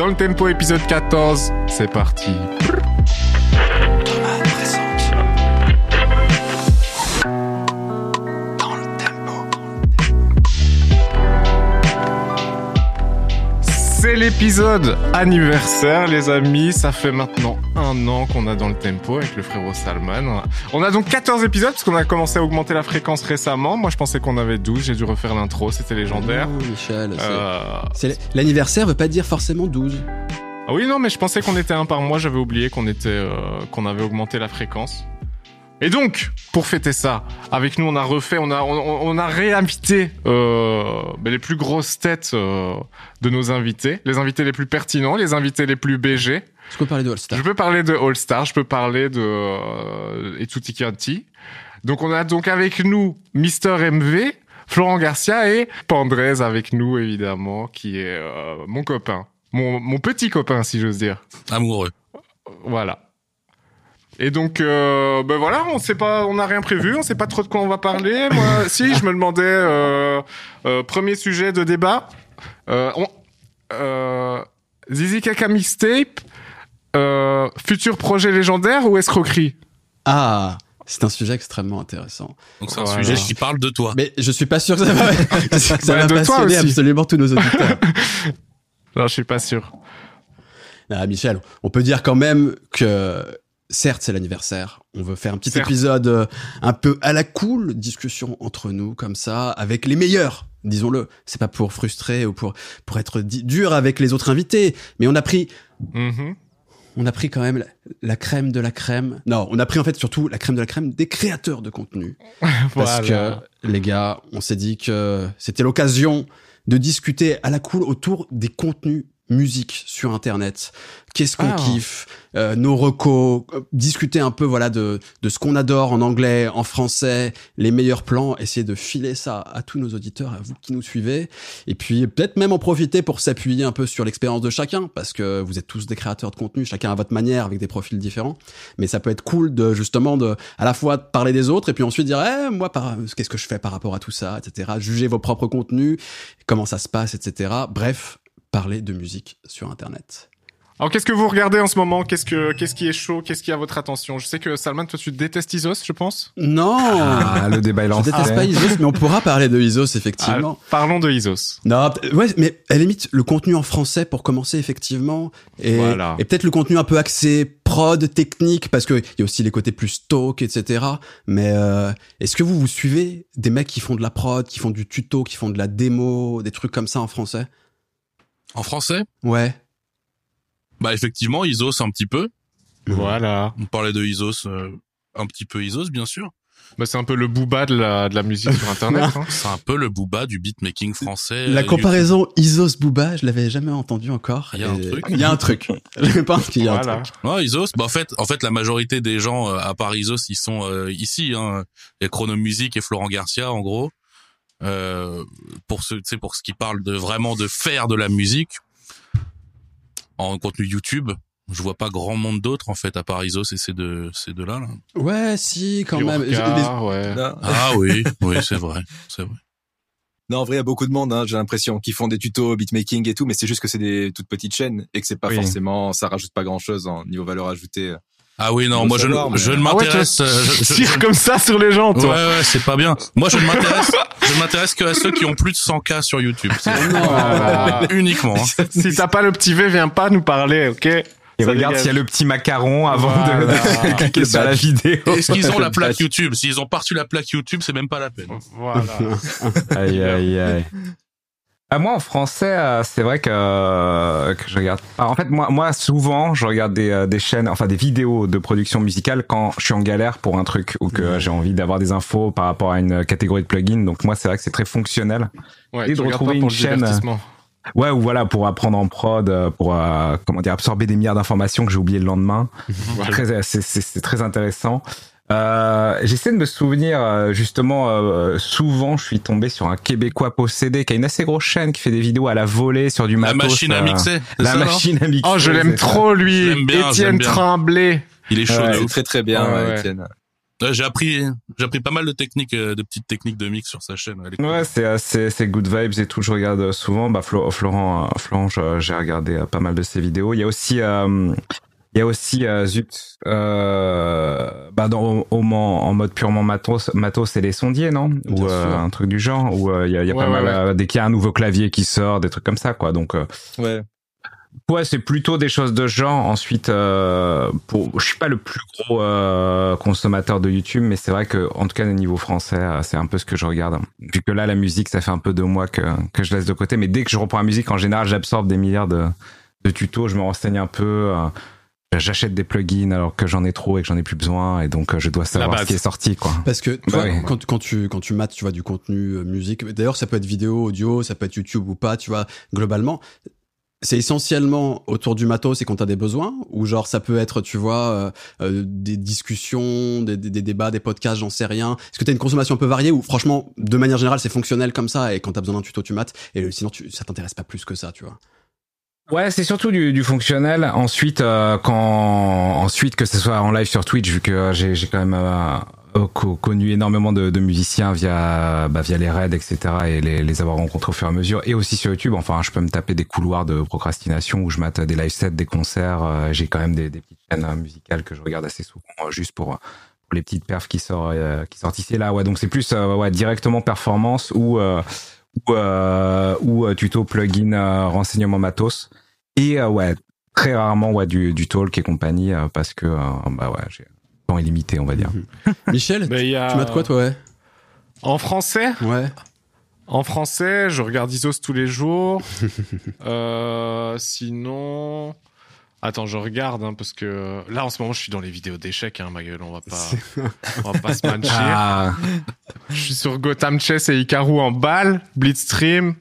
Dans le tempo épisode 14, c'est parti. C'est l'épisode anniversaire, les amis. Ça fait maintenant un an qu'on a dans le tempo avec le frérot Salman. On a donc 14 épisodes parce qu'on a commencé à augmenter la fréquence récemment. Moi, je pensais qu'on avait 12. J'ai dû refaire l'intro. C'était légendaire. Euh, l'anniversaire veut pas dire forcément 12. Ah oui, non, mais je pensais qu'on était un par mois. J'avais oublié qu'on était, euh, qu'on avait augmenté la fréquence. Et donc, pour fêter ça, avec nous, on a refait, on a, on, on a réinvité euh, les plus grosses têtes euh, de nos invités, les invités les plus pertinents, les invités les plus BG. Est-ce qu'on parlait de All Star Je peux parler de All Star, je peux parler de euh, et Tutti Quanti. Donc, on a donc avec nous Mister MV, Florent Garcia et Pandrez avec nous évidemment, qui est euh, mon copain, mon, mon petit copain si j'ose dire. Amoureux. Voilà. Et donc, euh, ben voilà, on sait pas, on n'a rien prévu, on sait pas trop de quoi on va parler. Moi, si, je me demandais, euh, euh, premier sujet de débat, euh, on, euh, Zizi Kaka mixtape, euh, futur projet légendaire ou escroquerie Ah, c'est un sujet extrêmement intéressant. Donc c'est un Voilà. sujet qui parle de toi. Mais je suis pas sûr que ça va, que ça Ouais, va de toi passionner absolument tous nos auditeurs. Non, je suis pas sûr. Ah, Michel, on peut dire quand même que certes c'est l'anniversaire. On veut faire un petit Certes. épisode euh, un peu à la cool, discussion entre nous comme ça, avec les meilleurs. Disons-le, c'est pas pour frustrer ou pour pour être dur avec les autres invités, mais on a pris Mhm. On a pris quand même la, la crème de la crème. Non, on a pris en fait surtout la crème de la crème des créateurs de contenu. Parce Voilà. que, les gars, on s'est dit que c'était l'occasion de discuter à la cool autour des contenus musique sur Internet. Qu'est-ce qu'on Ah. kiffe? Euh, Nos recos, euh, discuter un peu voilà de, de ce qu'on adore en anglais, en français, les meilleurs plans, essayer de filer ça à tous nos auditeurs, à vous qui nous suivez. Et puis peut-être même en profiter pour s'appuyer un peu sur l'expérience de chacun, parce que vous êtes tous des créateurs de contenu, chacun à votre manière, avec des profils différents. Mais ça peut être cool de justement de à la fois de parler des autres et puis ensuite dire eh, moi par qu'est-ce que je fais par rapport à tout ça, etc. Juger vos propres contenus, comment ça se passe, etc. Bref, parler de musique sur Internet. Alors, qu'est-ce que vous regardez en ce moment? Qu'est-ce que, qu'est-ce qui est chaud? Qu'est-ce qui a votre attention? Je sais que Salman, toi, tu détestes Isos, je pense. Non, Ah, le débat est je lancé. déteste pas Isos, mais on pourra parler de Isos effectivement. Ah, parlons de Isos. Non, ouais, mais à la limite, le contenu en français pour commencer, effectivement. Et, Voilà. et peut-être le contenu un peu axé prod, technique, parce que il y a aussi les côtés plus stock, etc. Mais euh, est-ce que vous vous suivez des mecs qui font de la prod, qui font du tuto, qui font de la démo, des trucs comme ça en français? En français, Ouais. bah effectivement, Isos un petit peu. Voilà. On parlait de Isos, euh, un petit peu Isos, bien sûr. Bah, c'est un peu le booba de la, de la musique sur Internet. hein. C'est un peu le booba du beatmaking français. La euh, comparaison Isos Booba, je l'avais jamais entendu encore. Il y a un truc. Il y a un truc. je pense qu'il y a un Voilà. truc. Ouais, Isos. Bah en fait, en fait, la majorité des gens euh, à part Isos, ils sont euh, ici. Hein, et Chrono Music et Florent Garcia, en gros. Euh, pour ce, tu sais, pour ce qui parle de vraiment de faire de la musique en contenu YouTube. Je vois pas grand monde d'autres en fait à part Isos et ces deux, ces deux là. là. Ouais, si, quand même. Yorka, ouais. Ah oui, oui, c'est vrai, c'est vrai. non, en vrai, il y a beaucoup de monde, hein, j'ai l'impression, qui font des tutos beatmaking et tout, mais c'est juste que c'est des toutes petites chaînes et que c'est pas Oui. forcément, ça rajoute pas grand chose en niveau valeur ajoutée. Ah oui, non, moi je, savoir, ne- mais- je ne Ah ouais, m'intéresse. toi, euh, je- tu comme ça sur les gens, Ouais, toi. ouais, c'est pas bien. Moi, je ne m'intéresse, je ne m'intéresse que à ceux qui ont plus de 100 k sur YouTube. C'est Voilà. uniquement. hein. si t'as pas le petit V, viens pas nous parler, ok? Et Ça regarde s'il y a le petit macaron avant Voilà. de, de cliquer sur la vidéo. Est-ce qu'ils ont la plaque. YouTube? S'ils ont pas reçu la plaque YouTube, c'est même pas la peine. Voilà. Aïe, aïe, aïe. Ah, moi, en français, euh, c'est vrai que, euh, que je regarde. Alors, en fait, moi, moi, souvent, je regarde des, euh, des chaînes, enfin des vidéos de production musicale quand je suis en galère pour un truc ou que j'ai envie d'avoir des infos par rapport à une catégorie de plugins. Donc moi, c'est vrai que c'est très fonctionnel. Ouais, Et de retrouver une chaîne. Ouais, ou voilà, pour apprendre en prod, pour euh, comment dire, absorber des milliards d'informations que j'ai oublié le lendemain. Voilà. C'est très intéressant. Euh, j'essaie de me souvenir euh, justement. euh, souvent, je suis tombé sur un Québécois possédé qui a une assez grosse chaîne qui fait des vidéos à la volée sur du La matos. machine à euh, mixer. La ça, machine à mixer. Oh, je l'aime trop, lui. Étienne. Tremblay. Il est chaud Ouais, ouf. très très bien, Ouais, ouais, ouais. Étienne. Ouais, j'ai appris, j'ai appris pas mal de techniques, de petites techniques de mix sur sa chaîne. Est cool. Ouais, c'est c'est c'est good vibes et tout. Je regarde souvent. Bah Flo- Florent, Florent, j'ai regardé pas mal de ses vidéos. Il y a aussi, euh, il y a aussi euh, zut, euh, bah dans au, Mans, en mode purement matos, matos c'est les sondiers, non? Ou euh, un truc du genre. Où euh, il y a, y a Ouais, pas ouais, mal euh, dès qu'il y a un nouveau clavier qui sort, des trucs comme ça, quoi. Donc euh, Ouais. Ouais, c'est plutôt des choses de ce genre. Ensuite, euh, pour, je suis pas le plus gros euh, consommateur de YouTube, mais c'est vrai que, en tout cas, au niveau français, c'est un peu ce que je regarde. Vu que là, la musique, ça fait un peu deux mois que que je laisse de côté. Mais dès que je reprends la musique, en général, j'absorbe des milliards de, de tutos. Je me renseigne un peu. euh, J'achète des plugins alors que j'en ai trop et que j'en ai plus besoin, et donc euh, je dois savoir ce qui est sorti, quoi. Parce que tu Bah vois, oui. quand, quand tu quand tu mates, tu vois du contenu euh, musique. D'ailleurs, ça peut être vidéo, audio, ça peut être YouTube ou pas. Tu vois, globalement, c'est essentiellement autour du matos et quand t'as des besoins, ou genre ça peut être, tu vois, euh, euh, des discussions, des, des, des débats, des podcasts, j'en sais rien. Est-ce que t'as une consommation un peu variée ou franchement, de manière générale, c'est fonctionnel comme ça et quand t'as besoin d'un tuto, tu mates et sinon tu, ça t'intéresse pas plus que ça, tu vois. Ouais, c'est surtout du, du fonctionnel. Ensuite, euh, quand ensuite que ce soit en live sur Twitch, vu que euh, j'ai quand même euh, euh, co- connu énormément de, de musiciens via bah, via les raids, etc. et les, les avoir rencontrés au fur et à mesure, et aussi sur YouTube. Enfin, je peux me taper des couloirs de procrastination où je mate des live sets, des concerts. euh, j'ai quand même des, des petites chaînes musicales que je regarde assez souvent, juste pour pour les petites perfs qui sortent qui sortent ici et là. Ouais, donc c'est plus ouais directement performance ou ou, euh, ou tuto plugin renseignement matos et euh, ouais très rarement ouais du, du talk et compagnie euh, parce que euh, bah ouais j'ai le temps illimité on va dire Michel, Mais il y a- tu mates quoi toi ouais? En français? Ouais. En français, je regarde Isos tous les jours. euh, sinon... Attends, je regarde, hein, parce que là, en ce moment, je suis dans les vidéos d'échecs, hein, ma gueule, on va pas, on va pas se mentir. ah Je suis sur Gotham Chess et Hikaru en balle, Blitzstream.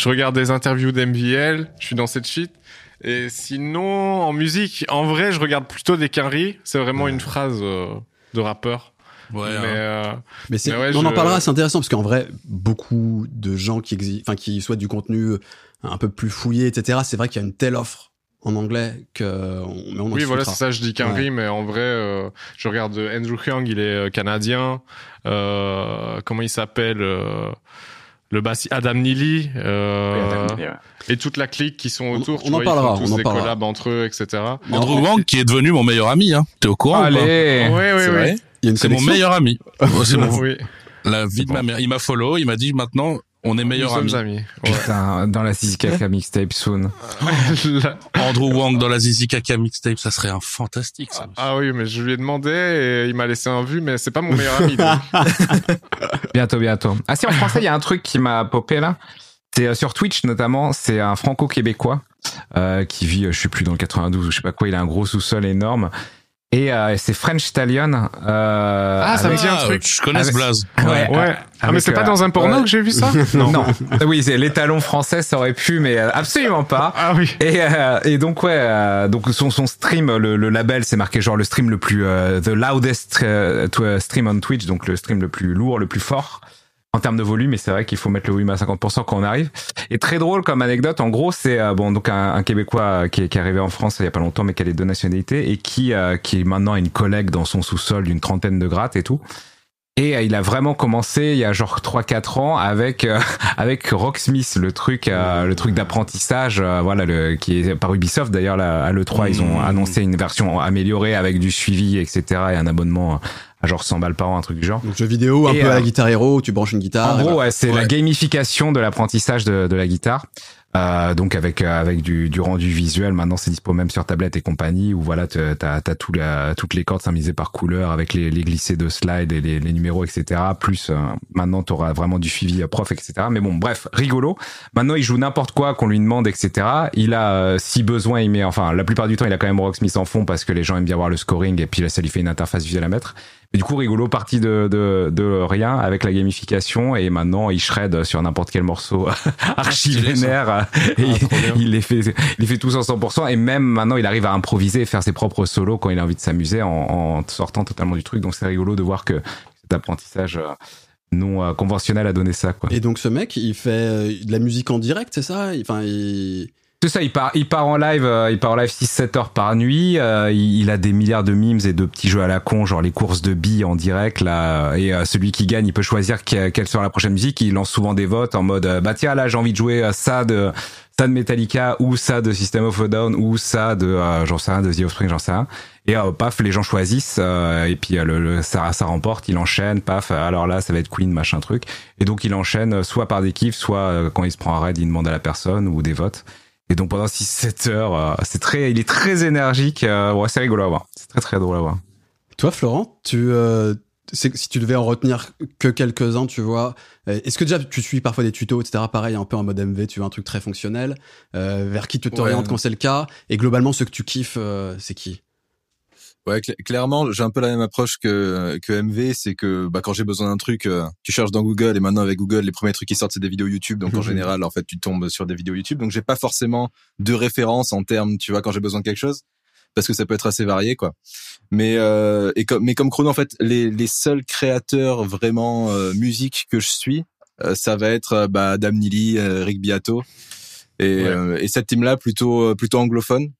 Je regarde des interviews d'MVL. Je suis dans cette shit. Et sinon, en musique, en vrai, je regarde plutôt des quinries. C'est vraiment une phrase euh, de rappeur. Ouais, Mais hein. euh, Mais c'est, Mais ouais, on en parlera, c'est intéressant parce qu'en vrai, beaucoup de gens qui exi- enfin qui souhaitent du contenu un peu plus fouillé, etc. C'est vrai qu'il y a une telle offre en anglais que on, mais on en oui, voilà, c'est ça. Je dis quinry, mais en vrai, euh, je regarde Andrew Young, il est euh, canadien. Euh, comment il s'appelle euh, Le bassi Adam Neely. euh, et toute la clique qui sont On- autour. on tu en vois, ils parlera, font tous on en des parlera. collabs entre eux, etc. En- Andrew Wang qui est devenu mon meilleur ami, hein. T'es au courant ou pas allez Oui, oui, C'est oui. vrai Il y a une C'est mon meilleur ami. Oh, c'est mon, Oui, la vie de ma mère. Il m'a follow, il m'a dit maintenant on est meilleurs amis. amis. Ouais. putain dans la Kaka mixtape soon Andrew Wang dans la Zizi Kaka mixtape, ça serait un fantastique. Ça. ah oui, mais je lui ai demandé et il m'a laissé un vu, mais c'est pas mon meilleur ami. bientôt bientôt ah si en français il y a un truc qui m'a popé là c'est euh, sur Twitch notamment c'est un franco-québécois euh, qui vit euh, je sais plus dans le 92 ou je sais pas quoi il a un gros sous-sol énorme et euh, c'est French Stallion euh, Ah, ça me dit un truc. Je connais ce blaze. ouais, Ouais. Ah, mais c'est pas euh, dans un porno ouais. que j'ai vu ça Non. oui, c'est l'étalon français, ça aurait pu, mais euh, absolument pas. Ah oui. Et, euh, et donc ouais, euh, donc son son stream, le, le label, c'est marqué genre le stream le plus euh, the loudest to- stream on Twitch, donc le stream le plus lourd, le plus fort en termes de volume. Et c'est vrai qu'il faut mettre le volume à 50% quand on arrive. Et très drôle comme anecdote, en gros, c'est euh, bon donc un, Québécois qui est, qui est arrivé en France il y a pas longtemps, mais qui a les deux nationalités et qui euh, qui est maintenant une collègue dans son sous-sol d'une trentaine de grattes et tout. Et euh, il a vraiment commencé il y a genre 3-4 ans avec euh, avec Rocksmith, le truc euh, le truc d'apprentissage, euh, voilà le qui est par Ubisoft d'ailleurs là, à le 3 ils ont Mmh. annoncé une version améliorée avec du suivi etc et un abonnement à genre 100 balles par an un truc du genre. Donc jeu vidéo, un Et, peu à euh, la guitare héros, tu branches une guitare. En gros, ouais, c'est la gamification de l'apprentissage de, de la guitare. Euh, donc avec euh, avec du, du rendu visuel, maintenant c'est dispo même sur tablette et compagnie où voilà t'as t'as tout la, toutes les cordes symboliser par couleur avec les, les glissés de slide et les, les numéros etc. Plus euh, maintenant t'auras vraiment du suivi prof etc. Mais bon bref rigolo. Maintenant il joue n'importe quoi qu'on lui demande etc. Il a euh, si besoin il met enfin la plupart du temps il a quand même Rocksmith en fond parce que les gens aiment bien voir le scoring et puis là ça lui fait une interface visuelle à mettre. Mais du coup, rigolo, parti de, de, de rien avec la gamification et maintenant il shred sur n'importe quel morceau archi stylé, ça. vénère et Ah, bien. il les fait, il les fait tous en 100% et même maintenant il arrive à improviser et faire ses propres solos quand il a envie de s'amuser en, en sortant totalement du truc. Donc c'est rigolo de voir que cet apprentissage euh, non euh, conventionnel a donné ça quoi. Et donc ce mec, il fait euh, de la musique en direct, c'est ça? Enfin, il... C'est ça, il part, il part en live, euh, il part en live 6-7 heures par nuit. euh, il, a des milliards de memes et de petits jeux à la con, genre les courses de billes en direct là. Et euh, celui qui gagne, il peut choisir que- quelle sera la prochaine musique. Il lance souvent des votes en mode, bah tiens là, j'ai envie de jouer ça de ça de Metallica ou ça de System of a Down ou ça de j'en sais rien de The Offspring, j'en sais rien. Et paf, les gens choisissent et puis le, le- ça, ça remporte. Il enchaîne, paf. Alors là, ça va être Queen, machin truc. Et donc il enchaîne soit par des kiffs, soit quand il se prend un raid, il demande à la personne ou des votes. Et donc pendant 6-7 heures, euh, c'est très, il est très énergique. euh, ouais, c'est rigolo à voir. C'est très très drôle à voir. Toi, Florent, tu, euh, si tu devais en retenir que quelques-uns, tu vois, est-ce que déjà tu suis parfois des tutos, etc. Pareil, un peu en mode MV, tu vois, un truc très fonctionnel, euh, vers qui tu t'orientes Ouais. quand c'est le cas, et globalement, ceux que tu kiffes, euh, c'est qui? Ouais, cl- clairement, j'ai un peu la même approche que que MV, c'est que bah quand j'ai besoin d'un truc, euh, tu cherches dans Google et maintenant avec Google, les premiers trucs qui sortent c'est des vidéos YouTube, donc en général, en fait, tu tombes sur des vidéos YouTube, donc j'ai pas forcément de référence en termes, tu vois, quand j'ai besoin de quelque chose, parce que ça peut être assez varié, quoi. Mais euh, et comme mais comme Chrono, en fait, les les seuls créateurs vraiment euh, musique que je suis, euh, ça va être euh, bah Adam Neely, euh, Rick Beato et Ouais. euh, et cette team là plutôt plutôt anglophone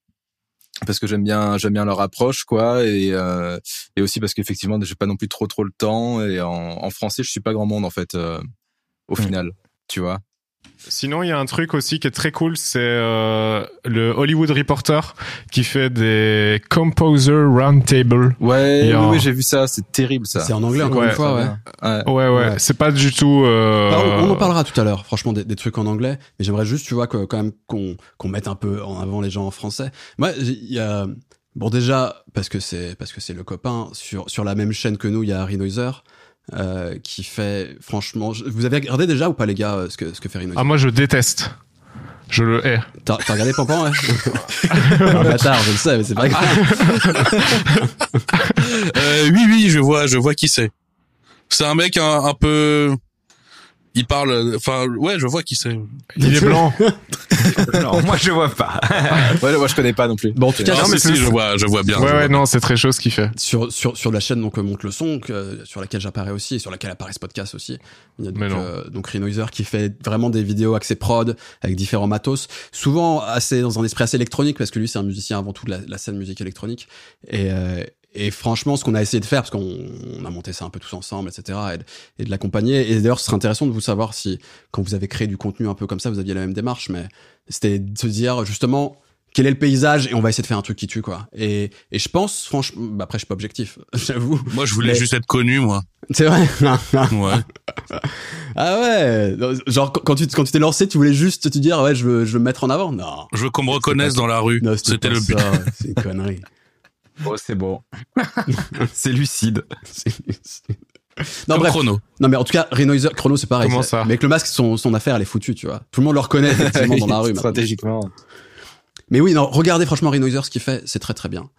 parce que j'aime bien j'aime bien leur approche quoi et euh, et aussi parce qu'effectivement j'ai pas non plus trop trop le temps et en, en français je suis pas grand monde en fait euh, au final tu vois Sinon, il y a un truc aussi qui est très cool, c'est euh, le Hollywood Reporter qui fait des Composer Roundtable. ouais oui, un- oui, j'ai vu ça c'est terrible ça C'est en anglais encore Ouais, une fois, ouais. ouais. Ouais, ouais, Ouais. c'est pas du tout. Euh... Bah, on, on en parlera tout à l'heure, franchement, des, des trucs en anglais. Mais j'aimerais juste, tu vois, que, quand même qu'on qu'on mette un peu en avant les gens en français. Moi, il y a bon déjà parce que c'est parce que c'est le copain sur sur la même chaîne que nous, il y a Harry Noiser. Euh, qui fait franchement je- vous avez regardé déjà ou pas les gars euh, ce que ce que fait Noiser Ah, moi, je déteste. Je le hais. T'as t'as regardé Pampan ouais Un bâtard je le sais mais c'est pas grave Euh, oui, oui, je vois, je vois qui c'est. C'est un mec un, un peu. Il parle. Enfin, ouais, je vois qui c'est. Il est blanc. Non, moi je vois pas. ouais moi je connais pas non plus Bon, en tout cas, Non, mais si, je vois, je vois bien. ouais, vois ouais, bien. non, c'est très chaud ce qu'il fait. sur, sur, sur la chaîne donc euh, monte le son que- sur laquelle j'apparais aussi et sur laquelle apparaît ce podcast aussi il y a donc, Mais non. euh, donc Renoiser qui fait vraiment des vidéos axées prod avec différents matos souvent assez dans un esprit assez électronique parce que lui c'est un musicien avant tout de la, la scène musique électronique et euh, et franchement, ce qu'on a essayé de faire, parce qu'on on a monté ça un peu tous ensemble, etc., et de, et de l'accompagner. Et d'ailleurs, ce serait intéressant de vous savoir si, quand vous avez créé du contenu un peu comme ça, vous aviez la même démarche, mais c'était de se dire justement quel est le paysage et on va essayer de faire un truc qui tue quoi. Et, et je pense franchement, bah après je suis pas objectif, j'avoue. Moi, je voulais Mais- juste être connu, moi. C'est vrai. Ouais. ah ouais. Genre quand tu quand tu t'es lancé, tu voulais juste te dire ouais je veux je veux me mettre en avant. Non. Je veux qu'on me reconnaisse dans la rue. C'était le but. C'est une connerie. Bon, c'est bon. c'est lucide. Non bref. chrono. Non mais en tout cas, Renoiser, Chrono c'est pareil. Comment ça Mais avec le masque, son, son affaire elle est foutue, tu vois. Tout le monde le reconnaît effectivement dans la rue. maintenant. stratégiquement Mais oui, non, regardez franchement Renoiser ce qu'il fait, c'est très très bien.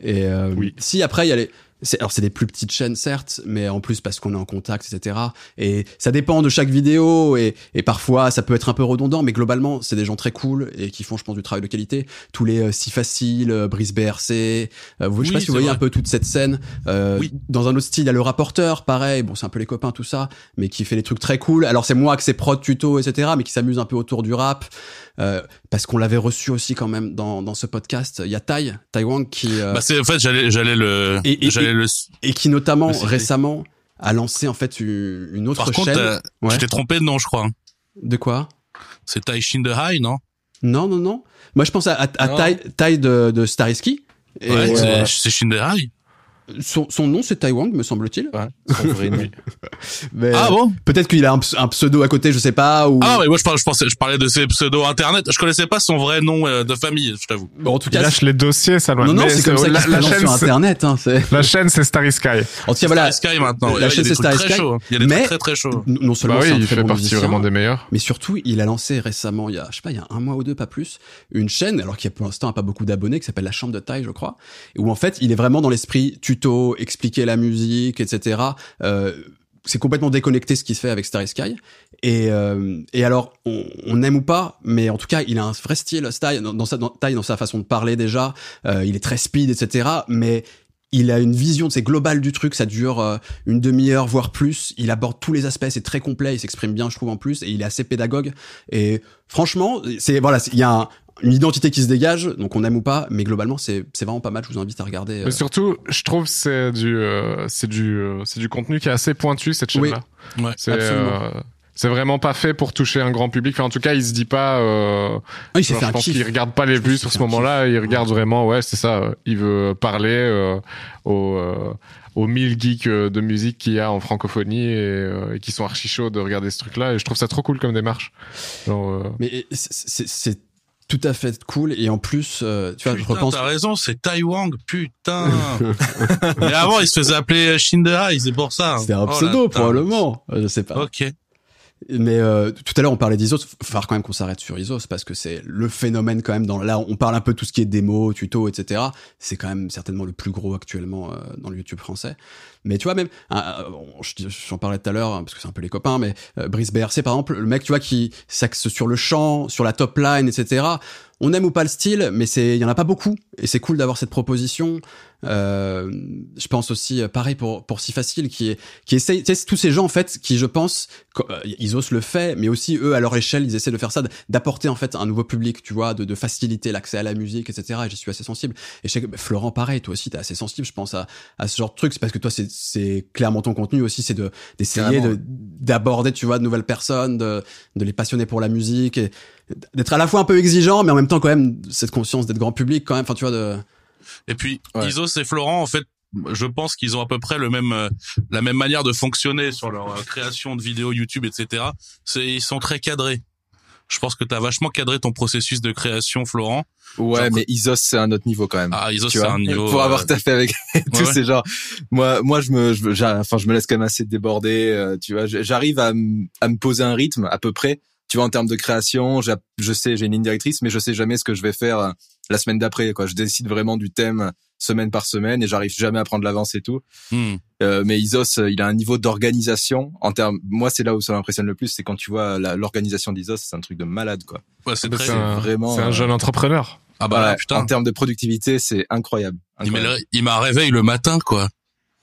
Et euh, Oui. si après il y a les alors c'est des plus petites chaînes certes, mais en plus parce qu'on est en contact, etc. Et ça dépend de chaque vidéo et, et parfois ça peut être un peu redondant, mais globalement c'est des gens très cool et qui font je pense du travail de qualité. Tous les euh, si facile, euh, Brice BRC, euh, vous, je sais Oui, pas si vous voyez vrai. un peu toute cette scène. Euh, Oui. Dans un autre style, il y a le rapporteur, pareil, bon c'est un peu les copains tout ça, mais qui fait des trucs très cool. Alors c'est moi que c'est prod tuto, etc. Mais qui s'amuse un peu autour du rap. Euh, parce qu'on l'avait reçu aussi quand même dans, dans ce podcast. Il y a Tai, Tai Wang qui euh, Bah, c'est, en fait, j'allais, j'allais le, Et- et- j'allais le, et qui notamment récemment a lancé en fait une, une autre par contre, chaîne. euh, Ouais. je t'ai trompé de nom, je crois. De quoi? C'est Taishin de High, non? Non, non, non. Moi je pense à, à. Tai, Tai de, de Starisky. Et Ouais, euh, c'est, c'est Shinderai. Son, son nom c'est Tai Wang, me semble-t-il. ouais. Mais, Ah bon? Peut-être qu'il a un, ps- un pseudo à côté, je sais pas. Ou... Ah, mais moi, je parlais, je pensais, je parlais de ses pseudo internet. Je connaissais pas son vrai nom euh, de famille, je t'avoue. Bon, en tout Il cas, lâche les dossiers, ça loin. non, non, c'est comme ça la, la chaîne, sur Internet. Hein, la chaîne, c'est Starry Sky. en tout cas, voilà. Starry Sky maintenant. la Ouais, chaîne, il y a c'est des trucs Starry très Sky, chauds. hein. Il y a des mais- trucs très très chauds. Non seulement Bah oui, un il très fait bon partie musicien, vraiment des meilleurs. Mais surtout, il a lancé récemment, il y a, je sais pas, il y a un mois ou deux, pas plus, une chaîne, alors qu'il y a pour l'instant pas beaucoup d'abonnés, qui s'appelle La Chambre de Taille, je crois, où en fait, il est vraiment dans l'esprit expliquer la musique, etc. Euh, c'est complètement déconnecté ce qui se fait avec Starry Sky. Et, euh, et alors, on, aime ou pas, mais en tout cas, il a un vrai style, dans, sa dans, dans sa façon de parler déjà. Euh, il est très speed, etc. Mais il a une vision, c'est global du truc. Ça dure une demi-heure, voire plus. Il aborde tous les aspects. C'est très complet. Il s'exprime bien, je trouve, en plus. Et il est assez pédagogue. Et franchement, c'est voilà, il y a un, une identité qui se dégage, donc on aime ou pas, mais globalement c'est c'est vraiment pas mal. Je vous invite à regarder. euh. Mais surtout, je trouve que c'est du, euh, c'est du, euh, c'est du contenu qui est assez pointu cette Oui. chaîne-là. Ouais, c'est, euh, c'est vraiment pas fait pour toucher un grand public. Enfin, en tout cas, il se dit pas. Euh, Ah, il genre, fait je un pense kiff. qu'il regarde pas les vues sur ce moment-là. Il regarde vraiment. Ouais, c'est ça. euh, Il veut parler euh, aux, euh, aux 1000 geeks de musique qu'il y a en francophonie et, euh, et qui sont archi chauds de regarder ce truc-là. Et je trouve ça trop cool comme démarche. Genre, euh, Mais c'est- c'est c'est tout à fait cool et en plus, euh, tu vois, je repense. t'as raison, c'est Tai Wang, putain. Mais avant, il se faisait appeler Shinderai, c'est pour ça. C'était un Oh, pseudo probablement, Euh, je sais pas. Ok. Mais euh, tout à l'heure on parlait d'Isos, faut falloir quand même qu'on s'arrête sur Isos parce que c'est le phénomène quand même dans là on parle un peu de tout ce qui est démo, tuto, etc. C'est quand même certainement le plus gros actuellement euh, dans le YouTube français. Mais tu vois même, j'en parlais tout à l'heure hein, parce que c'est un peu les copains, mais euh, Brice BRC par exemple, le mec tu vois qui s'axe sur le chant, sur la top line, etc. On aime ou pas le style, mais c'est il y en a pas beaucoup et c'est cool d'avoir cette proposition. Euh, je pense aussi euh, pareil pour pour si facile qui qui essaye tu sais, tous ces gens en fait qui je pense euh, Isos le fait mais aussi eux à leur échelle ils essaient de faire ça d'apporter en fait un nouveau public tu vois de, de faciliter l'accès à la musique etc et j'y suis assez sensible et je sais que bah, Florent pareil toi aussi t'es assez sensible je pense à, à ce genre de truc c'est parce que toi c'est c'est clairement ton contenu aussi c'est de d'essayer de d'aborder tu vois de nouvelles personnes de de les passionner pour la musique et d'être à la fois un peu exigeant mais en même temps quand même cette conscience d'être grand public quand même enfin tu vois de Et puis, Ouais. Isos et Florent, en fait, je pense qu'ils ont à peu près le même, euh, la même manière de fonctionner sur leur euh, création de vidéos YouTube, etc. C'est, ils sont très cadrés. Je pense que t'as vachement cadré ton processus de création, Florent. Ouais, Genre- mais Isos, c'est un autre niveau quand même. Ah, Isos, tu c'est un niveau. pour euh, avoir taffé avec tous ouais. ces gens. Moi, moi, je me, je, enfin, je me laisse quand même assez déborder. euh, tu vois, j'arrive à, à me poser un rythme à peu près. Tu vois, en termes de création, je sais, j'ai une ligne directrice, mais je sais jamais ce que je vais faire euh, la semaine d'après. Quoi, je décide vraiment du thème semaine par semaine et j'arrive jamais à prendre l'avance et tout. hmm. Euh, mais Isos, euh, il a un niveau d'organisation en termes. Moi, c'est là où ça m'impressionne le plus, c'est quand tu vois la- l'organisation d'Isos, c'est un truc de malade, quoi. Ouais, c'est bah, très. c'est un, vraiment, c'est un euh, jeune entrepreneur. Ah bah putain. En termes de productivité, c'est incroyable. Il m'a, Incroyable. il m'a réveillé le matin, quoi.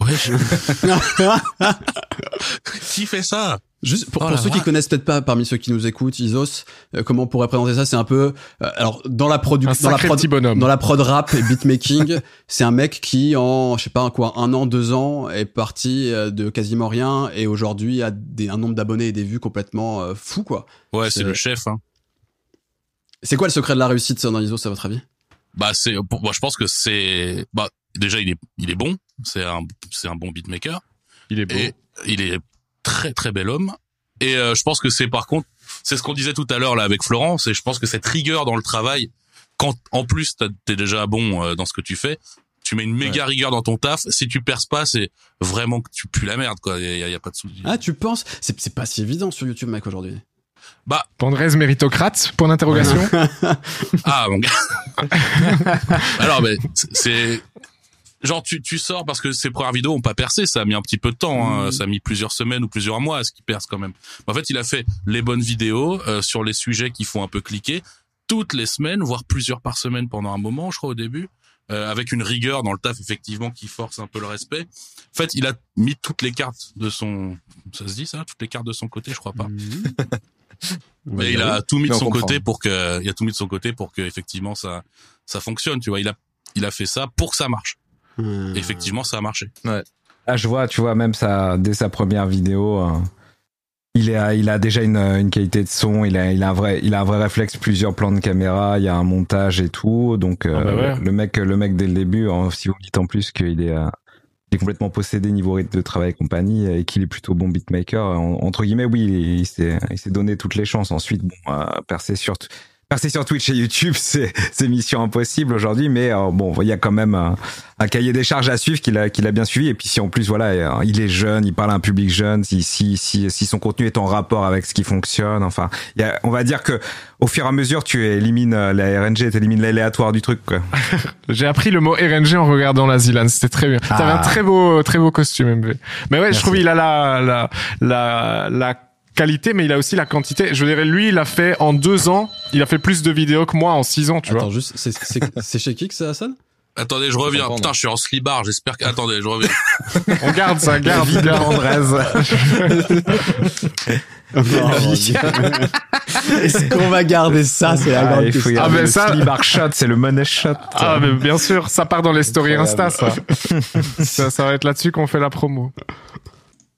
Ouais. je- Qui fait ça? Juste pour, Oh pour ceux qui connaissent peut-être pas parmi ceux qui nous écoutent, Isos, euh, comment on pourrait présenter ça? C'est un peu, euh, alors dans la production, dans la prod, petit bonhomme. dans la prod rap et beatmaking, c'est un mec qui en, je sais pas quoi, un an, deux ans, est parti euh, de quasiment rien et aujourd'hui a des, un nombre d'abonnés et des vues complètement euh, fou quoi. Ouais, c'est le chef. Hein. C'est quoi le secret de la réussite dans Isos à votre avis? Bah c'est, moi je pense que c'est, bah déjà il est, il est bon. C'est un, c'est un bon beatmaker. Il est beau. Et il est très très bel homme. Et euh, je pense que c'est par contre, c'est ce qu'on disait tout à l'heure là avec Florent, c'est je pense que cette rigueur dans le travail, quand en plus t'as- t'es déjà bon euh, dans ce que tu fais, tu mets une méga rigueur dans ton taf. Si tu perces pas, c'est vraiment que tu pues la merde quoi. Il y, a- y a pas de souci. Ah, tu penses? C'est c'est pas si évident sur YouTube, mec, aujourd'hui. Pandrez méritocrate Point d'interrogation. Ah mon gars. Alors mais c'est genre tu tu sors parce que ces premières vidéos ont pas percé, ça a mis un petit peu de temps, hein. Mhm. ça a mis plusieurs semaines ou plusieurs mois à ce qu'ils percent quand même. En fait, il a fait les bonnes vidéos euh, sur les sujets qui font un peu cliquer toutes les semaines, voire plusieurs par semaine pendant un moment, je crois au début. euh, avec une rigueur dans le taf effectivement qui force un peu le respect. En fait, il a mis toutes les cartes de son, ça se dit ça, toutes les cartes de son côté, je crois pas. Mais il a tout mis de Mais son comprend. côté pour que, il a tout mis de son côté pour que effectivement ça, ça fonctionne. Tu vois, il a, il a fait ça pour que ça marche. Et effectivement, ça a marché. Ah, je vois, tu vois, même ça, dès sa première vidéo, euh, il, est, il a déjà une, une qualité de son, il a, il, a un vrai, il a un vrai réflexe, plusieurs plans de caméra, il y a un montage et tout. Donc, euh, Ah bah ouais. le, mec, le mec, dès le début, hein, si vous me dites en plus qu'il est, euh, il est complètement possédé niveau rythme de travail et compagnie, et qu'il est plutôt bon beatmaker, en- entre guillemets, oui, il, il s'est il s'est donné toutes les chances. Ensuite, bon, euh, percer sur, percer sur Twitch et YouTube, c'est c'est mission impossible aujourd'hui, mais euh, bon, il y a quand même un, un cahier des charges à suivre qu'il a, qu'il a bien suivi. Et puis si en plus, voilà, euh, il est jeune, il parle à un public jeune, si, si, si, si son contenu est en rapport avec ce qui fonctionne, enfin, y a, on va dire que au fur et à mesure, tu élimines euh, la RNG, tu élimines l'aléatoire du truc, quoi. J'ai appris le mot RNG en regardant la Zilan. C'était très bien. T'avais Ah. un très beau, très beau costume, MV. Mais ouais, Merci. je trouve il a la, la, la, la qualité, mais il a aussi la quantité. Je dirais, lui, il a fait en deux ans, il a fait plus de vidéos que moi en six ans, tu Attends, vois. juste, c'est- c'est c'est chez qui que ça sonne Attendez, je reviens. Putain, je suis en slibard. J'espère que. Attendez, je reviens. On garde ça, garde, garde. Andrés. Est-ce qu'on va garder ça? C'est la Ah, grande question. Ah, mais le ça- Slibar shot, c'est le money shot. Ah, mais bien sûr, ça part dans les stories Insta, ça. ça. Ça va être là-dessus qu'on fait la promo.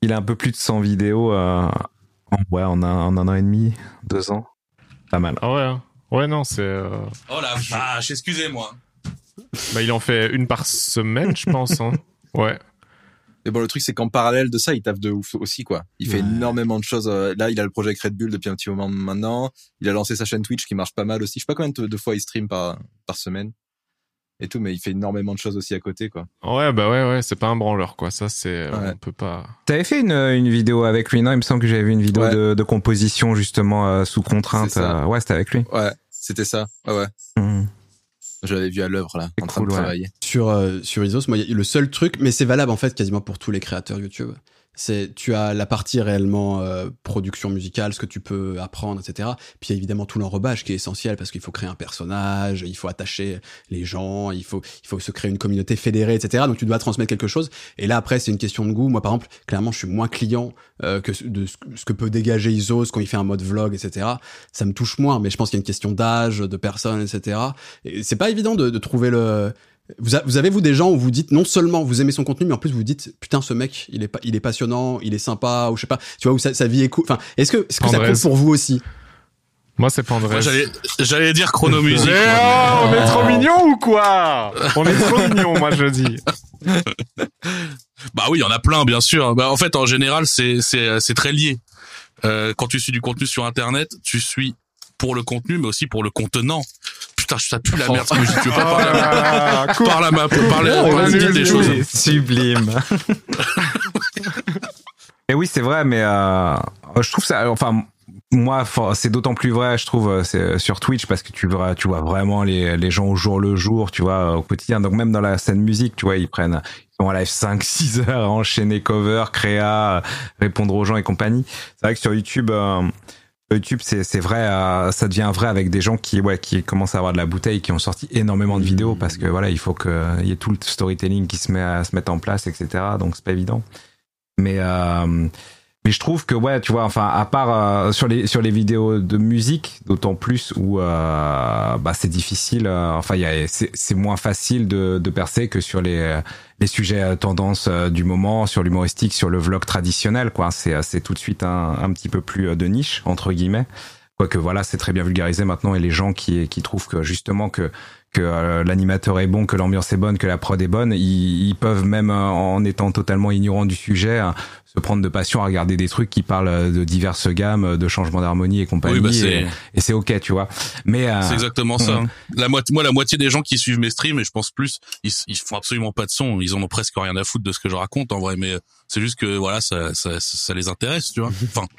Il a un peu plus de 100 vidéos euh, en, ouais, en, un, en un an et demi, deux ans. Pas mal. Ah ouais, hein. ouais, non, c'est. euh, Oh la vache, excusez-moi. Bah, il en fait une par semaine, je pense. Hein. Ouais. Mais bon, le truc, c'est qu'en parallèle de ça, il taffe de ouf aussi, quoi. Il fait Ouais. énormément de choses. euh, Là, il a le projet avec Red Bull depuis un petit moment maintenant. Il a lancé sa chaîne Twitch qui marche pas mal aussi. Je sais pas combien de, de fois il stream par, par semaine. Et tout, mais il fait énormément de choses aussi à côté, quoi. Ouais, bah ouais, ouais, c'est pas un branleur, quoi. Ça, c'est. Ouais. On peut pas. T'avais fait une, une vidéo avec lui, non? Il me semble que j'avais vu une vidéo Ouais. de, de composition justement euh, sous contrainte. Euh, ouais, c'était avec lui. Ouais, c'était ça. Ouais, ouais. Mhm. Je l'avais vu à l'œuvre, là, en train cool, de ouais. travailler. sur euh, sur Isos, moi, il y a le seul truc, mais c'est valable en fait quasiment pour tous les créateurs YouTube. C'est tu as la partie réellement euh, production musicale, ce que tu peux apprendre, etc. Puis il y a évidemment tout l'enrobage qui est essentiel parce qu'il faut créer un personnage, il faut attacher les gens, il faut il faut se créer une communauté fédérée, etc. Donc tu dois transmettre quelque chose. Et là après c'est une question de goût. Moi par exemple, clairement je suis moins client euh, que de ce que peut dégager Isos quand il fait un mode vlog, etc. Ça me touche moins, mais je pense qu'il y a une question d'âge, de personnes, etc. Et c'est pas évident de, de trouver le vous, a- vous avez vous des gens où vous dites non seulement vous aimez son contenu mais en plus vous dites putain ce mec il est pas il est passionnant il est sympa ou je sais pas tu vois où sa, sa vie est cool enfin est-ce que est-ce que ça compte pour vous aussi? Moi, c'est Pandrez. Moi, j'allais, j'allais dire moi, oh, on est trop mignon ou quoi? On est trop mignon, moi je dis. Bah oui, il y en a plein, bien sûr. Bah en fait, en général, c'est c'est c'est très lié. Euh, quand tu suis du contenu sur Internet, tu suis pour le contenu, mais aussi pour le contenant. Putain, ça pue la merde. ce que je dis. Tu veux pas parler à là, coupe. Parle à ma, parle, Non, parle vas-y, vite des choses. Sublime. Et oui, c'est vrai, mais euh, je trouve ça. Enfin, moi, c'est d'autant plus vrai, je trouve, euh, c'est sur Twitch parce que tu vois, tu vois vraiment les, les gens au jour le jour, tu vois, au quotidien. Donc même dans la scène musique, tu vois, ils prennent, ils sont en live 5, 6 heures, à enchaîner cover, créa, euh, répondre aux gens et compagnie. C'est vrai que sur YouTube. euh, YouTube, c'est vrai, euh, ça devient vrai avec des gens qui ouais qui commencent à avoir de la bouteille, qui ont sorti énormément de vidéos parce que voilà, il faut que il y ait tout le storytelling qui se met à se mettre en place, etc. Donc c'est pas évident. Mais euh, mais je trouve que ouais, tu vois, enfin à part euh, sur les sur les vidéos de musique, d'autant plus où euh, bah c'est difficile. euh, enfin, y a c'est moins facile de de percer que sur les les sujets tendances euh, du moment, sur l'humoristique, sur le vlog traditionnel, quoi. C'est euh, c'est tout de suite un un petit peu plus euh, de niche entre guillemets. Quoique voilà, c'est très bien vulgarisé maintenant et les gens qui qui trouvent que justement que que l'animateur est bon, que l'ambiance est bonne, que la prod est bonne, ils, ils peuvent même en étant totalement ignorants du sujet euh, se prendre de passion à regarder des trucs qui parlent euh, de diverses gammes, euh, de changements d'harmonie et compagnie. Oui, bah c'est et, et c'est ok, tu vois. Mais euh, c'est exactement ça. ouais. hein. La moitié, moi, la moitié des gens qui suivent mes streams, et je pense plus, ils, ils font absolument pas de son. Ils en ont presque rien à foutre de ce que je raconte en vrai, mais c'est juste que voilà, ça, ça, ça les intéresse, tu vois. Enfin.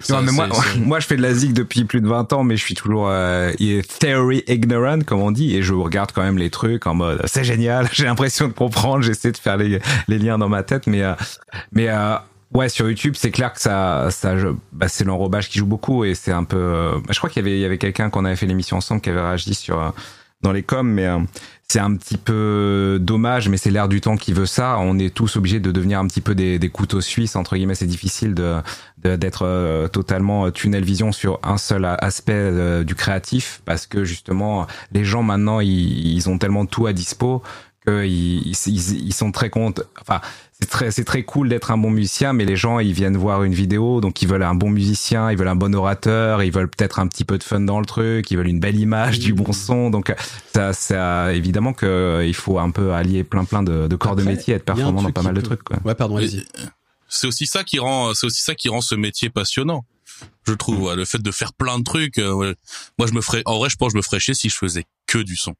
Ça, mais moi, moi, je fais de la zig depuis plus de 20 ans, mais je suis toujours euh, theory ignorant, comme on dit, et je regarde quand même les trucs en mode c'est génial, j'ai l'impression de comprendre, j'essaie de faire les, les liens dans ma tête, mais euh, mais euh, ouais, sur YouTube, c'est clair que ça, ça, bah, c'est l'enrobage qui joue beaucoup, et c'est un peu. euh, je crois qu'il y avait, il y avait quelqu'un qu'on avait fait l'émission ensemble qui avait réagi sur euh, dans les coms, mais euh, c'est un petit peu dommage, mais c'est l'air du temps qui veut ça. On est tous obligés de devenir un petit peu des, couteaux suisses entre guillemets. C'est difficile d'être euh, totalement tunnel vision sur un seul aspect euh, du créatif parce que justement les gens maintenant ils, ont tellement tout à dispo qu'ils ils, ils, ils sont très enfin c'est très c'est très cool d'être un bon musicien mais les gens ils viennent voir une vidéo donc ils veulent un bon musicien ils veulent un bon orateur ils veulent peut-être un petit peu de fun dans le truc ils veulent une belle image du bon son donc ça ça évidemment que euh, il faut un peu allier plein plein de, de corps de métier et être performant dans pas mal de trucs quoi. ouais pardon allez-y c'est aussi ça qui rend c'est aussi ça qui rend ce métier passionnant je trouve ouais, le fait de faire plein de trucs euh, ouais. moi je me ferais en vrai je pense que je me ferais chier si je faisais que du son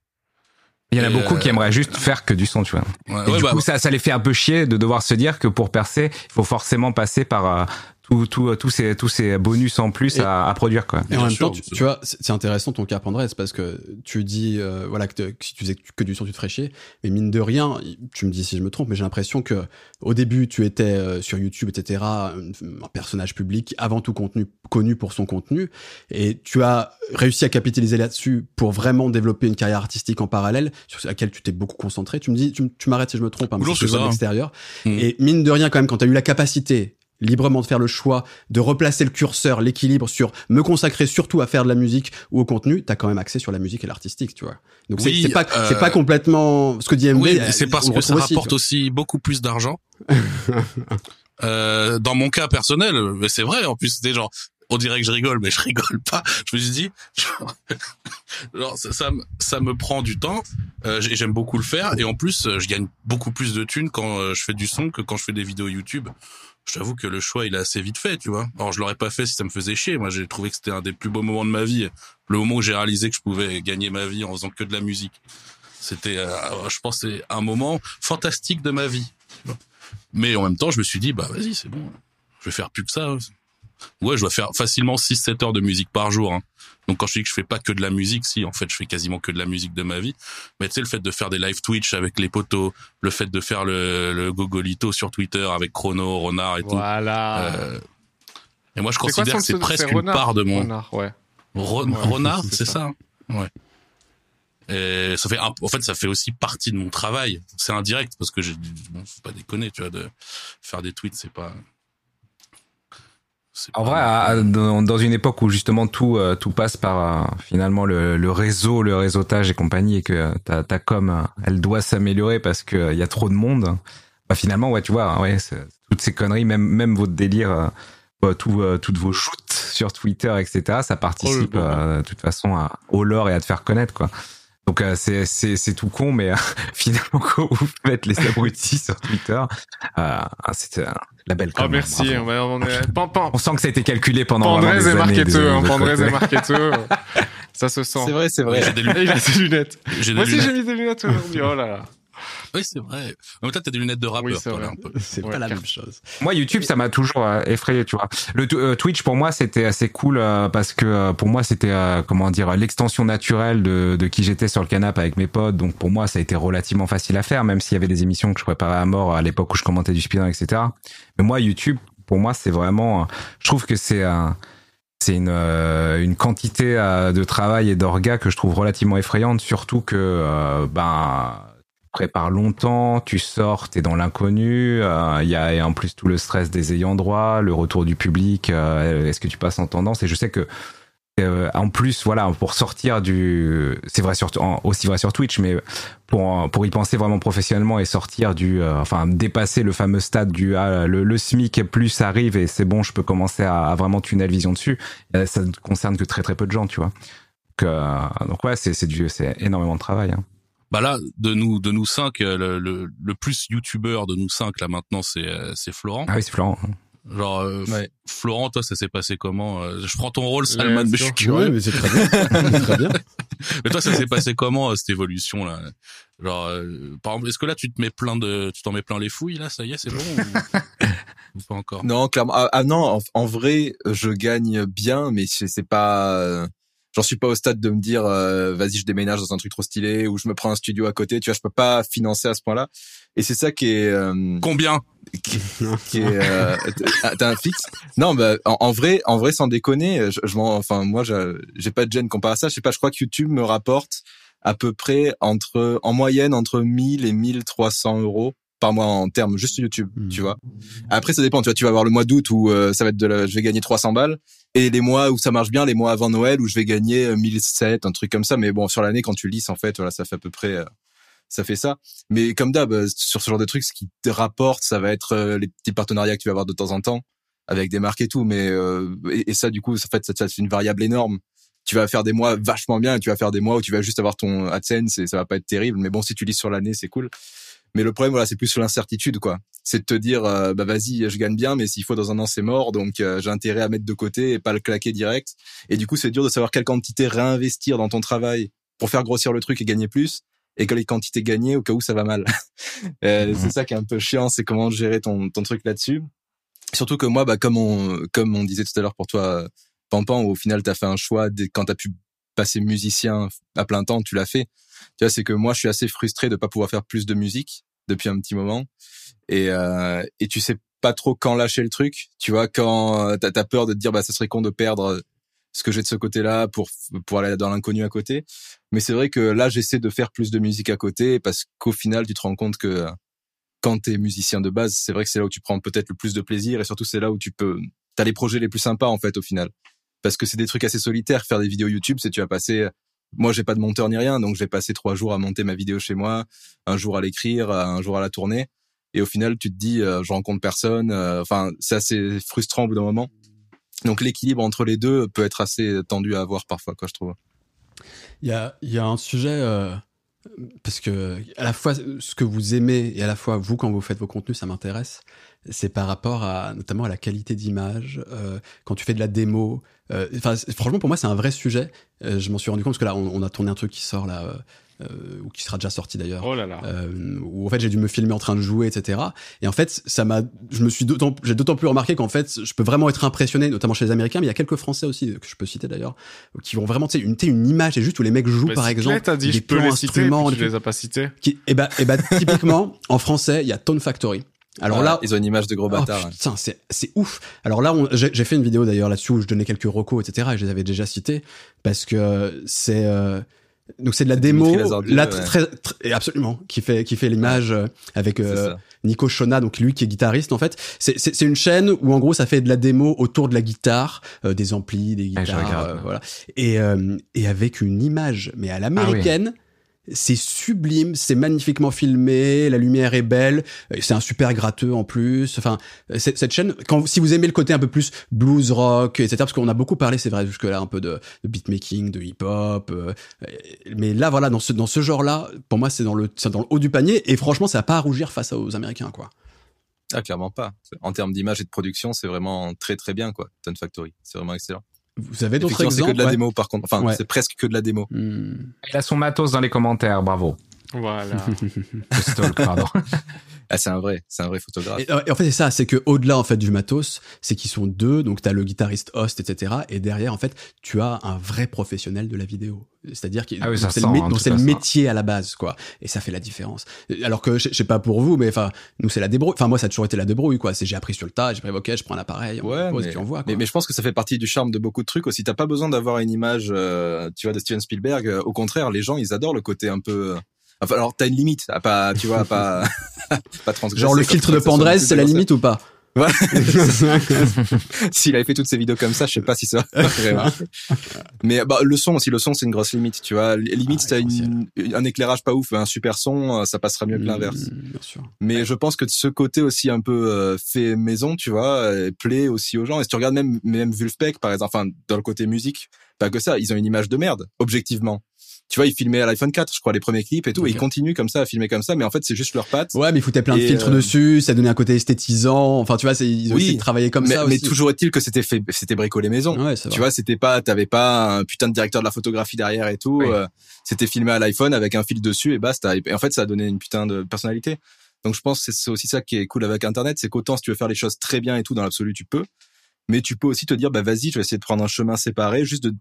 Il y en a beaucoup euh, qui aimeraient juste faire que du son, tu vois. ouais, Et ouais, du bah, coup, ça, ça les fait un peu chier de devoir se dire que pour percer, il faut forcément passer par euh, tout, tout, tous ces, tous ces bonus en plus Et- à, à produire, quoi. Et en même sûr, temps, tu, tu vois, c'est intéressant ton cap, Andrés, parce que tu dis, euh, voilà, que, te- que si tu faisais que du son, tu te ferais chier. Mais mine de rien, tu me dis si je me trompe, mais j'ai l'impression que au début, tu étais euh, sur YouTube, etc., un, un personnage public, avant tout contenu, connu pour son contenu, et tu as réussi à capitaliser là-dessus pour vraiment développer une carrière artistique en parallèle, sur laquelle tu t'es beaucoup concentré. Tu me dis, tu, m'arrêtes si je me trompe, hein, mais je de ça. l'extérieur. Mm. Et mine de rien, quand même, quand tu as eu la capacité librement de faire le choix, de replacer le curseur, l'équilibre sur me consacrer surtout à faire de la musique ou au contenu, t'as quand même accès sur la musique et l'artistique, tu vois. Donc c'est- Oui, c'est pas euh, c'est pas complètement ce que dit MB. Oui, c'est parce que ça aussi, rapporte aussi beaucoup plus d'argent. euh, dans mon cas personnel, mais c'est vrai. En plus, c'était genre, on dirait que je rigole, mais je rigole pas. Je me suis dit, genre, genre, ça, ça, me- ça me prend du temps. Euh, et j'aime beaucoup le faire. Et en plus, euh, je gagne beaucoup plus de thunes quand euh, je fais du son que quand je fais des vidéos YouTube. Je t'avoue que le choix, il est assez vite fait, tu vois. Alors, je l'aurais pas fait si ça me faisait chier. Moi, j'ai trouvé que c'était un des plus beaux moments de ma vie. Le moment où j'ai réalisé que je pouvais gagner ma vie en faisant que de la musique. C'était, euh, je pense, un moment fantastique de ma vie. Mais en même temps, je me suis dit, bah vas-y, c'est bon. Je vais faire plus que ça. Ouais, je dois faire facilement 6-7 heures de musique par jour. hein. Donc quand je dis que je fais pas que de la musique, si, en fait, je fais quasiment que de la musique de ma vie. Mais tu sais, le fait de faire des live Twitch avec les potos, le fait de faire le, le gogolito sur Twitter avec Chrono, Renard et Voilà. tout. Euh, et moi, je quoi considère que c'est presque une part de mon, Renard, ouais. Renard, c'est ça. ça. hein Ouais. Et ça fait un- en fait ça fait aussi partie de mon travail. C'est indirect parce que j'ai bon, faut pas déconner, tu vois de faire des tweets, c'est pas En vrai, à- dans, une époque où justement tout euh, tout passe par euh, finalement le, le réseau, le réseautage et compagnie, et que euh, ta, ta com, euh, elle doit s'améliorer parce que euh, il y a trop de monde. Bah finalement, ouais, tu vois, ouais, toutes ces conneries, même même votre délire, euh, euh, tout, euh, toutes vos shoots sur Twitter, etc. Ça participe Oh, euh, de toute façon à, au lore et à te faire connaître, quoi. Donc euh, c'est c'est c'est tout con, mais euh, finalement quand vous faites les abrutis sur Twitter, euh, c'est euh, la belle. Ah merci. On, va- on est... Pan, pan, On sent que ça a été calculé pendant Pandrez des des Hein, Pandrez côté. est marketeux. Ça se sent. C'est vrai, c'est vrai. j'ai des Et lunettes. il a ses lunettes. J'ai des Moi aussi j'ai mis des lunettes aujourd'hui. Oh là là. Oui, c'est vrai. En même temps, t'as des lunettes de rappeur, Oui, c'est toi, vrai. là, un peu. C'est Ouais, pas la car- même chose. Moi, YouTube, ça m'a toujours euh, effrayé, tu vois. Le euh, Twitch, pour moi, c'était assez cool euh, parce que euh, pour moi, c'était euh, comment dire l'extension naturelle de, de qui j'étais sur le canapé avec mes potes. Donc pour moi, ça a été relativement facile à faire, même s'il y avait des émissions que je préparais à mort à l'époque où je commentais du speedrun, etc. Mais moi, YouTube, pour moi, c'est vraiment. euh, Je trouve que c'est un c'est une, euh, une quantité euh, de travail et d'orgas que je trouve relativement effrayante, surtout que euh, ben prépares longtemps, tu sors, t'es dans l'inconnu, euh, il y a en plus tout le stress des ayants droit, le retour du public, euh, est-ce que tu passes en tendance? Et je sais que euh, en plus, voilà, pour sortir du, c'est vrai sur, aussi vrai sur Twitch, mais pour pour y penser vraiment professionnellement et sortir du, euh, enfin dépasser le fameux stade du ah, le, SMIC plus arrive et c'est bon, je peux commencer à, à vraiment tunnel vision dessus. euh, ça ne concerne que très très peu de gens, tu vois. Donc, euh, ouais, c'est c'est du, c'est énormément de travail. Hein. Bah là, de nous, de nous cinq, euh, le, le, le plus youtubeur de nous cinq là maintenant, c'est euh, c'est Florent. Ah oui, c'est Florent. Genre euh, Ouais. Florent, toi, ça s'est passé comment Euh, Je prends ton rôle, Salman, mais je suis curieux. Ouais, mais c'est très bien. Très bien. Mais toi, ça s'est passé comment euh, cette évolution là? Genre, euh, par exemple, est-ce que là tu te mets plein de, tu t'en mets plein les fouilles là? Ça y est, c'est bon ou, ou pas encore? Non, clairement. Ah, ah non, en, en vrai, je gagne bien, mais c'est c'est pas. J'en suis pas au stade de me dire, euh, vas-y, je déménage dans un truc trop stylé ou je me prends un studio à côté. Tu vois, je peux pas financer à ce point-là. Et c'est ça qui est. euh, Combien qui, qui est euh, t'as- un fixe? Non bah en, en vrai en vrai sans déconner je, je m'en enfin moi j'ai pas de gêne comparé à ça je sais pas je crois que YouTube me rapporte à peu près entre en moyenne entre 1000 et 1300 euros par mois en termes juste YouTube Mhm. tu vois après ça dépend tu vois tu vas avoir le mois d'août où euh, ça va être de la, je vais gagner 300 balles et les mois où ça marche bien les mois avant Noël où je vais gagner euh, 1007 un truc comme ça mais bon sur l'année quand tu lisses en fait voilà ça fait à peu près euh, ça fait ça. Mais comme d'hab, euh, sur ce genre de trucs, ce qui te rapporte, ça va être euh, les petits partenariats que tu vas avoir de temps en temps avec des marques et tout. Mais euh, et, et ça, du coup, en fait, ça, ça c'est une variable énorme. Tu vas faire des mois vachement bien et tu vas faire des mois où tu vas juste avoir ton AdSense et ça va pas être terrible. Mais bon, si tu lis sur l'année, c'est cool. Mais le problème, voilà, c'est plus sur l'incertitude, quoi. C'est de te dire, euh, bah vas-y, je gagne bien, mais s'il faut dans un an, c'est mort. Donc euh, j'ai intérêt à mettre de côté et pas le claquer direct. Et du coup, c'est dur de savoir quelle quantité réinvestir dans ton travail pour faire grossir le truc et gagner plus et quelle quantité gagner au cas où ça va mal. Euh, C'est ça qui est un peu chiant, c'est comment gérer ton, ton truc là-dessus. surtout que moi, bah, comme on, comme on disait tout à l'heure pour toi, Pampan, au final, t'as fait un choix dès, quand t'as pu passer musicien à plein temps, tu l'as fait. Tu vois, c'est que moi, je suis assez frustré de pas pouvoir faire plus de musique depuis un petit moment. Et, euh, et tu sais pas trop quand lâcher le truc. Tu vois, quand t'as as peur de te dire, bah, ça serait con de perdre ce que j'ai de ce côté-là pour pour aller dans l'inconnu à côté. Mais c'est vrai que là, j'essaie de faire plus de musique à côté parce qu'au final, tu te rends compte que quand t'es musicien de base, c'est vrai que c'est là où tu prends peut-être le plus de plaisir et surtout c'est là où tu peux t'as les projets les plus sympas en fait au final parce que c'est des trucs assez solitaires. Faire des vidéos YouTube, c'est tu vas passer moi j'ai pas de monteur ni rien donc j'ai passé trois jours à monter ma vidéo chez moi un jour à l'écrire un jour à la tourner et au final tu te dis euh, je rencontre personne euh, enfin c'est assez frustrant au bout d'un moment donc l'équilibre entre les deux peut être assez tendu à avoir parfois, quoi, je trouve. Il y a, il y a un sujet euh, parce que à la fois ce que vous aimez et à la fois vous quand vous faites vos contenus, ça m'intéresse. C'est par rapport à notamment à la qualité d'image, euh, quand tu fais de la démo. Euh, franchement, pour moi, c'est un vrai sujet. Euh, je m'en suis rendu compte parce que là, on, on, a tourné un truc qui sort là ou qui sera déjà sorti d'ailleurs. Oh là là. Euh, où en fait j'ai dû me filmer en train de jouer, etc. Et en fait, ça m'a, je me suis d'autant, j'ai d'autant plus remarqué qu'en fait, je peux vraiment être impressionné, notamment chez les Américains, mais il y a quelques Français aussi que je peux citer d'ailleurs, qui vont vraiment, tu sais, une, une image et juste où les mecs jouent bah, par exemple. T'as dit, je peux les citer, tu les as pas cités. Qui, et bah, et bah, typiquement, en français, il y a Tone Factory. Alors Ah, là, ils ont une image de gros Oh, bâtard. putain, c'est c'est ouf. Alors là, j'ai fait une vidéo d'ailleurs là-dessus où je donnais quelques recos, etc. Et je les avais déjà cités parce que c'est euh, donc c'est de la démo, ouais. très, absolument qui fait qui fait l'image euh, avec euh. Nico Shona, donc lui qui est guitariste en fait. C'est une chaîne où en gros ça fait de la démo autour de la guitare, euh, des amplis, des je guitares, regarde. euh, voilà, et euh, et avec une image mais à l'américaine. C'est sublime, c'est magnifiquement filmé, la lumière est belle, euh, c'est un super gratteux en plus. Enfin, euh, cette chaîne, quand si vous aimez le côté un peu plus blues rock, etc. Parce qu'on a beaucoup parlé, c'est vrai jusque là un peu de, beatmaking, de hip hop, euh, mais là voilà dans ce dans ce genre-là, pour moi c'est dans le dans le haut du panier et franchement ça a pas à rougir face aux Américains quoi. Ah, clairement pas. En termes d'image et de production, c'est vraiment très très bien, quoi. Ton Factory. C'est vraiment excellent. Vous avez d'autres Effectivement, c'est exemples que de la ouais. démo, par contre. Enfin, Ouais. c'est presque que de la démo. Hmm. Il a son matos dans les commentaires, bravo. Voilà. Le stalk, pardon. Ah, c'est un vrai, c'est un vrai photographe. Et, euh, et en fait, c'est ça, c'est que au-delà en fait du matos, c'est qu'ils sont deux, donc t'as le guitariste host, etc. Et derrière, en fait, tu as un vrai professionnel de la vidéo. C'est-à-dire que Ah oui, c'est le, mé- hein, le métier à la base, quoi. Et ça fait la différence. Alors que je sais pas pour vous, mais enfin, nous c'est la débrouille. Enfin moi, ça a toujours été la débrouille, quoi. C'est j'ai appris sur le tas, j'ai pris ok, je prends l'appareil, on Ouais, pose, mais, puis on voit. Quoi. mais, mais je pense que ça fait partie du charme de beaucoup de trucs aussi. T'as pas besoin d'avoir une image, euh, tu vois, de Steven Spielberg. Euh, Au contraire, les gens, ils adorent le côté un peu. Enfin, alors t'as une limite, à pas, tu vois, à pas, pas transgresser. Genre le filtre de plus c'est la limite ou pas Ouais. S'il avait fait toutes ces vidéos comme ça, je sais pas si ça. Mais bah, le son aussi, le son c'est une grosse limite, tu vois. Limite, Ah, t'as une, un éclairage pas ouf, un super son, ça passera mieux que l'inverse. Bien sûr. Mais je pense que ce côté aussi un peu euh, fait maison, tu vois, euh, plaît aussi aux gens. Et si tu regardes même même Vulfpeck par exemple, enfin dans le côté musique, pas que ça, ils ont une image de merde, objectivement. Tu vois, ils filmaient à l'iPhone 4, je crois, les premiers clips et tout, et ils continuent comme ça à filmer comme ça, mais en fait c'est juste leurs pattes. Ouais, mais ils foutaient plein de filtres euh, dessus, ça donnait un côté esthétisant. Enfin, tu vois, c'est ils Oui, travailler comme mais, ça mais aussi. toujours est-il que c'était fait, c'était bricolé maison. Ouais, c'est Tu vrai. vois, c'était pas, t'avais pas un putain de directeur de la photographie derrière et tout. Oui. euh, c'était filmé à l'iPhone avec un fil dessus et basta. Et en fait, ça a donné une putain de personnalité. Donc, je pense que c'est aussi ça qui est cool avec Internet, c'est qu'autant si tu veux faire les choses très bien et tout dans l'absolu, tu peux. Mais tu peux aussi te dire, bah vas-y, je vais essayer de prendre un chemin séparé, juste de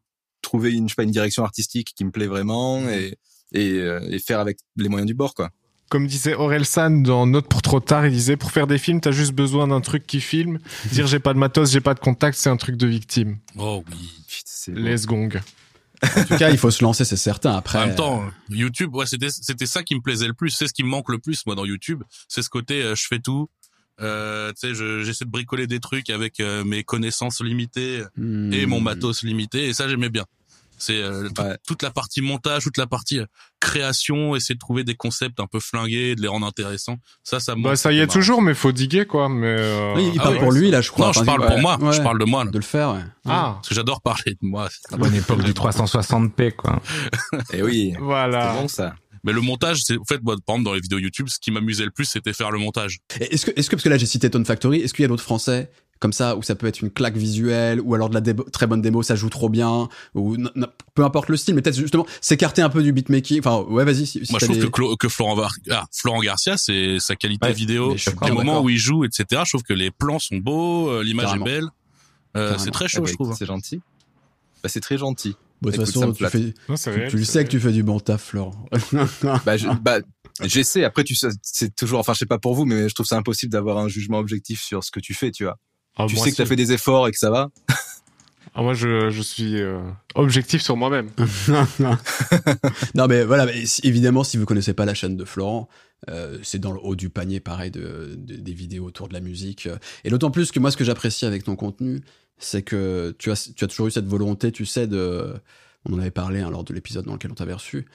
trouver une, je sais pas, une direction artistique qui me plaît vraiment et et, euh, et faire avec les moyens du bord, quoi. Comme disait Aurel San dans Note pour trop tard, il disait pour faire des films, t'as juste besoin d'un truc qui filme. Dire j'ai pas de matos, j'ai pas de contact, c'est un truc de victime. Oh oui. Putain, c'est Les gong. En tout cas, il faut se lancer, c'est certain. Après, En même temps, YouTube, ouais, c'était c'était ça qui me plaisait le plus. C'est ce qui me manque le plus moi dans YouTube. C'est ce côté, euh, je fais tout. Euh, tu sais, je- j'essaie de bricoler des trucs avec euh, mes connaissances limitées hmm, et mon matos limité. Et ça, j'aimais bien. C'est euh, Ouais. toute la partie montage, toute la partie euh, création, essayer de trouver des concepts un peu flingués, de les rendre intéressants. Ça, ça me Bah ça y c'est est marrant. toujours, mais faut diguer quoi. Mais euh, Oui, il Ah parle ouais. pour lui là, je crois. Non, je parle ouais, pour moi. ouais, Je parle de moi. là. de le faire. Ouais. ah Parce que j'adore parler de moi. La bonne époque du 360p, quoi. Et oui, c'est voilà. bon ça. Mais le montage, c'est, en fait, moi, par exemple, dans les vidéos YouTube, ce qui m'amusait le plus, c'était faire le montage. Est-ce que, est-ce que parce que là j'ai cité Tone Factory, est-ce qu'il y a d'autres Français comme ça, où ça peut être une claque visuelle, ou alors de la démo- très bonne démo, ça joue trop bien, ou peu importe le style, mais peut-être justement s'écarter un peu du beatmaking. Enfin, ouais, vas-y. Si, si Moi, je trouve que, Clo- que Florent, Var- ah, Florent Garcia, c'est sa qualité Ouais, vidéo. mais je suis Du bien moment d'accord. où il joue, etc. Je trouve que les plans sont beaux, euh, l'image est belle. Euh, c'est très Ah chaud, bah, je trouve. écoute, C'est gentil. Bah, c'est très gentil. Bon, de toute façon, tu, flatte. fais, Non, c'est tu, réel, tu le sais que tu fais du bon taf, Florent. Bah, je, bah, j'essaie. Après, tu sais, c'est toujours, enfin, je sais pas pour vous, mais je trouve ça impossible d'avoir un jugement objectif sur ce que tu fais, tu vois. Ah, tu sais que t'as si. fait des efforts et que ça va. Ah, moi, je, je suis euh, objectif sur moi-même. non, mais voilà, mais évidemment, si vous connaissez pas la chaîne de Florent, euh, c'est dans le haut du panier, pareil, de, de- des vidéos autour de la musique. Et d'autant plus que moi, ce que j'apprécie avec ton contenu, c'est que tu as, tu as toujours eu cette volonté, tu sais, de. On en avait parlé hein, lors de l'épisode dans lequel on t'avait reçu.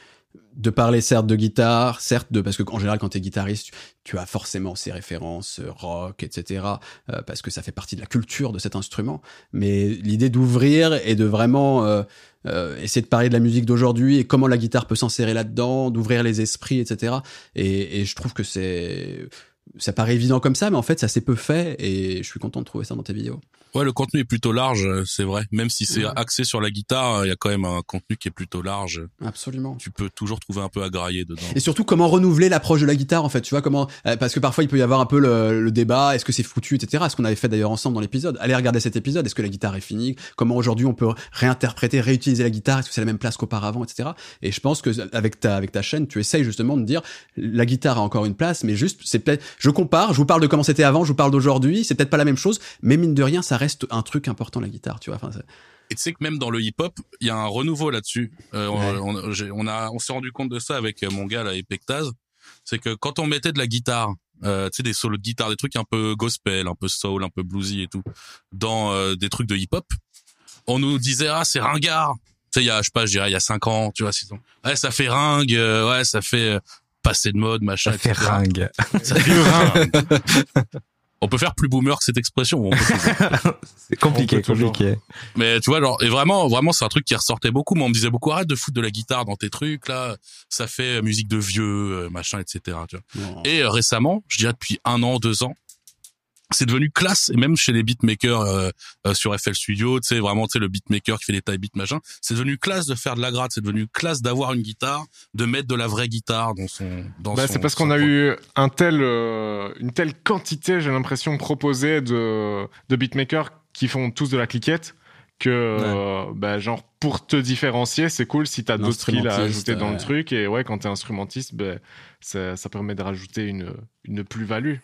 De parler certes de guitare, certes de parce que en général quand t'es guitariste, tu, as forcément ces références euh, rock, etc. euh, parce que ça fait partie de la culture de cet instrument. Mais l'idée d'ouvrir et de vraiment euh, essayer de parler de la musique d'aujourd'hui et comment la guitare peut s'insérer là-dedans, d'ouvrir les esprits, etc. Et, et je trouve que c'est ça paraît évident comme ça, mais en fait, ça s'est peu fait et je suis content de trouver ça dans tes vidéos. Ouais, le contenu est plutôt large, euh, c'est vrai. Même si c'est Ouais. axé sur la guitare, il y a quand même un contenu qui est plutôt large. Absolument. Tu peux toujours trouver un peu à grailler dedans. Et surtout, comment renouveler l'approche de la guitare, en fait, tu vois, comment, euh, parce que parfois il peut y avoir un peu le, le débat, est-ce que c'est foutu, etc. Ce qu'on avait fait d'ailleurs ensemble dans l'épisode. Allez regarder cet épisode, est-ce que la guitare est finie Comment aujourd'hui on peut réinterpréter, réutiliser la guitare Est-ce que c'est la même place qu'auparavant, etc. Et je pense que avec ta, avec ta chaîne, tu essayes justement de dire, la guitare a encore une place, mais juste, c'est peut-être, je compare, je vous parle de comment c'était avant, je vous parle d'aujourd'hui, c'est peut-être pas la même chose, mais mine de rien, ça reste un truc important, la guitare, tu vois. Enfin, c'est- Et tu sais que même dans le hip-hop, il y a un renouveau là-dessus. Euh, on- Ouais. on, j'ai- on a, on s'est rendu compte de ça avec euh, mon gars là, Epectaz. C'est que quand on mettait de la guitare, euh, tu sais, des solos de guitare, des trucs un peu gospel, un peu soul, un peu bluesy et tout, dans euh, des trucs de hip-hop, on nous disait ah c'est ringard. Tu sais, il y a, je sais pas, je dirais il y a cinq ans, tu vois, six ans. Ouais, ça fait ringue, euh, ouais, ça fait passer de mode, machin. Ça fait etc. ringue. Ça fait ringue. On peut faire plus boomer que cette expression. C'est compliqué, compliqué. Mais tu vois, genre, et vraiment, vraiment, c'est un truc qui ressortait beaucoup. Moi, on me disait beaucoup, arrête de foutre de la guitare dans tes trucs, là. Ça fait musique de vieux, euh, machin, etc. Tu vois. bon. Et euh, récemment, je dirais depuis un an, deux ans, c'est devenu classe, et même chez les beatmakers euh, euh, sur FL Studio, tu sais, vraiment, tu sais, le beatmaker qui fait des tailles beats, machin, c'est devenu classe de faire de la gratte, c'est devenu classe d'avoir une guitare, de mettre de la vraie guitare dans son... Dans Bah, son- c'est parce qu'on a eu un tel, euh, une telle quantité, j'ai l'impression, proposée de, de beatmakers qui font tous de la cliquette que, euh, bah, genre, pour te différencier, c'est cool si t'as d'autres skills à ajouter dans le truc. Et ouais, quand t'es instrumentiste, ben ça, ça permet de rajouter une, une plus-value.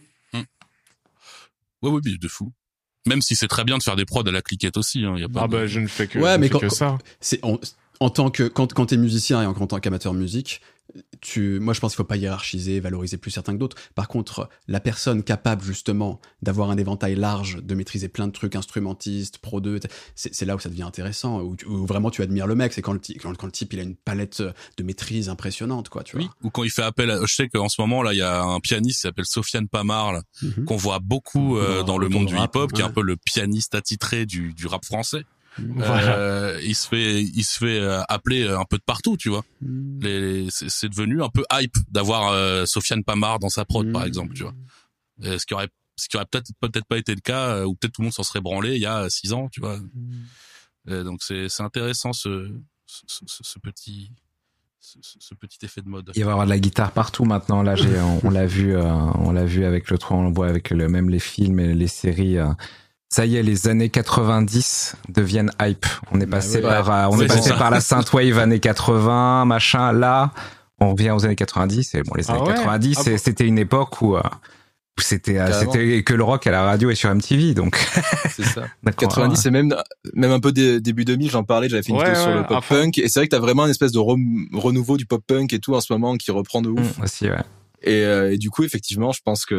Ouais, oui, mais de fou. Même si c'est très bien de faire des prods à la cliquette aussi, hein, y a pas Ah de- bah, je ne fais que, Ouais, mais fais quand- que ça. c'est en, en tant que quand quand t'es musicien et en tant qu'amateur musique, tu, moi je pense qu'il faut pas hiérarchiser, valoriser plus certains que d'autres. Par contre, la personne capable justement d'avoir un éventail large, de maîtriser plein de trucs, instrumentiste, pro 2, c'est là où ça devient intéressant, où, tu- où vraiment tu admires le mec, c'est quand le, quand, quand le type il a une palette de maîtrise impressionnante, quoi, tu vois. Oui, ou quand il fait appel à... Je sais qu'en ce moment, là, il y a un pianiste qui s'appelle Sofiane Pamar, Mhm. qu'on voit beaucoup euh, Dans- dans le monde du hip-hop, qui est un peu le pianiste attitré du, du rap français. Voilà. Euh, il se fait, il se fait euh, appeler un peu de partout, tu vois. Les, c'est, c'est devenu un peu hype d'avoir euh, Sofiane Pamar dans sa prod, par Mhm. exemple, tu vois. Euh, ce qui aurait, ce qui aurait peut-être peut-être pas été le cas, euh, ou peut-être tout le monde s'en serait branlé il y a six ans, tu vois. Euh, donc c'est, c'est intéressant ce, ce, ce, ce petit, ce, ce- ce petit effet de mode. Il va y avoir de la guitare partout maintenant. Là, j'ai, on, on l'a vu, euh, on l'a vu avec le 3, on le voit avec le, même les films et les séries. euh. Ça y est, les années 90 deviennent hype. On est Bah passé ouais. par, euh, on est c'est passé par la synthwave années 80, machin. Là, on revient aux années 90. Et bon, les Ah années ouais 90, Ah c'est- bon c'était une époque où, euh, où c'était, euh, c'était que le rock à la radio et sur MTV. Donc, C'est ça. d'accord. 90 et même même un peu dé- début 2000 j'en parlais j'avais fait une Ouais, vidéo sur le pop punk et c'est vrai que t'as vraiment une espèce de re- renouveau du pop punk et tout en ce moment qui reprend de ouf Mm, aussi, ouais. et, euh, et du coup effectivement je pense que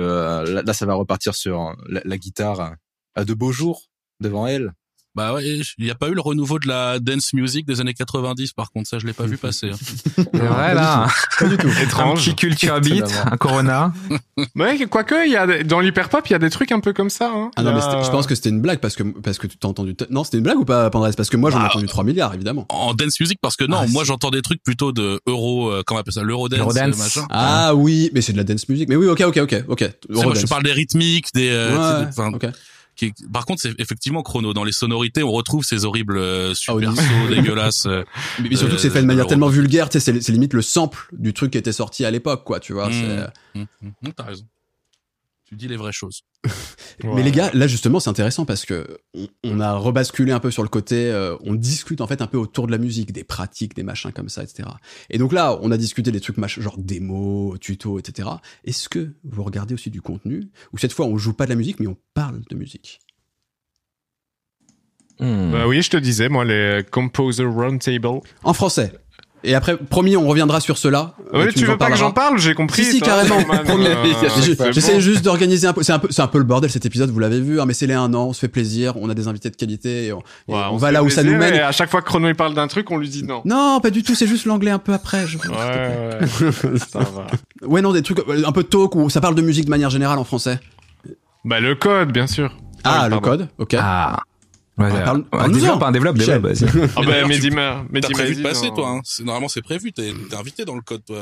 là, là, ça va repartir sur la, la guitare à- de beaux jours devant elle Bah ouais, il n'y a pas eu le renouveau de la dance music des années 90, par contre, ça je l'ai pas vu passer. hein. C'est vrai, là. Pas du tout. Un Étrange. petit culture beat, un Corona. Mais quoique, il y a des- dans l'hyperpop, il y a des trucs un peu comme ça. Hein. Ah non, mais je pense que c'était une blague parce que parce que tu t'as entendu. Non, c'était une blague ou pas, Pandresse? Parce que moi j'en ai Bah, entendu 3 milliards évidemment. En dance music, parce que non, Ah, moi j'entends des trucs plutôt de euro, euh, comment on appelle ça, l'eurodance, L'eurodance. euh, machin. Ah oui, mais c'est de la dance music. Mais oui, ok, ok, ok, ok. Moi, je Eurodance. parle des rythmiques, des, euh, Ouais, des- enfin, ok. Qui est- par contre, c'est effectivement chrono. Dans les sonorités, on retrouve ces horribles euh, super Audition. sauts dégueulasses. euh, Mais, surtout que c'est fait de Euh, manière le- tellement vulgaire, c'est limite le sample du truc qui était sorti à l'époque, quoi, tu vois. Mm. hum, hum, hum, T'as raison. Tu dis les vraies choses. Mais les gars, là justement, c'est intéressant parce que on, on a rebasculé un peu sur le côté, euh, on discute en fait un peu autour de la musique, des pratiques, des machins comme ça, etc. Et donc là, on a discuté des trucs mach- genre démos, tutos, etc. Est-ce que vous regardez aussi du contenu? Ou cette fois on joue pas de la musique mais on parle de musique? Hmm. Bah oui, je te disais, moi, les Composer Roundtable. en français Et après, promis, on reviendra sur cela. Oui, tu, veux pas que j'en parle J'ai compris. Si, si, carrément. Euh, J'essaie bon. juste d'organiser un peu. C'est un peu, c'est un peu le bordel cet épisode. Vous l'avez vu, hein, mais c'est les un an. On se fait plaisir. On a des invités de qualité. Et on, et va là où ça nous mène. Et à chaque fois que Chrono il parle d'un truc, on lui dit non. Non, pas du tout. C'est juste l'anglais un peu après. Je... Ouais, ouais. ça va. Ouais, non, des trucs euh, un peu talk où ça parle de musique de manière générale en français. Bah, le code, bien sûr. Ah, oui, le pardon. code. Ok. Ah. Ouais, Ah, ouais. parle- parle-nous-en. développe, hein, développe, développe, vas-y. Ah, bah, d'ailleurs, Mehdi tu- Ma- Mehdi T'as prévu de passer, toi. Hein. Normalement, c'est prévu. T'es t'es invité dans le code, toi,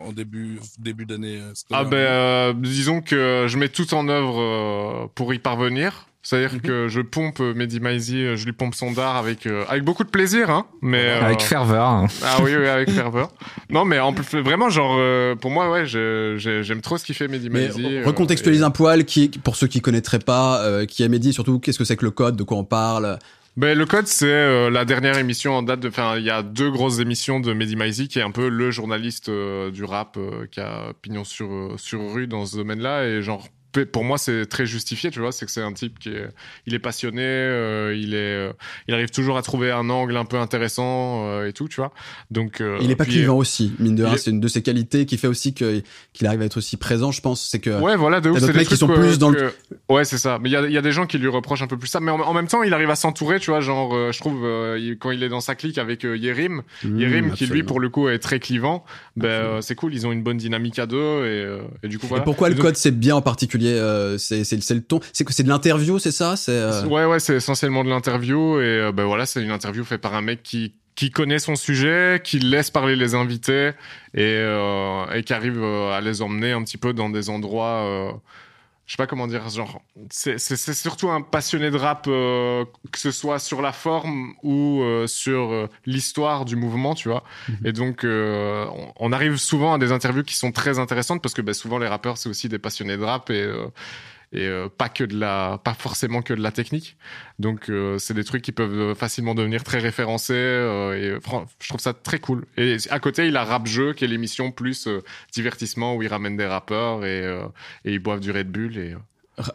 en début début d'année euh, Ah ben euh, disons que je mets tout en œuvre euh, pour y parvenir. C'est-à-dire Mhm. que je pompe euh, Mehdi Maizi, euh, je lui pompe son dard avec euh, avec beaucoup de plaisir, hein. Mais euh, Avec ferveur. hein. ah oui, oui avec ferveur. Non mais en plus vraiment genre euh, pour moi ouais j'aime trop ce qu'il fait Mehdi euh, recontextualise et- un poil, qui, pour ceux qui connaîtraient pas, euh, qui est Mehdi, surtout, qu'est-ce que c'est que le code, de quoi on parle. Ben, le code, c'est euh, la dernière émission en date de. Enfin, il y a deux grosses émissions de Mehdi Maizi, qui est un peu le journaliste euh, du rap euh, qui a pignon sur, sur rue dans ce domaine-là. Et genre, pour moi, c'est très justifié, tu vois. C'est que c'est un type qui est. Il est passionné, euh, il est. euh, il arrive toujours à trouver un angle un peu intéressant euh, et tout, tu vois. Donc. il est pas clivant aussi, mine de rien. est- C'est une de ses qualités qui fait aussi que- qu'il arrive à être aussi présent, je pense. C'est que. Ouais, voilà, de ouf. C'est des mecs qui sont plus dans le- Ouais, c'est ça. Mais il y a, il y a des gens qui lui reprochent un peu plus ça. Mais en, en même temps, il arrive à s'entourer, tu vois. Genre, je trouve, il- quand il est dans sa clique avec Yerim, Mmh, Yerim, qui lui, pour le coup, est très clivant, ben, c'est cool. Ils ont une bonne dynamique à deux. Et, et du coup, voilà. Et pourquoi Et le code c'est bien en particulier euh, C'est le ton. C'est que c'est de l'interview, c'est ça? C'est euh, Ouais, ouais, c'est essentiellement de l'interview. Et euh, ben voilà, c'est une interview faite par un mec qui qui connaît son sujet, qui laisse parler les invités et, et qui arrive à les emmener un petit peu dans des endroits. Je sais pas comment dire, genre, c'est surtout un passionné de rap, euh, que ce soit sur la forme ou euh, sur euh, l'histoire du mouvement, tu vois. Et donc, euh, on, on arrive souvent à des interviews qui sont très intéressantes parce que ben, souvent les rappeurs c'est aussi des passionnés de rap et euh, et euh, pas que de la, pas forcément que de la technique. Donc euh, c'est des trucs qui peuvent facilement devenir très référencés euh, et je trouve ça très cool. Et à côté il a Rap Jeu qui est l'émission plus euh, divertissement où il ramène des rappeurs et euh, ils boivent du Red Bull et euh,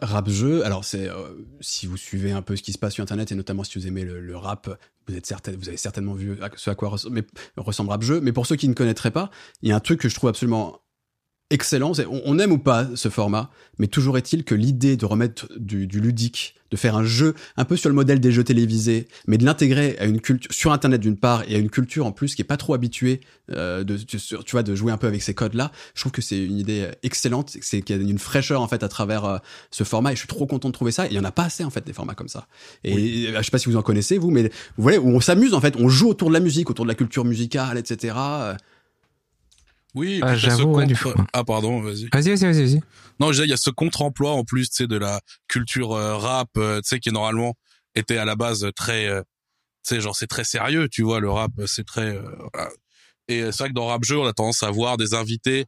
rap jeu. Alors c'est euh, si vous suivez un peu ce qui se passe sur internet et notamment si vous aimez le, rap, vous êtes certain, vous avez certainement vu ce à quoi res- mais, ressemble rap jeu. Mais pour ceux qui ne connaîtraient pas, il y a un truc que je trouve absolument excellent. On, on aime ou pas ce format, mais toujours est-il que l'idée de remettre du, du ludique, de faire un jeu un peu sur le modèle des jeux télévisés, mais de l'intégrer à une culture sur Internet d'une part et à une culture en plus qui est pas trop habituée euh, de, tu vois, de jouer un peu avec ces codes-là. Je trouve que c'est une idée excellente, c'est qu'il y a une fraîcheur en fait à travers euh, ce format et je suis trop content de trouver ça. Et il y en a pas assez en fait des formats comme ça. Et euh, je sais pas si vous en connaissez vous, mais vous voyez où on s'amuse en fait, on joue autour de la musique, autour de la culture musicale, etc. Oui, Ah, j'avoue, ouais, contre-. Ah, pardon, vas-y. Vas-y, vas-y, vas-y, vas-y. Non, je disais, il y a ce contre-emploi en plus, tu sais, de la culture euh, rap, euh, tu sais, qui normalement était à la base très, euh, tu sais, genre c'est très sérieux, tu vois, le rap, c'est très, voilà. Et c'est vrai que dans rap jeu, on a tendance à voir des invités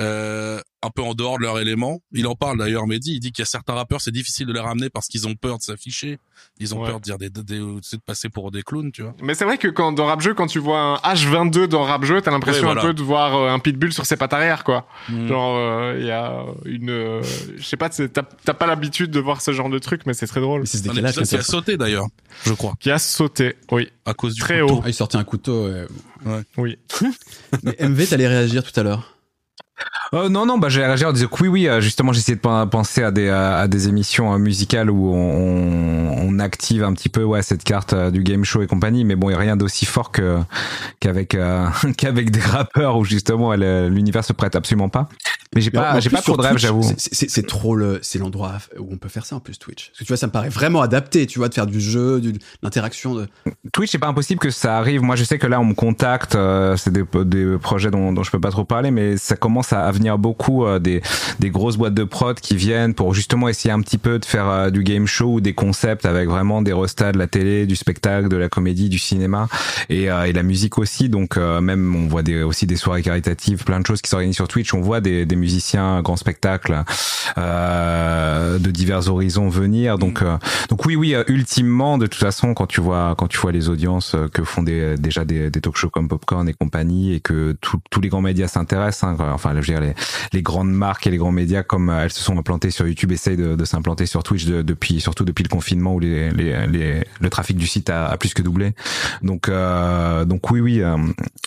euh, un peu en dehors de leur élément. Il en parle d'ailleurs, Mehdi, il dit qu'il y a certains rappeurs, c'est difficile de les ramener parce qu'ils ont peur de s'afficher, ils ont Ouais. peur de dire des, de passer pour des clowns, tu vois. Mais c'est vrai que quand dans Rap Jeu, quand tu vois un H22 dans Rap Jeu, t'as l'impression Ouais, voilà. un peu de voir euh, un pitbull sur ses pattes arrière, quoi. Mm. Genre, euh, il y a une, euh, je sais pas, t'as t'as pas l'habitude de voir ce genre de truc, mais c'est très drôle. mais c'est Un épisode qui a sauté d'ailleurs, je crois, Qui a sauté, oui, à cause du Très couteau. haut. Ah, il sortait un couteau. oui. Mais MV, t'allais réagir tout à l'heure. Euh, non, non, bah j'ai réagi en disant que oui, oui. euh, justement, j'essayais de pen- penser à des à des émissions euh, musicales où on, on active un petit peu ouais cette carte du game show et compagnie. Mais bon, il y a rien d'aussi fort que qu'avec euh, qu'avec des rappeurs où justement l'univers se prête absolument pas. Mais j'ai pas, j'ai pas trop de rêve, Twitch, j'avoue. c'est- trop le, c'est l'endroit où on peut faire ça en plus Twitch. Parce que tu vois, ça me paraît vraiment adapté, tu vois, de faire du jeu, de l'interaction. De... Twitch, c'est pas impossible que ça arrive. Moi, je sais que là, on me contacte. euh, c'est des, des projets dont, dont je peux pas trop parler, mais ça commence à, à venir beaucoup euh, des, des grosses boîtes de prod qui viennent pour justement essayer un petit peu de faire euh, du game show ou des concepts avec vraiment des restats de la télé, du spectacle, de la comédie, du cinéma et, euh, et la musique aussi. Donc même, on voit des, aussi des soirées caritatives, plein de choses qui s'organisent sur Twitch. On voit des, des musiciens, grands spectacles euh, de divers horizons venir. Donc euh, donc oui, oui, ultimement, de toute façon, quand tu vois, quand tu vois les audiences que font des, déjà des, des talk shows comme Popcorn et compagnie, et que tout- tous les grands médias s'intéressent, hein, enfin, je veux dire, les, les grandes marques et les grands médias, comme euh, elles se sont implantées sur YouTube, essayent de, de s'implanter sur Twitch de- depuis, surtout depuis le confinement où les, les, les- le trafic du site a, a plus que doublé. Donc, euh, donc oui, oui, euh,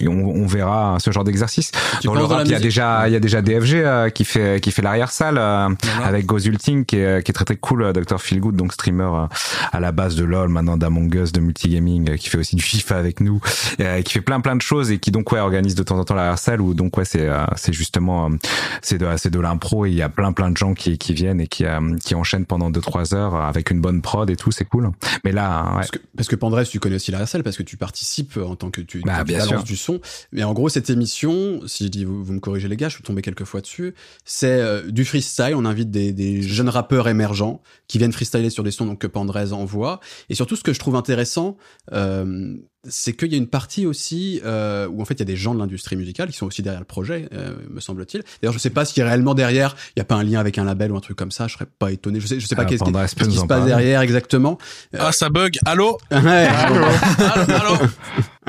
on, on verra ce genre d'exercice. Dans le rap, il y a déjà, il y a déjà DFG euh, qui fait, qui fait l'arrière salle. Voilà. avec Gozulting qui est, qui est très très cool, euh, Dr Feelgood, donc streamer euh, à la base de LoL, maintenant d'Among Us, de multigaming, euh, qui fait aussi du FIFA avec nous, euh, qui fait plein plein de choses et qui donc ouais organise de temps en temps la salle où donc ouais c'est euh, c'est justement euh, c'est de c'est de l'impro et il y a plein plein de gens qui qui viennent et qui euh, qui enchaînent pendant 2 3 heures avec une bonne prod et tout, c'est cool. Mais là ouais. Parce que, parce que tu connais aussi la RSL parce que tu participes en tant que tu, Bah, bien balances sûr. du son. Mais en gros, cette émission, si je dis vous, vous me corrigez les gars, je suis tombé quelques fois dessus, c'est euh, du freestyle. On invite des, des jeunes rappeurs émergents qui viennent freestyler sur des sons donc, que Pandrez envoie. Et surtout, ce que je trouve intéressant, euh, c'est qu'il y a une partie aussi euh, où en fait il y a des gens de l'industrie musicale qui sont aussi derrière le projet, euh, me semble-t-il. D'ailleurs, je sais pas si réellement derrière il y a pas un lien avec un label ou un truc comme ça. Je serais pas étonné. Je sais, je sais pas Ah, qu'est-ce qui, ce qui se passe derrière exactement. Ah, ça bug. Allô? Ouais. Allô? Allô?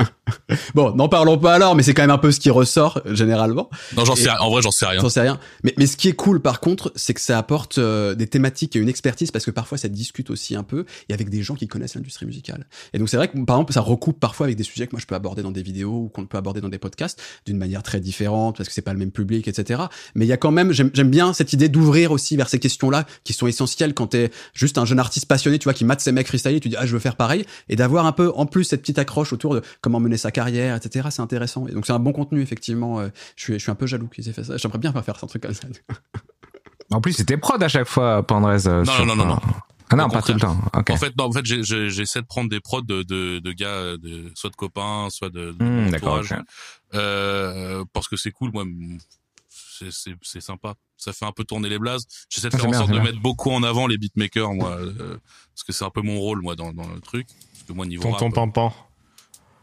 Bon, n'en parlons pas alors, mais c'est quand même un peu ce qui ressort généralement. Non, j'en sais rien. En vrai, j'en sais rien. J'en sais rien. Mais, mais ce qui est cool par contre, c'est que ça apporte euh, des thématiques et une expertise parce que parfois ça discute aussi un peu et avec des gens qui connaissent l'industrie musicale. Et donc c'est vrai que par exemple ça recoupe parfois avec des sujets que moi je peux aborder dans des vidéos ou qu'on peut aborder dans des podcasts d'une manière très différente parce que c'est pas le même public, etc. Mais il y a quand même, j'aime j'aime bien cette idée d'ouvrir aussi vers ces questions-là qui sont essentielles quand t'es juste un jeune artiste passionné, tu vois, qui mate ses mecs freestyle, tu dis ah je veux faire pareil et d'avoir un peu en plus cette petite accroche autour de comment mener sa carrière, etc. C'est intéressant. Et donc c'est un bon contenu effectivement. Euh, je suis je suis un peu jaloux qu'ils aient fait ça. J'aimerais bien faire un truc comme ça. En plus, c'était prod à chaque fois Pandrez. euh, Non, sur- non, non, non, non. Ah non, pas tout le temps. En fait, non, en fait, j'essaie de prendre des prods de, de, de gars, euh, de, soit de copains, soit de, Hmm, entourage. Euh, parce que c'est cool, moi, c'est- sympa. Ça fait un peu tourner les blazes. J'essaie de Ah, faire en bien, sorte de bien. mettre beaucoup en avant les beatmakers, moi, euh, parce que c'est un peu mon rôle, moi, dans, dans le truc. Parce que moi, niveau Tonton rap, Pampan.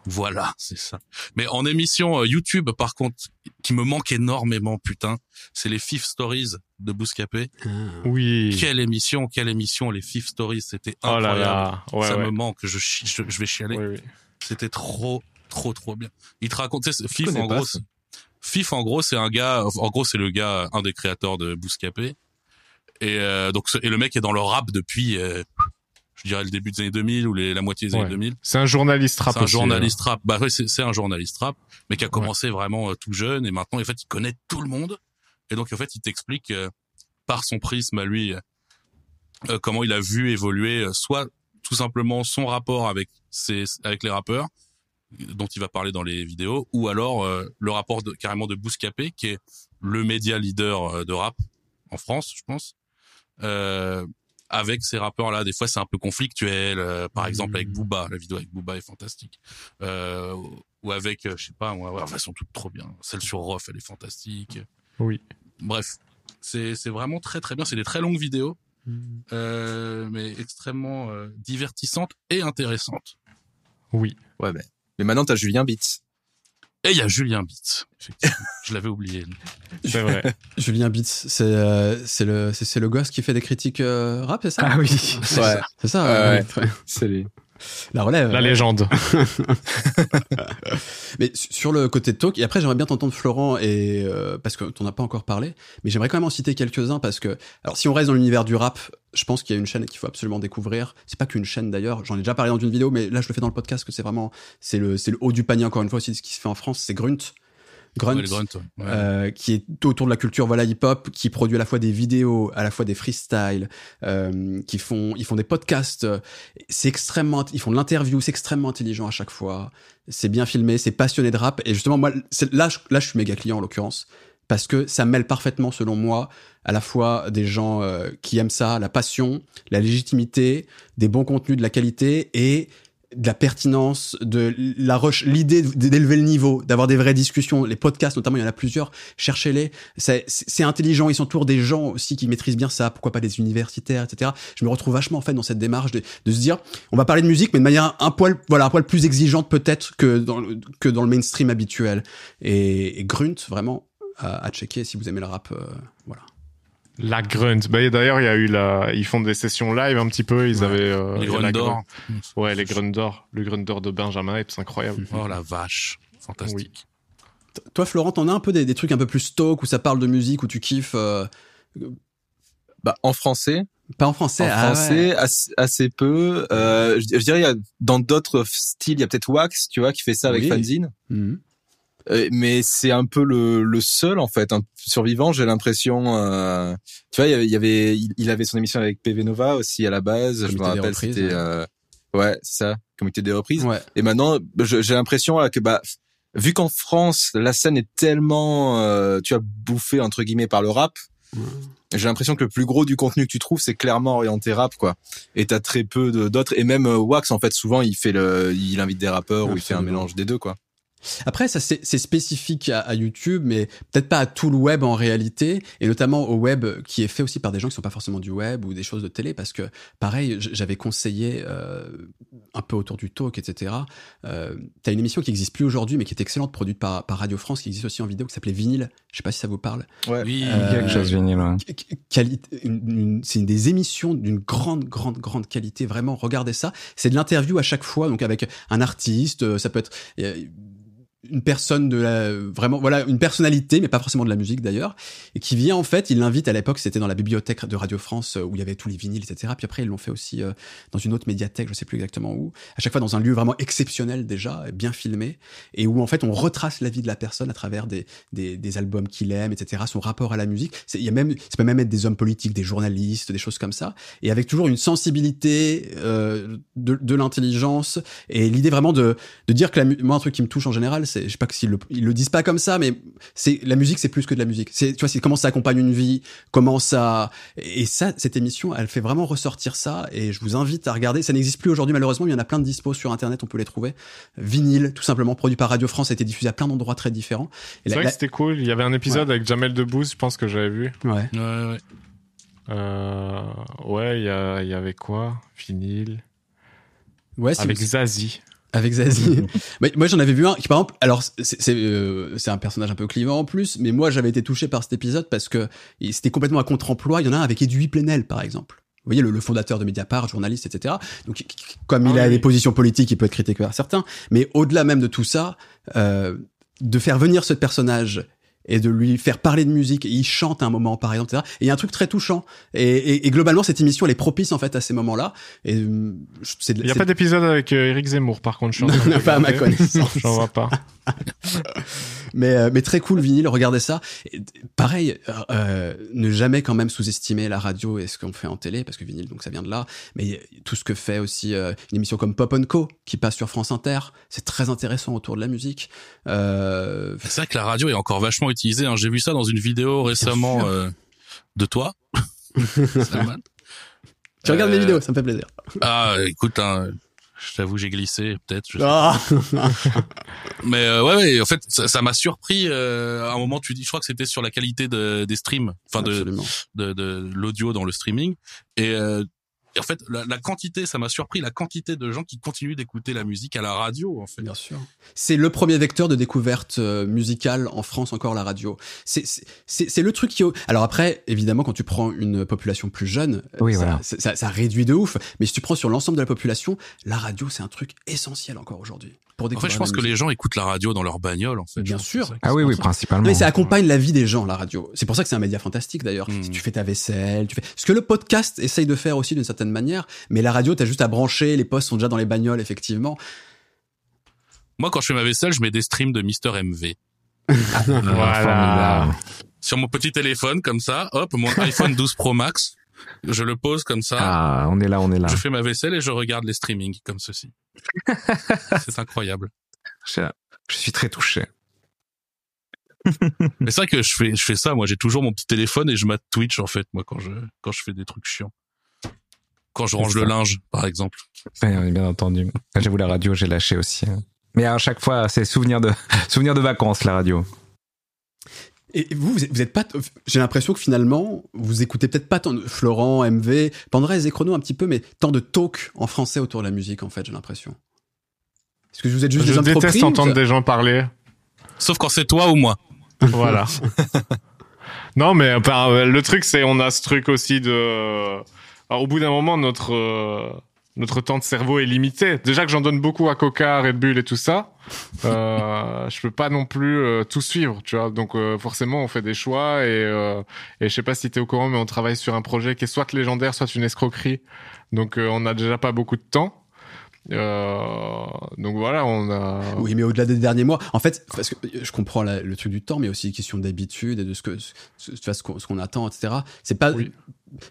Voilà, c'est ça. Mais en émission euh, YouTube, par contre, qui me manque énormément, putain, c'est les Fifth Stories de Bouscapé. Oui. Quelle émission, quelle émission, les Fifth Stories, c'était Oh là incroyable. là. Ouais, ça ouais. me manque, je, je, je vais chialer. Oui, oui. C'était trop, trop, trop bien. Il te raconte, tu sais, Je Fif, en gros, ça. Fif, en gros, c'est un gars, en gros, c'est le gars, un des créateurs de Bouscapé. Et, euh, donc, et le mec est dans le rap depuis, euh, je dirais, le début des années 2000 ou les, la moitié des Ouais. années 2000. C'est un journaliste rap C'est un aussi, journaliste rap. Bah ouais, c'est un journaliste rap, mais qui a commencé vraiment euh, tout jeune et maintenant, en fait, il connaît tout le monde. Et donc, en fait, il t'explique euh, par son prisme à lui euh, euh, comment il a vu évoluer euh, soit tout simplement son rapport avec ses, avec les rappeurs dont il va parler dans les vidéos, ou alors euh, le rapport de, carrément de Bouscapé, qui est le média leader de rap en France, je pense. Euh, avec ces rappeurs là des fois c'est un peu conflictuel euh, par exemple avec Booba. La vidéo avec Booba est fantastique. Euh, ou avec euh, je sais pas moi ouais, enfin, elles sont toutes trop bien. Celle sur Rof elle est fantastique. Oui. bref c'est c'est vraiment très très bien. C'est des très longues vidéos euh, mais extrêmement euh, divertissantes et intéressantes. Oui. Ouais, mais, mais maintenant t'as Julien Bitz. Et il y a Julien Bitz je l'avais oublié C'est vrai. Julien Bitz, c'est euh, c'est le c'est c'est le gosse qui fait des critiques euh, rap, c'est ça? Ah oui. Ouais, C'est ça. Ouais, euh, ouais. très- c'est lui. La relève. La légende. Mais su- sur le côté de talk, et après j'aimerais bien t'entendre Florent, et euh, parce que t'en as pas encore parlé, mais j'aimerais quand même en citer quelques-uns parce que, alors si on reste dans l'univers du rap, je pense qu'il y a une chaîne qu'il faut absolument découvrir. C'est pas qu'une chaîne d'ailleurs, j'en ai déjà parlé dans une vidéo, mais là je le fais dans le podcast que c'est vraiment, c'est le, c'est le haut du panier encore une fois aussi de ce qui se fait en France, c'est Grunt. Grunt. Ouais, ouais. Euh, qui est autour de la culture voilà hip hop qui produit à la fois des vidéos à la fois des freestyles euh, qui font ils font des podcasts c'est extrêmement ils font de l'interview c'est extrêmement intelligent à chaque fois c'est bien filmé c'est passionné de rap et justement moi là je, là je suis méga client en l'occurrence parce que ça mêle parfaitement, selon moi, à la fois des gens euh, qui aiment ça, la passion, la légitimité, des bons contenus, de la qualité et de la pertinence, de la rush, l'idée d'élever le niveau, d'avoir des vraies discussions. Les podcasts, notamment, il y en a plusieurs. Cherchez-les. C'est intelligent. Ils s'entourent des gens aussi qui maîtrisent bien ça. Pourquoi pas des universitaires, etc. Je me retrouve vachement en fait dans cette démarche de, de se dire, on va parler de musique, mais de manière un poil, voilà, un poil plus exigeante peut-être que dans le, que dans le mainstream habituel. Et, et Grunt, vraiment à, à checker si vous aimez le rap. euh, voilà. La grunt. Bah, d'ailleurs, il y a eu la, ils font des sessions live un petit peu. Ils Ouais. avaient euh, Les Grunt d'or. Ouais, les grunt d'or. Le grunt d'or de Benjamin Epps, incroyable. Oh la vache, fantastique. Toi, Florent, t'en as un peu des, des trucs un peu plus stock où ça parle de musique où tu kiffes. euh, Bah, en français, pas en français. en ah ouais. français, assez, assez peu. Euh, je, je dirais, il y a, dans d'autres styles, il y a peut-être Wax, tu vois, qui fait ça avec Oui. Fanzine. Mhm. Mais c'est un peu le, le seul en fait, un survivant. J'ai l'impression. euh, tu vois, il y avait- il avait, son émission avec PV Nova aussi à la base. je me rappelle, c'était ouais. euh, ouais, c'est ça, comité des reprises. Ouais. Et maintenant, j'ai l'impression là, que bah, vu qu'en France, la scène est tellement, euh, tu as bouffé entre guillemets par le rap. J'ai l'impression que le plus gros du contenu que tu trouves, c'est clairement orienté rap, quoi. Et t'as très peu d'autres. Et même euh, Wax, en fait, souvent, il fait le, il invite des rappeurs ou il fait un mélange des deux, quoi. Après, ça c'est c'est spécifique à, à YouTube, mais peut-être pas à tout le web en réalité, et notamment au web qui est fait aussi par des gens qui sont pas forcément du web ou des choses de télé, parce que pareil, j'avais conseillé euh, un peu autour du talk, etc. Euh, T'as une émission qui existe plus aujourd'hui, mais qui est excellente, produite par, par Radio France, qui existe aussi en vidéo, qui s'appelait Vinyle. Je sais pas si ça vous parle. Ouais. Oui, Euh, Quelque chose vinyle, qu- qualité, une- une- c'est des émissions d'une grande, grande, grande qualité. Vraiment, regardez ça. C'est de l'interview à chaque fois, donc avec un artiste. euh, Ça peut être euh, une personne de la, vraiment, voilà, une personnalité, mais pas forcément de la musique d'ailleurs, et qui vient en fait. Il l'invite à l'époque, c'était dans la bibliothèque de Radio France euh, où il y avait tous les vinyles, etc. Puis après, ils l'ont fait aussi euh, dans une autre médiathèque, je sais plus exactement où. À chaque fois dans un lieu vraiment exceptionnel déjà, bien filmé, et où en fait on retrace la vie de la personne à travers des des, des albums qu'il aime, etc. Son rapport à la musique. Il y a même, ça peut même être des hommes politiques, des journalistes, des choses comme ça, et avec toujours une sensibilité euh, de, de l'intelligence et l'idée vraiment de, de dire que la, moi un truc qui me touche en général, je sais pas que s'ils le, ils le disent pas comme ça, mais c'est la musique, c'est plus que de la musique. C'est, tu vois, c'est comment ça accompagne une vie, comment ça, et ça, cette émission, elle fait vraiment ressortir ça, et je vous invite à regarder. Ça n'existe plus aujourd'hui malheureusement, mais il y en a plein de dispos sur internet, on peut les trouver. Vinyle, tout simplement, produit par Radio France, a été diffusé à plein d'endroits très différents. C'est vrai la- que c'était cool. Il y avait un épisode avec Jamel Debbouze, je pense que j'avais vu. ouais. Ouais, ouais. Euh, ouais, il y, a- il y avait quoi? Vinyle. Ouais, Avec vous- Zazie. Avec Zazie. Mais moi, j'en avais vu un qui, par exemple, alors c'est euh, c'est un personnage un peu clivant en plus, mais moi, j'avais été touché par cet épisode parce que il- c'était complètement à contre-emploi. Il y en a un avec Edoui Plenel, par exemple. Vous voyez, le, le fondateur de Mediapart, journaliste, etc. Donc, comme il Ah a oui. des positions politiques, il peut être critiqué par certains. Mais au-delà même de tout ça, euh, de faire venir ce personnage et de lui faire parler de musique, et il chante à un moment, par exemple, etc. Et il y a un truc très touchant. Et, et- et globalement, cette émission, elle est propice en fait à ces moments-là. Et euh, c'est Il n'y a pas d'épisode avec euh, Eric Zemmour, par contre. Je suis de Pas à ma connaissance. J'en vois pas. Mais, euh, mais très cool vinyle, regardez ça. Et, pareil, euh, euh, ne jamais quand même sous-estimer la radio et ce qu'on fait en télé, parce que vinyle, donc ça vient de là. Mais tout ce que fait aussi euh, une émission comme Pop Co, qui passe sur France Inter, c'est très intéressant autour de la musique. Euh, C'est vrai que la radio est encore vachement utilisée. hein. J'ai vu ça dans une vidéo récemment de toi. Tu regardes mes vidéos, ça me fait plaisir. Ah, écoute, hein, je t'avoue, j'ai glissé, peut-être. Ah Mais euh, ouais, ouais, en fait, ça m'a surpris. euh, à un moment, tu dis, je crois que c'était sur la qualité de, des streams, enfin de, Absolument. de, de l'audio dans le streaming. Et, euh, et en fait, la, la quantité, ça m'a surpris, la quantité de gens qui continuent d'écouter la musique à la radio, en fait. Bien sûr. C'est le premier vecteur de découverte euh, musicale en France, encore la radio. C'est le truc qui. Alors après, évidemment, quand tu prends une population plus jeune, euh, Oui, ça, voilà. ça, ça- ça réduit de ouf. Mais si tu prends sur l'ensemble de la population, la radio, c'est un truc essentiel encore aujourd'hui. Pour En découvrir fait, je pense que les gens écoutent la radio dans leur bagnole, en fait. Bien sûr. Ah oui, oui, Non, principalement. mais ça accompagne la vie des gens, la radio. C'est pour ça que c'est un média fantastique d'ailleurs. Si tu fais ta vaisselle, tu fais ce que le podcast essaye de faire aussi d'une certaine manière. Mais la radio, t'as juste à brancher. Les postes sont déjà dans les bagnoles, effectivement. Moi, quand je fais ma vaisselle, je mets des streams de Mister MV. Ah, Voilà. Sur mon petit téléphone, comme ça, hop, mon iPhone 12 Pro Max, je le pose comme ça. Ah, on est là, on est là. Je fais ma vaisselle et je regarde les streamings comme ceci. c'est incroyable. Je, je suis très touché. Mais c'est vrai que je fais, je fais ça. Moi, j'ai toujours mon petit téléphone et je mate Twitch en fait. Moi, quand je, quand je fais des trucs chiants. Quand je range le linge, par exemple. Ouais, bien entendu. J'avoue, la radio, j'ai lâché aussi. Mais à chaque fois, c'est souvenir de, souvenir de vacances, la radio. Et vous, vous êtes, pas. J'ai l'impression que finalement, vous écoutez peut-être pas tant de Florent, MV, Pandrez et Chrono un petit peu, mais tant de talk en français autour de la musique, en fait, j'ai l'impression. Est-ce que vous êtes juste Je des déteste entendre des gens parler. Sauf quand c'est toi ou moi. Voilà. non, mais euh, le truc, c'est on a ce truc aussi de. Alors, au bout d'un moment, notre euh, notre temps de cerveau est limité. Déjà que j'en donne beaucoup à Coca, Red Bull et tout ça, euh, je peux pas non plus euh, tout suivre, tu vois. Donc euh, forcément, on fait des choix et euh, et je sais pas si t'es au courant, mais on travaille sur un projet qui est soit légendaire, soit une escroquerie. Donc euh, on a déjà pas beaucoup de temps. Euh, donc voilà, on a. Oui, mais au-delà des derniers mois, en fait, parce que je comprends la- le truc du temps, mais aussi une question d'habitude et de ce que ce, tu vois, ce qu'on attend, etc. C'est pas. Oui.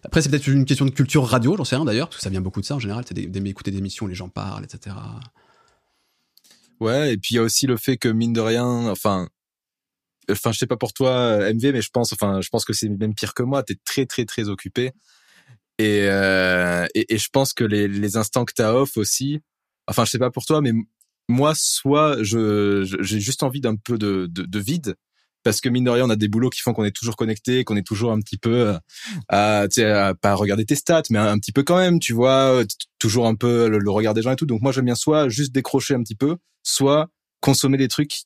Après, c'est peut-être une question de culture radio, j'en sais rien d'ailleurs, parce que ça vient beaucoup de ça en général. C'est des- d'aimer écouter des émissions, où les gens parlent, etc. Ouais, et puis il y a aussi le fait que mine de rien, enfin, enfin, je sais pas pour toi, MV, mais je pense, enfin, je pense que c'est même pire que moi. T'es très, très, très occupé, et euh, et, et je pense que les, les instants que t'as off aussi, enfin, je sais pas pour toi, mais moi, soit je j'ai juste envie d'un peu de, de de vide. Parce que mine de rien, on a des boulots qui font qu'on est toujours connecté, qu'on est toujours un petit peu euh, à, tu à pas regarder tes stats, mais un, petit peu quand même, tu vois, t- toujours un peu le, le regard des gens et tout. Donc moi, j'aime bien soit juste décrocher un petit peu, soit consommer des trucs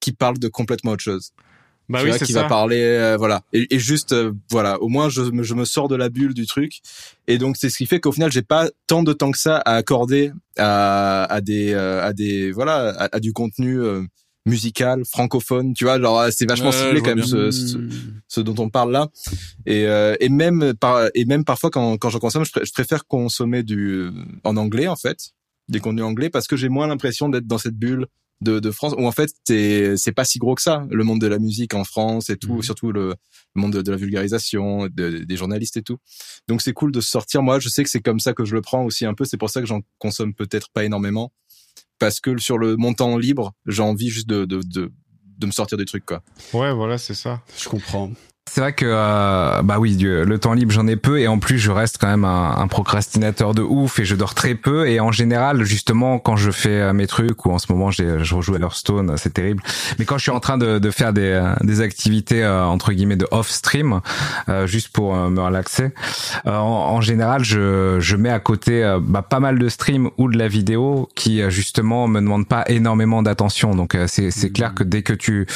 qui parlent de complètement autre chose. Bah tu oui, vois, qui ça. va parler, euh, voilà. Et, et juste, euh, voilà, au moins je me, je me sors de la bulle du truc. Et donc c'est ce qui fait qu'au final, j'ai pas tant de temps que ça à accorder à, à des, euh, à des, voilà, à, à du contenu euh, musical, francophone. Tu vois, genre c'est vachement ciblé quand même ce, ce, ce dont on parle là. Et, euh, et même par, et même parfois quand, quand je consomme, je, pr- je préfère consommer du en anglais en fait, des contenus anglais parce que j'ai moins l'impression d'être dans cette bulle de, de France où en fait c'est c'est pas si gros que ça le monde de la musique en France et tout, Mhm. surtout le, le monde de, de la vulgarisation, de- des journalistes et tout. Donc c'est cool de sortir. Moi, je sais que c'est comme ça que je le prends aussi un peu. C'est pour ça que j'en consomme peut-être pas énormément parce que sur le montant libre, j'ai envie juste de, de, de de me sortir des trucs quoi. Ouais, voilà, c'est ça. Je comprends. C'est vrai que euh, bah oui, du- le temps libre j'en ai peu et en plus je reste quand même un, un procrastinateur de ouf et je dors très peu et en général justement quand je fais euh, mes trucs ou en ce moment j'ai je rejoue à Hearthstone, c'est terrible. Mais quand je suis en train de, de faire des, euh, des activités euh, entre guillemets de off stream euh, juste pour me relaxer, en, en général je je mets à côté bah, pas mal de streams ou de la vidéo qui justement me demandent pas énormément d'attention. Donc c'est c'est clair que dès que tu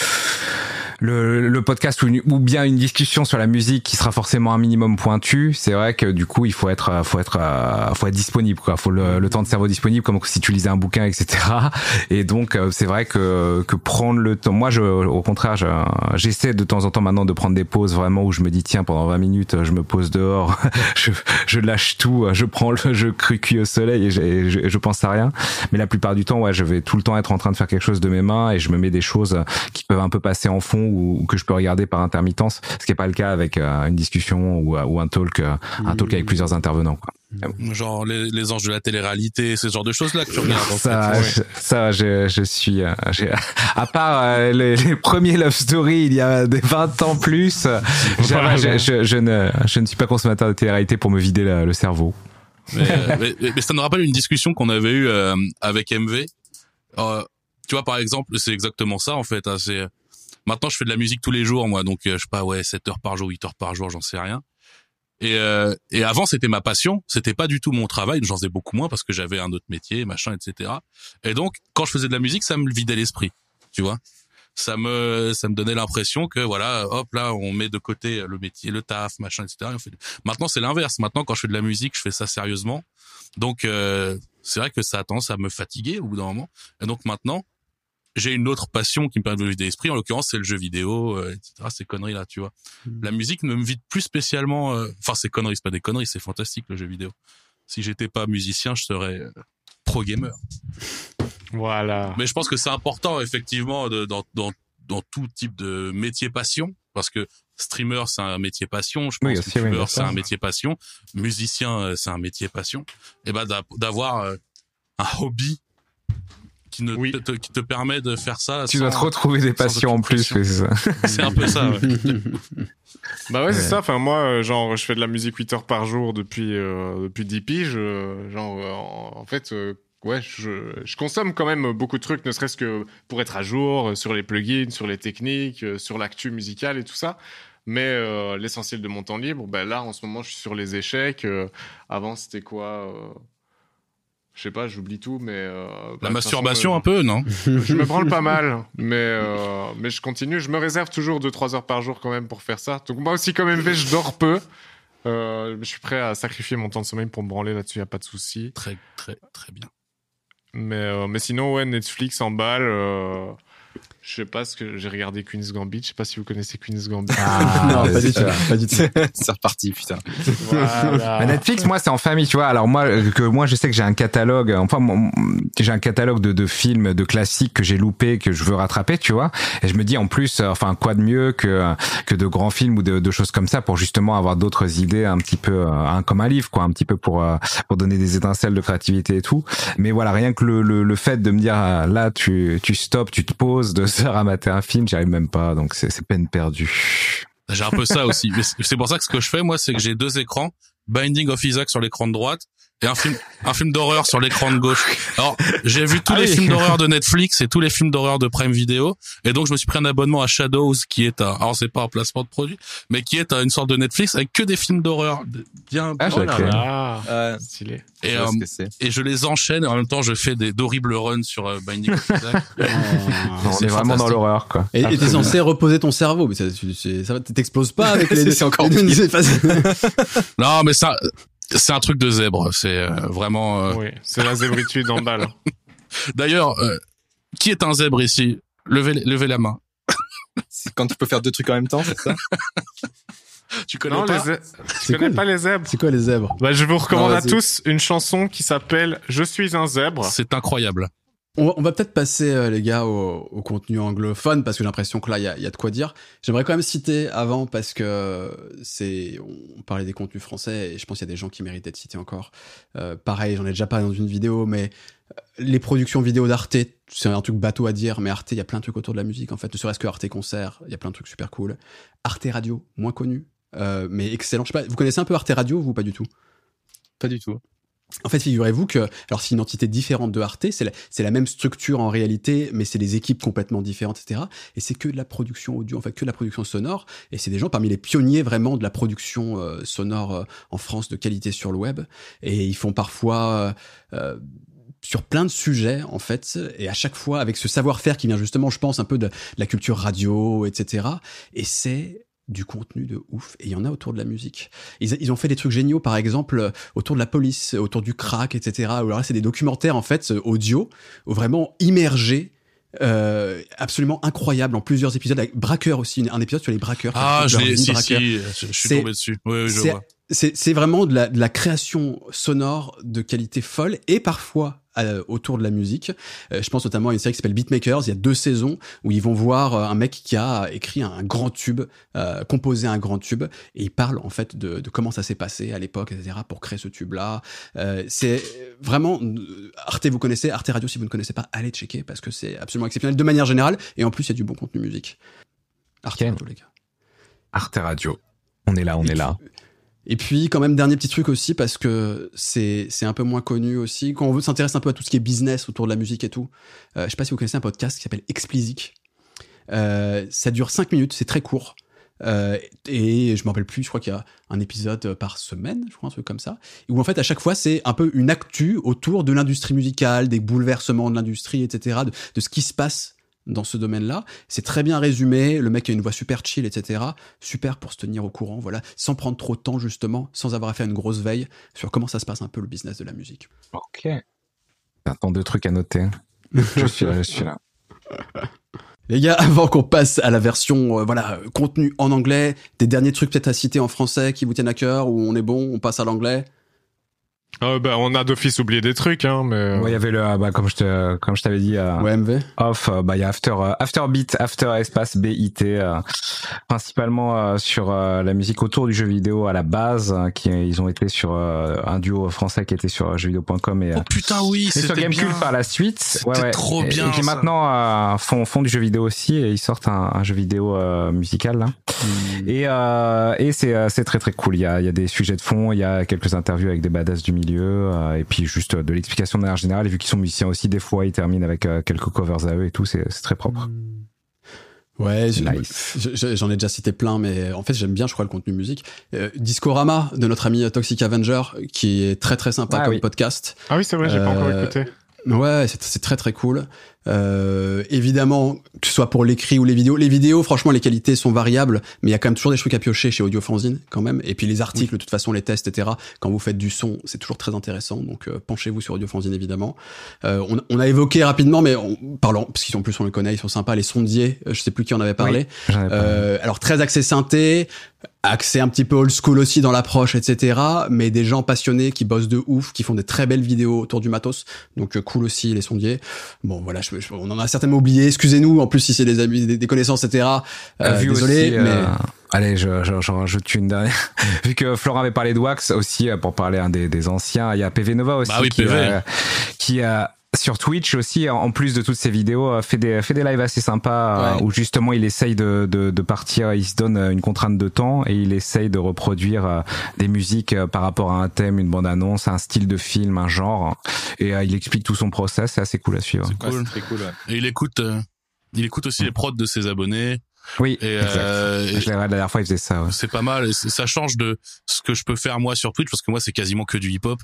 le, le podcast ou, une- ou bien une discussion sur la musique qui sera forcément un minimum pointu, c'est vrai que du coup il faut être euh, faut être euh, faut être disponible quoi, faut le, le temps de cerveau disponible comme si tu lisais un bouquin etc. Et donc euh, c'est vrai que que prendre le temps, moi je au contraire je- j'essaie de temps en temps maintenant de prendre des pauses vraiment où je me dis tiens pendant 20 minutes je me pose dehors, je, je lâche tout, je prends le je cuis au soleil et je, je, je pense à rien. Mais la plupart du temps ouais je vais tout le temps être en train de faire quelque chose de mes mains et je me mets des choses qui peuvent un peu passer en fond ou, ou que je peux regarder par intermittence, ce qui est pas le cas avec euh, une discussion ou, euh, ou un talk, euh, un talk avec plusieurs intervenants. Quoi. Genre les, les anges de la télé-réalité, ce genre de choses-là que tu regardes. en Ça, fait. je, ça, je, je suis, à part euh, les, les premiers love story il y a des 20 ans plus, Voilà. je, je, je ne, je ne suis pas consommateur de télé-réalité pour me vider le, le cerveau. Mais, mais, mais- mais ça me rappelle une discussion qu'on avait eue euh, avec MV. Euh, tu vois, par exemple, c'est exactement ça en fait. hein, c'est maintenant je fais de la musique tous les jours, moi, donc euh, je sais pas, ouais, 7 heures par jour, 8 heures par jour, j'en sais rien. Et, euh, et avant c'était ma passion, c'était pas du tout mon travail, j'en faisais beaucoup moins parce que j'avais un autre métier, machin, etc. Et donc quand je faisais de la musique, ça me vidait l'esprit, tu vois. Ça me ça me donnait l'impression que voilà, hop là, on met de côté le métier, le taf, machin, etc. Maintenant c'est l'inverse. Maintenant quand je fais de la musique, je fais ça sérieusement. Donc euh, c'est vrai que ça a tendance à me fatiguer au bout d'un moment. Et donc maintenant, j'ai une autre passion qui me permet de vider l'esprit. En l'occurrence, c'est le jeu vidéo, euh, etc. Ces conneries là, tu vois. La musique ne me vide plus spécialement. euh, Enfin, ces conneries, c'est pas des conneries, c'est fantastique le jeu vidéo. Si j'étais pas musicien, je serais euh, pro gamer. Voilà. Mais je pense que c'est important effectivement de, dans, dans dans tout type de métier passion parce que streamer c'est un métier passion, je pense Oui, que oui, bien c'est un métier passion, musicien euh, c'est un métier passion. Et ben d'a- d'avoir euh, un hobby qui ne Oui. te, qui te permet de faire ça. Tu sans- dois te retrouver des passions en plus. c'est ça. C'est un peu ça. ouais. Bah ouais, c'est Ouais. ça. Enfin, moi, euh, genre, je fais de la musique 8 heures par jour depuis, euh, depuis 10 piges. euh, genre, euh, en, en fait, euh, ouais, je, je consomme quand même beaucoup de trucs, ne serait-ce que pour être à jour sur les plugins, sur les techniques, sur l'actu musicale et tout ça. Mais euh, l'essentiel de mon temps libre, ben là, en ce moment, je suis sur les échecs. euh, avant, c'était quoi euh, Je sais pas, j'oublie tout, mais... euh, bah, La masturbation façon, un peu, non euh, Je me branle pas mal, mais, euh, mais je continue. Je me réserve toujours 2-3 heures par jour quand même pour faire ça. Donc moi aussi, comme MV, je dors peu. Euh, je suis prêt à sacrifier mon temps de sommeil pour me branler là-dessus, y a pas de souci. Très très très bien. Mais, euh, mais sinon, ouais, Netflix en balle. Euh, je sais pas ce que j'ai regardé Queen's Gambit. Je sais pas si vous connaissez Queen's Gambit. non, pas du tout. Pas du tout. c'est reparti, putain. Voilà. Netflix, moi, c'est en famille, tu vois. Alors moi, euh, que moi, je sais que j'ai un catalogue. Enfin, mon- j'ai un catalogue de, de films, de classiques que j'ai loupés, que je veux rattraper, tu vois. Et je me dis, en plus, euh, enfin, quoi de mieux que que de grands films ou de, de choses comme ça pour justement avoir d'autres idées, un petit peu, euh, un, comme un livre, quoi, un petit peu pour euh, pour donner des étincelles de créativité et tout. Mais voilà, rien que le le, le fait de me dire, ah, là, tu tu stops, tu te poses deux heures à mater un film, j'y arrive même pas. Donc c'est peine perdue. J'ai un peu ça aussi. C'est pour ça que ce que je fais, moi, c'est que j'ai deux écrans. Binding of Isaac sur l'écran de droite et un film, un film d'horreur sur l'écran de gauche. Alors, j'ai vu tous Ah les oui. films d'horreur de Netflix et tous les films d'horreur de Prime Video. Et donc, je me suis pris un abonnement à Shadows, qui est un, alors c'est pas un placement de produit, mais qui est une sorte de Netflix avec que des films d'horreur. Bien, Ah, oh là là. Ah, Euh, stylé. Et, euh, et je les enchaîne et en même temps, je fais des, d'horribles runs sur euh, Binding of Isaac. On est vraiment dans l'horreur, quoi. Et t'es censé reposer ton cerveau, mais ça, ça va, t'exploses pas avec les. C'est- encore les- pas- non, mais ça, c'est un truc de zèbre. C'est euh, vraiment, euh, Oui, c'est la zébritude en balle. D'ailleurs, euh, qui est un zèbre ici? Levez, levez la main. C'est quand tu peux faire deux trucs en même temps, c'est ça? Tu connais Non, pas les tu connais cool. pas les zèbres? C'est quoi les zèbres? Bah, Je vous recommande Non, à tous une chanson qui s'appelle Je suis un zèbre. C'est incroyable. On va, peut-être passer, euh, les gars, au, contenu anglophone, parce que j'ai l'impression que là, il y a, de quoi dire. J'aimerais quand même citer avant, parce que c'est, on parlait des contenus français, et je pense qu'il y a des gens qui méritent d'être cités encore. Euh, pareil, j'en ai déjà parlé dans une vidéo, mais euh, les productions vidéo d'Arte, c'est un truc bateau à dire, mais Arte, il y a plein de trucs autour de la musique, en fait. Ne serait-ce que Arte Concert, il y a plein de trucs super cool. Arte Radio, moins connu, mais excellent. Je sais pas, vous connaissez un peu Arte Radio, vous, pas du tout? Pas du tout. En fait, figurez-vous que, alors c'est une entité différente de Arte, c'est la, la même structure en réalité, mais c'est des équipes complètement différentes, etc. Et c'est que de la production audio, en fait, que de la production sonore. Et c'est des gens parmi les pionniers vraiment de la production euh, sonore euh, en France de qualité sur le web. Et ils font parfois euh, euh, sur plein de sujets en fait, et à chaque fois avec ce savoir-faire qui vient justement, je pense, un peu de, de la culture radio, etc. Et c'est du contenu de ouf et il y en a autour de la musique. Ils, ils ont fait des trucs géniaux par exemple euh, autour de la police, autour du crack, etc. Ou alors là c'est des documentaires en fait euh, audio vraiment immergés. Euh, absolument incroyable en plusieurs épisodes avec Braqueur aussi un épisode sur les braqueurs Ah, je de si, je, je suis C'est- tombé dessus. Oui, oui, je c'est- vois. c'est c'est vraiment de la, de la création sonore de qualité folle et parfois euh, autour de la musique. Euh, je pense notamment à une série qui s'appelle Beatmakers. Il y a deux saisons où ils vont voir euh, un mec qui a écrit un grand tube, euh, composé un grand tube, et il parle en fait de, de comment ça s'est passé à l'époque, etc. pour créer ce tube-là. Euh, c'est vraiment euh, Arte, vous connaissez Arte Radio si vous ne connaissez pas, allez checker parce que c'est absolument exceptionnel de manière générale et en plus il y a du bon contenu musique. Arte Ok. Radio les gars. Arte Radio. On est là, on est là. Et puis, quand même, dernier petit truc aussi, parce que c'est un peu moins connu aussi. Quand on veut s'intéresser un peu à tout ce qui est business autour de la musique et tout, euh, je sais pas si vous connaissez un podcast qui s'appelle Explicit. Euh, ça dure 5 minutes, c'est très court. Euh, et je me rappelle plus, je crois qu'il y a un épisode par semaine, je crois, un truc comme ça. Où en fait, à chaque fois, c'est un peu une actu autour de l'industrie musicale, des bouleversements de l'industrie, etc., de ce qui se passe dans ce domaine-là. C'est très bien résumé, le mec a une voix super chill, etc. Super pour se tenir au courant, voilà, sans prendre trop de temps justement, sans avoir à faire une grosse veille sur comment ça se passe un peu le business de la musique. Ok. Attends, deux trucs à noter. Je suis là, je suis là. Les gars, avant qu'on passe à la version, euh, voilà, contenu en anglais, des derniers trucs peut-être à citer en français qui vous tiennent à cœur, ou on est bon, on passe à l'anglais Euh, bah, on a d'office oublié des trucs, hein, mais. Ouais, il y avait le, euh, bah, comme je te, comme je t'avais dit, euh, off, euh, bah, il y a After, euh, After Beat, After Espace BIT, euh, principalement euh, sur euh, la musique autour du jeu vidéo à la base, euh, qui ils ont été sur euh, un duo français qui était sur euh, jeuxvideo.com et, euh, Oh putain, oui, et sur Gamecube par la suite. C'était trop Et- bien, Et qui maintenant euh, font, font du jeu vidéo aussi et ils sortent un, un jeu vidéo euh, musical là. Et, euh, et c'est euh, c'est très très cool. Il y a, il y a des sujets de fond, il y a quelques interviews avec des badass du milieu euh, et puis juste euh, de l'explication de manière générale. Et vu qu'ils sont musiciens aussi, des fois ils terminent avec euh, quelques covers à eux et tout. C'est très propre. Ouais, Nice. je- j'en ai déjà cité plein, mais en fait j'aime bien, je crois, le contenu musique. Euh, Discorama de notre ami Toxic Avenger, qui est très très sympa Ah comme oui. podcast. Ah oui, c'est vrai, j'ai pas encore écouté. Ouais, c'est c'est très très cool. Euh, évidemment, que ce soit pour l'écrit ou les vidéos. Les vidéos, franchement, les qualités sont variables, mais il y a quand même toujours des trucs à piocher chez Audiofanzine, quand même. Et puis les articles, de toute façon, les tests, etc. Quand vous faites du son, c'est toujours très intéressant. Donc euh, penchez-vous sur Audiofanzine, évidemment. Euh, on, on a évoqué rapidement, mais on, parlant, parce qu'ils sont plus on le connaît, ils sont sympas, les sondiers. euh, Je sais plus qui en avait parlé. Pas- Euh, alors très axé synthé, axé un petit peu old school aussi dans l'approche, etc. Mais des gens passionnés qui bossent de ouf, qui font des très belles vidéos autour du matos. Donc cool aussi les sondiers. Bon voilà, je, je- on en a certainement oublié. Excusez-nous. En plus si c'est des amis, des, des connaissances, etc. Euh, Vu désolé, aussi, mais euh, Allez, je, je, je rajoute une dernière. Vu que Florent avait parlé de Wax aussi, euh, pour parler un des, des anciens, il y a PV Nova aussi Bah oui, qui, PV. euh, qui a sur Twitch aussi, en plus de toutes ses vidéos, euh, fait des, fait des lives assez sympas Ouais. euh, où justement il essaye de, de, de partir, il se donne euh, une contrainte de temps et il essaye de reproduire des musiques par rapport à un thème, une bande-annonce, un style de film, un genre. Et il explique tout son process, c'est assez cool à suivre. C'est Ouais, cool. c'est très cool. ouais. Et il écoute, euh, il écoute aussi les prods de ses abonnés. Oui, Et, exact. euh, et Je l'ai la dernière fois, il faisait ça. ouais. c'est pas mal. Ça change de ce que je peux faire moi sur Twitch parce que moi c'est quasiment que du hip-hop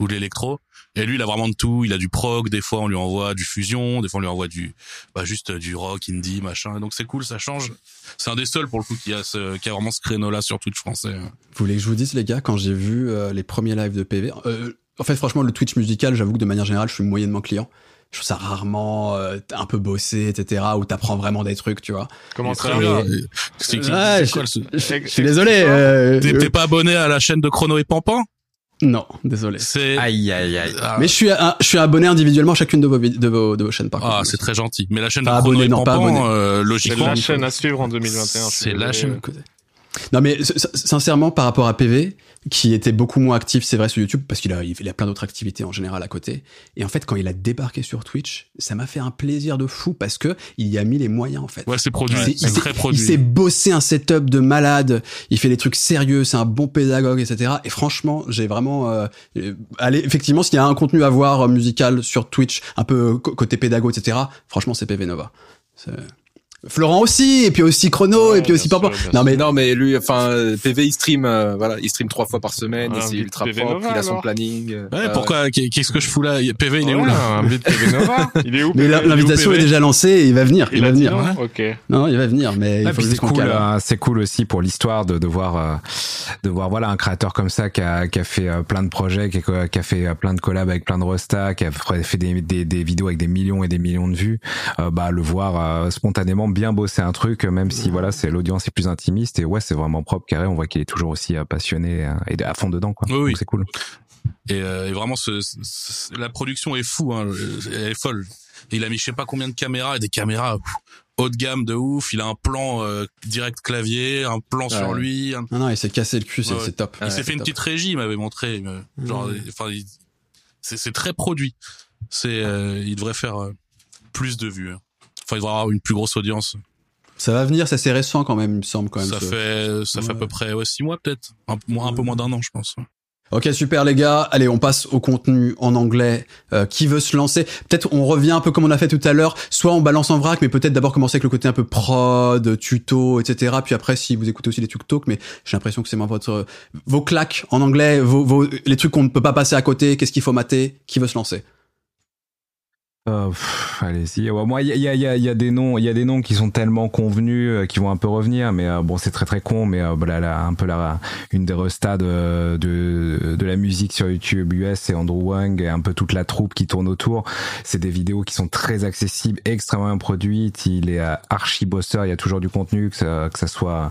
ou de l'électro. Et lui, il a vraiment de tout. Il a du prog. Des fois, on lui envoie du fusion. Des fois, on lui envoie du, bah, juste du rock, indie, machin. Et donc c'est cool, ça change. C'est un des seuls pour le coup qui a ce, qui a vraiment ce créneau-là sur Twitch français. vous voulez que je vous dise les gars, quand j'ai vu euh, les premiers lives de PV, euh, en fait franchement le Twitch musical, j'avoue que de manière générale, je suis moyennement client. Je trouve ça rarement euh, un peu bossé, etc. Où t'apprends vraiment des trucs, tu vois. Comment Très ça bien. Je, suis désolé. T'es euh, t'es pas abonné à la chaîne de Chrono et Pampan non, désolé. C'est Aïe, aïe, aïe. Ah, Mais je suis, je suis abonné individuellement à chacune de vos, de vos, de vos chaînes par ah, contre. c'est très gentil. Mais la chaîne Pas de abonné, non, pas abonné. euh, C'est logiquement, la chaîne à suivre en 2021. je suis C'est la chaîne. Non mais sincèrement par rapport à PV qui était beaucoup moins actif c'est vrai sur YouTube parce qu'il a il a plein d'autres activités en général à côté et en fait quand il a débarqué sur Twitch ça m'a fait un plaisir de fou parce que il y a mis les moyens en fait. Ouais, c'est produit. Il s'est- c'est il très il produit. s'est bossé un setup de malade, il fait des trucs sérieux, c'est un bon pédagogue, etc. Et franchement, j'ai vraiment... Euh, euh, allez, effectivement, s'il y a un contenu à voir euh, musical sur Twitch, un peu côté pédago, etc., franchement, c'est PV Nova. Florent aussi, et puis aussi Chrono, Ouais, et puis aussi Papa. Non mais non, mais lui, enfin, PV, il stream, euh, voilà, il stream trois fois par semaine, Ah, et c'est ultra PV propre, Nova, il a son alors. planning. Ouais, euh, pourquoi Qu'est-ce que je fous là? PV, il est où Ouais, là un beat PV Nova. Il est où mais PV? l'invitation est déjà lancée, et il va venir, il, Il va venir. non Ok. Non, il va venir, mais il Ah, c'est cool, euh, c'est cool aussi pour l'histoire de, de voir, de voir voilà un créateur comme ça qui a, qui a fait plein de projets, qui a, qui a fait plein de collabs avec plein de restas, qui a fait des, des, des vidéos avec des millions et des millions de vues, bah le voir spontanément bien bosser un truc, même si voilà c'est l'audience est plus intimiste et ouais c'est vraiment propre carré, on voit qu'il est toujours aussi euh, passionné euh, et à fond dedans quoi. Oui, c'est cool. Et, euh, et vraiment, ce, la production est fou, hein, elle est folle. Il a mis je sais pas combien de caméras, et des caméras pff, haut de gamme de ouf. Il a un plan euh, direct clavier, un plan sur lui. un- Non, non, il s'est cassé le cul, c'est Ouais, top. il Ouais, s'est fait une top. petite régie, il m'avait montré. genre, enfin, c'est très produit. C'est, euh, il devrait faire euh, plus de vues. hein. Enfin, il devrait avoir une plus grosse audience. Ça va venir, c'est assez récent quand même, il me semble quand même. ça fait, ça fait à peu près ouais, six mois peut-être, un, peu moins- un peu moins d'un an, je pense. Ok, super les gars. Allez, on passe au contenu en anglais. Euh, qui veut se lancer Peut-être on revient un peu comme on a fait tout à l'heure. Soit on balance en vrac, mais peut-être d'abord commencer avec le côté un peu prod, tuto, etc. Puis après, si vous écoutez aussi les TikTok, mais j'ai l'impression que c'est moins votre vos claques en anglais, vos, vos les trucs qu'on ne peut pas passer à côté. Qu'est-ce qu'il faut mater Qui veut se lancer? Euh, Allez-y. Moi, il y a, y, y a- des noms, il y a des noms qui sont tellement convenus, euh, qui vont un peu revenir, mais euh, bon, c'est très très con, mais euh, voilà, là, un peu la, une des restats de, de de la musique sur YouTube US, c'est Andrew Wang et un peu toute la troupe qui tourne autour. C'est des vidéos qui sont très accessibles, extrêmement produites. Il est euh, archi bosseur, il y a toujours du contenu, que ça, que ça soit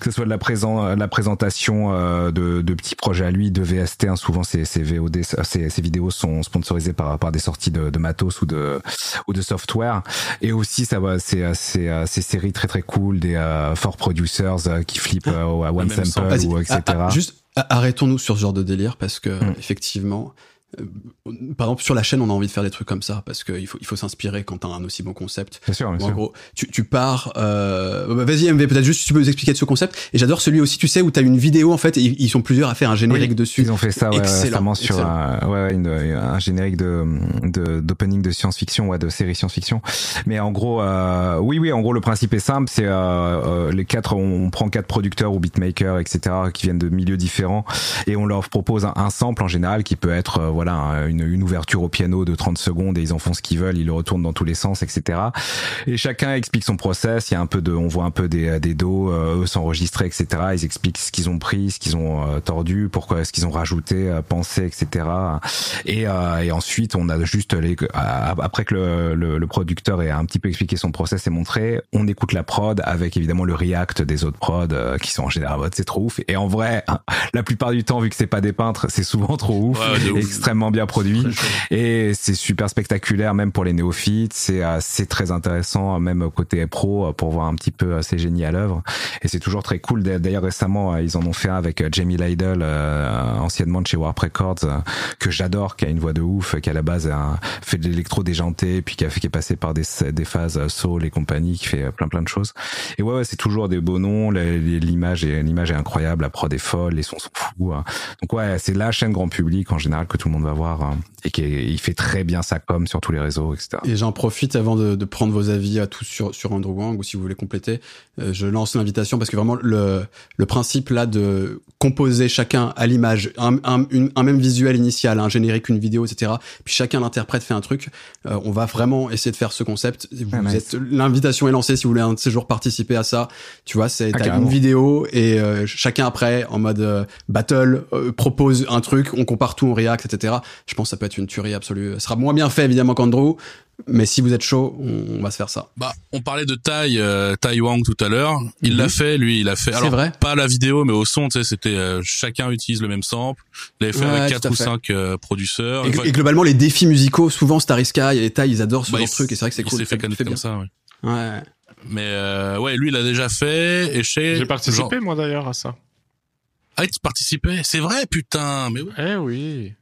que ce soit de la présent, la présentation euh, de, de petits projets à lui, de VST. hein, souvent, ces, ces VOD, ces, ces vidéos sont sponsorisées par, par des sorties de, de matos ou de ou de software. Et aussi, ça va, c'est c'est ces séries très très cool des euh, for producers euh, qui flippent euh, à one sample ou etc. ah, ah, juste arrêtons-nous sur ce genre de délire parce que Mm. effectivement, par exemple sur la chaîne, on a envie de faire des trucs comme ça parce qu'il faut il faut s'inspirer quand t'as un aussi bon concept. Bien sûr, bien Ou en gros, tu, tu pars. Euh, bah, Vas-y MV, peut-être juste si tu peux nous expliquer de ce concept. Et j'adore celui aussi, tu sais, où t'as une vidéo en fait, et ils sont plusieurs à faire un générique Oui, dessus. Ils ont fait ça ouais, récemment sur excellent. un, ouais, une- un générique de d'opening de, science-fiction, ouais, de série science-fiction. Mais en gros, euh, oui, oui, en gros, le principe est simple. C'est euh, euh, les quatre, on, on prend quatre producteurs ou beatmakers, etc., qui viennent de milieux différents, et on leur propose un, un sample en général qui peut être, euh, voilà, un- une, une ouverture au piano de 30 secondes et ils en font ce qu'ils veulent, ils le retournent dans tous les sens, etc. Et chacun explique son process. Il y a un peu de, on voit un peu des, des dos, euh, eux s'enregistrer, etc. Ils expliquent ce qu'ils ont pris, ce qu'ils ont euh, tordu, pourquoi est-ce qu'ils ont rajouté, euh, pensé, etc. Et, euh, et ensuite, on a juste les, après que le, le, le producteur ait un petit peu expliqué son process et montré, on écoute la prod avec évidemment le react des autres prods euh, qui sont en général c'est trop ouf. Et en vrai, la plupart du temps, vu que c'est pas des peintres, c'est souvent trop ouf, Ouais, de ouf. Extrêmement bien produit. Et c'est super spectaculaire, même pour les néophytes. C'est euh, c'est très intéressant, euh, même côté pro, euh, pour voir un petit peu ces génies à l'œuvre. Et c'est toujours très cool. D'a- D'ailleurs, récemment, ils en ont fait un avec Jamie Lydell, anciennement de chez Warp Records, que j'adore, qui a une voix de ouf, qui à la base a fait de l'électro déjanté, puis qui a fait qui est passé par des, des phases soul et compagnie, qui fait plein plein de choses. Et ouais, ouais c'est toujours des beaux noms. L'image est l'image est incroyable, la prod est folle, les sons sont fous. hein. Donc ouais, c'est la chaîne grand public en général que tout le monde va voir hein, et qui est- il fait très bien sa com sur tous les réseaux, etc. Et j'en profite avant de, de prendre vos avis à tous sur, sur Andrew Wang ou si vous voulez compléter, euh, je lance l'invitation parce que vraiment le, le principe là de composer chacun à l'image un, un, une- un même visuel initial, un générique, une vidéo, etc. Puis chacun l'interprète, fait un truc. Euh, on va vraiment essayer de faire ce concept. Vous Ah, nice. êtes l'invitation est lancée si vous voulez un de ces jours participer à ça. Tu vois, c'est Ah, une vidéo et euh, chacun après en mode euh, battle euh, propose un truc, on compare tout, on react, etc. Je pense que ça peut être une tuerie absolue. Ce sera moins bien fait évidemment qu'Andrew, mais si vous êtes chaud, on, va se faire ça. Bah, on parlait de Tai, euh, Tai Wang tout à l'heure. Il Mhm. l'a fait, lui, il a fait. C'est Alors, vrai pas la vidéo, mais au son, tu sais, c'était euh, chacun utilise le même sample. Il l'avait fait Ouais, avec quatre ou fait. cinq euh, producteurs. Et, Enfin, et globalement, les défis musicaux, souvent Star Sky et Tai, ils adorent ce bah, genre il de truc, et c'est vrai que c'est il cool. s'est fait ça comme, fait comme bien. ça, ouais. Ouais. Mais euh, ouais, lui, il a déjà fait. Et chez J'ai participé, genre- moi, d'ailleurs, à ça. Ah, tu participais C'est vrai, putain. Mais ouais. Eh oui.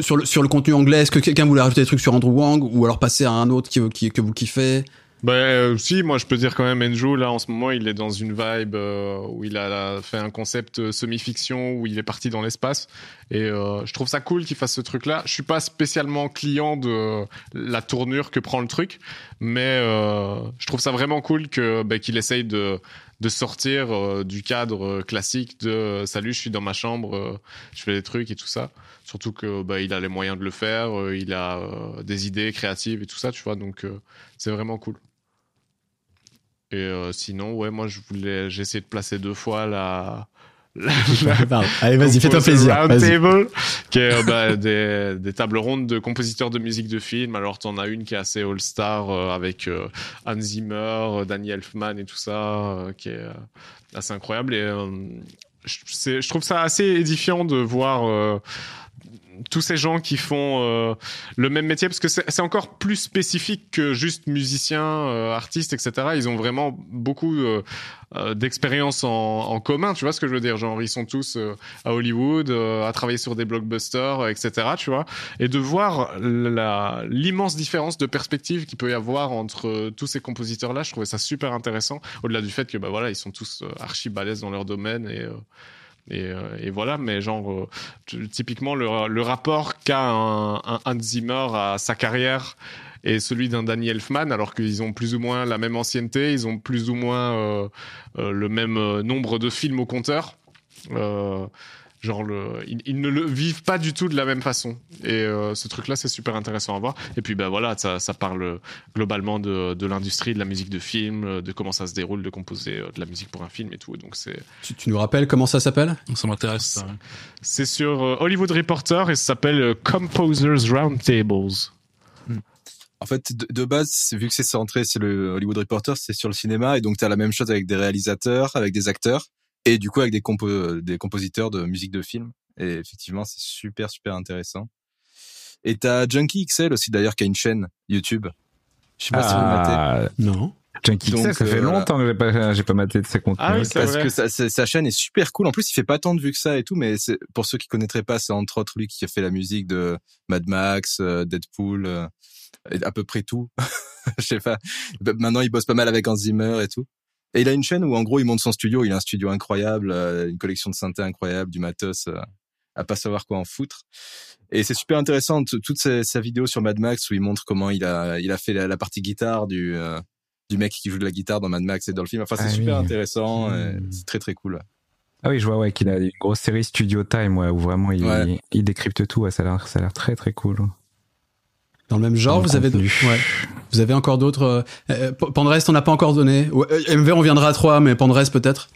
Sur le, sur le contenu anglais, est-ce que quelqu'un voulait rajouter des trucs sur Andrew Wang ou alors passer à un autre qui, qui- que vous kiffez? Bah si, moi je peux dire quand même Enjo là en ce moment il est dans une vibe euh, où il a fait un concept euh, semi-fiction où il est parti dans l'espace. Et euh, je trouve ça cool qu'il fasse ce truc là. Je suis pas spécialement client de la tournure que prend le truc, mais euh, je trouve ça vraiment cool que bah, qu'il essaye de de sortir du cadre classique de salut je suis dans ma chambre je fais des trucs et tout ça. Surtout que bah, il a les moyens de le faire il a des idées créatives et tout ça tu vois. Donc c'est vraiment cool et euh, sinon, ouais, moi, je voulais, j'ai essayé de placer deux fois la. la- la- Allez, vas-y, fais-toi plaisir. Round Vas-y. Table, qui est euh, bah, des, des tables rondes de compositeurs de musique de film. Alors, t'en as une qui est assez all-star euh, avec euh, Hans Zimmer, Danny Elfman et tout ça, qui est assez incroyable. Et je trouve ça assez édifiant de voir. Tous ces gens qui font euh, le même métier parce que c'est encore plus spécifique que juste musiciens, euh, artistes, etc. Ils ont vraiment beaucoup euh, d'expérience en, en commun, tu vois ce que je veux dire? Genre ils sont tous à Hollywood, à travailler sur des blockbusters, etc. Tu vois? Et de voir l'immense différence de perspective qu'il peut y avoir entre tous ces compositeurs-là, je trouvais ça super intéressant. Au-delà du fait que bah voilà, ils sont tous archi balèzes dans leur domaine et et, euh, et voilà, mais genre, euh, typiquement, le, le rapport qu'a un, un Hans Zimmer à sa carrière et celui d'un Danny Elfman, alors qu'ils ont plus ou moins la même ancienneté, ils ont plus ou moins euh, euh, le même nombre de films au compteur. Euh, Genre, le, ils, ils ne le vivent pas du tout de la même façon. Et euh, ce truc-là, c'est super intéressant à voir. Et puis, bah voilà, ça, ça parle globalement de, de l'industrie, de la musique de film, euh, de comment ça se déroule, de composer euh, de la musique pour un film et tout. Donc, c'est Tu, tu nous rappelles comment ça s'appelle? Ça m'intéresse. c'est sur euh, Hollywood Reporter et ça s'appelle Composers Roundtables. En fait, de, de base, c'est- vu que c'est centré sur le Hollywood Reporter, c'est sur le cinéma, et donc t'as la même chose avec des réalisateurs, avec des acteurs, et du coup avec des, compo des compositeurs de musique de film. Et effectivement, c'est super super intéressant. Et t'as Junkie XL aussi d'ailleurs qui a une chaîne YouTube. Je sais pas si vous le matez. Ah, Non. Junkie Donc, XL, ça fait euh, longtemps que j'ai pas, j'ai pas maté de ses contenus. Ah oui, Parce vrai. que sa, sa- sa chaîne est super cool. En plus, il fait pas tant de vues que ça et tout, mais c'est pour ceux qui connaîtraient pas, c'est entre autres lui qui a fait la musique de Mad Max, euh, Deadpool, euh, à peu près tout. Je sais pas. Bah, Maintenant, il bosse pas mal avec Hans Zimmer et tout. Et il a une chaîne où en gros, il monte son studio. Il a un studio incroyable, euh, une collection de synthés incroyable, du matos euh, à pas savoir quoi en foutre. Et c'est super intéressant toute sa, sa vidéo sur Mad Max où il montre comment il a il a fait la, la partie guitare du euh, du mec qui joue de la guitare dans Mad Max et dans le film. Enfin, c'est Ah super oui. intéressant. Hmm. C'est très très cool. Ah oui, je vois ouais, qu'il a une grosse série Studio Time ouais, où vraiment il, Ouais. il décrypte tout. Ouais, ça a l'air, ça a l'air très très cool. Dans le même genre, le vous avez, ouais. vous avez encore d'autres. Euh, euh, Pandrest, on n'a pas encore donné. Ouais, euh, MV, on viendra à 3, mais Pandrest peut-être.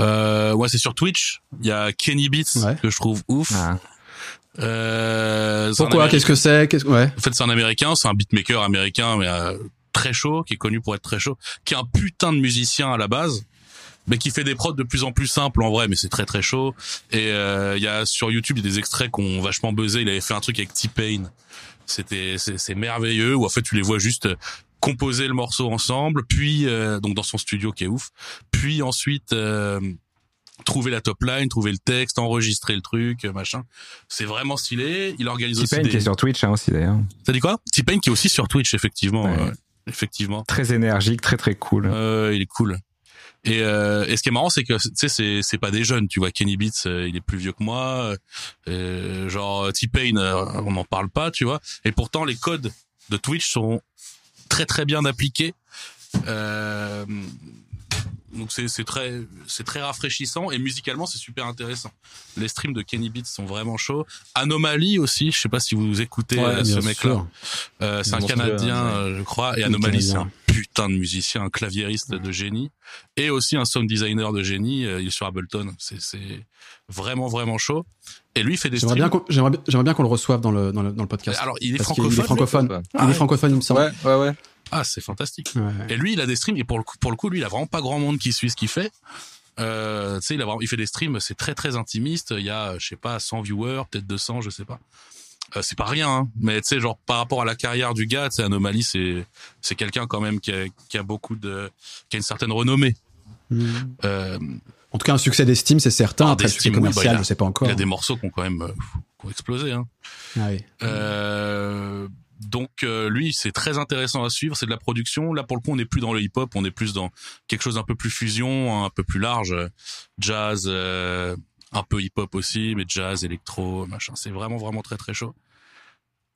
Euh, ouais, c'est sur Twitch. Il y a Kenny Beats Ouais. que je trouve ouf. Ah. Euh, Pourquoi Qu'est-ce que c'est Qu'est-ce- Ouais. En fait, c'est un américain, c'est un beatmaker américain, mais euh, très chaud, qui est connu pour être très chaud, qui est un putain de musicien à la base, mais qui fait des prods de plus en plus simples en vrai, mais c'est très très chaud. Et euh, il y a sur YouTube il y a des extraits qui ont vachement buzzé. Il avait fait un truc avec T-Pain. C'était c'est merveilleux. Où en fait tu les vois juste composer le morceau ensemble, puis euh, donc dans son studio qui est ouf, puis ensuite euh, trouver la top line, trouver le texte, enregistrer le truc, machin. C'est vraiment stylé. Il organise aussi des... qui est sur Twitch hein, aussi d'ailleurs. T'as dit quoi? T-Pain qui est aussi sur Twitch, effectivement. Ouais. ouais. effectivement. Très énergique, très très cool. Euh, il est cool. Et, euh, et ce qui est marrant, c'est que tu sais, c'est c'est pas des jeunes. Tu vois, Kenny Beats, euh, il est plus vieux que moi. Euh, genre T-Pain, euh, on n'en parle pas, tu vois. Et pourtant, les codes de Twitch sont très très bien appliqués. Euh, donc c'est c'est très c'est très rafraîchissant et musicalement c'est super intéressant. Les streams de Kenny Beats sont vraiment chauds. Anomaly aussi, je sais pas si vous écoutez Ouais, ce mec-là. Euh, c'est un Canadien, je crois, et Anomaly, c'est un putain de musicien, un claviériste de génie, et aussi un sound designer de génie. euh, il est sur Ableton. C'est c'est vraiment vraiment chaud. Et lui il fait des J'aimerais streams. bien qu'on j'aimerais bien- j'aimerais bien qu'on le reçoive dans le, dans le, dans le podcast. Alors il est Parce qu'il est francophone. francophone. Ah il est ouais. francophone, il me semble. Ouais, ouais, ouais. Ah c'est fantastique. Ouais. Et lui il a des streams et pour le coup, pour le coup lui il a vraiment pas grand monde qui suit ce qu'il fait. Euh, tu sais, il, a vraiment- il fait des streams, c'est très très intimiste. Il y a, je sais pas, 100 viewers, peut-être 200, je sais pas. Euh, c'est pas rien, hein. mais tu sais, genre par rapport à la carrière du gars, tu sais, Anomaly, c'est c'est quelqu'un quand même qui a, qui a beaucoup de, qui a une certaine renommée. Mm. Euh, En tout cas, un succès d'estime, c'est certain. Après, succès d'estime, oui, bah, commercial, a- je sais pas encore. il y a des morceaux qui ont quand même euh, qui ont explosé. Hein. Ah oui. Euh, donc lui, c'est très intéressant à suivre. C'est de la production. Là, pour le coup, on n'est plus dans le hip-hop, on est plus dans quelque chose d'un peu plus fusion, un peu plus large, jazz, euh, un peu hip-hop aussi, mais jazz, électro, machin. C'est vraiment vraiment très très chaud.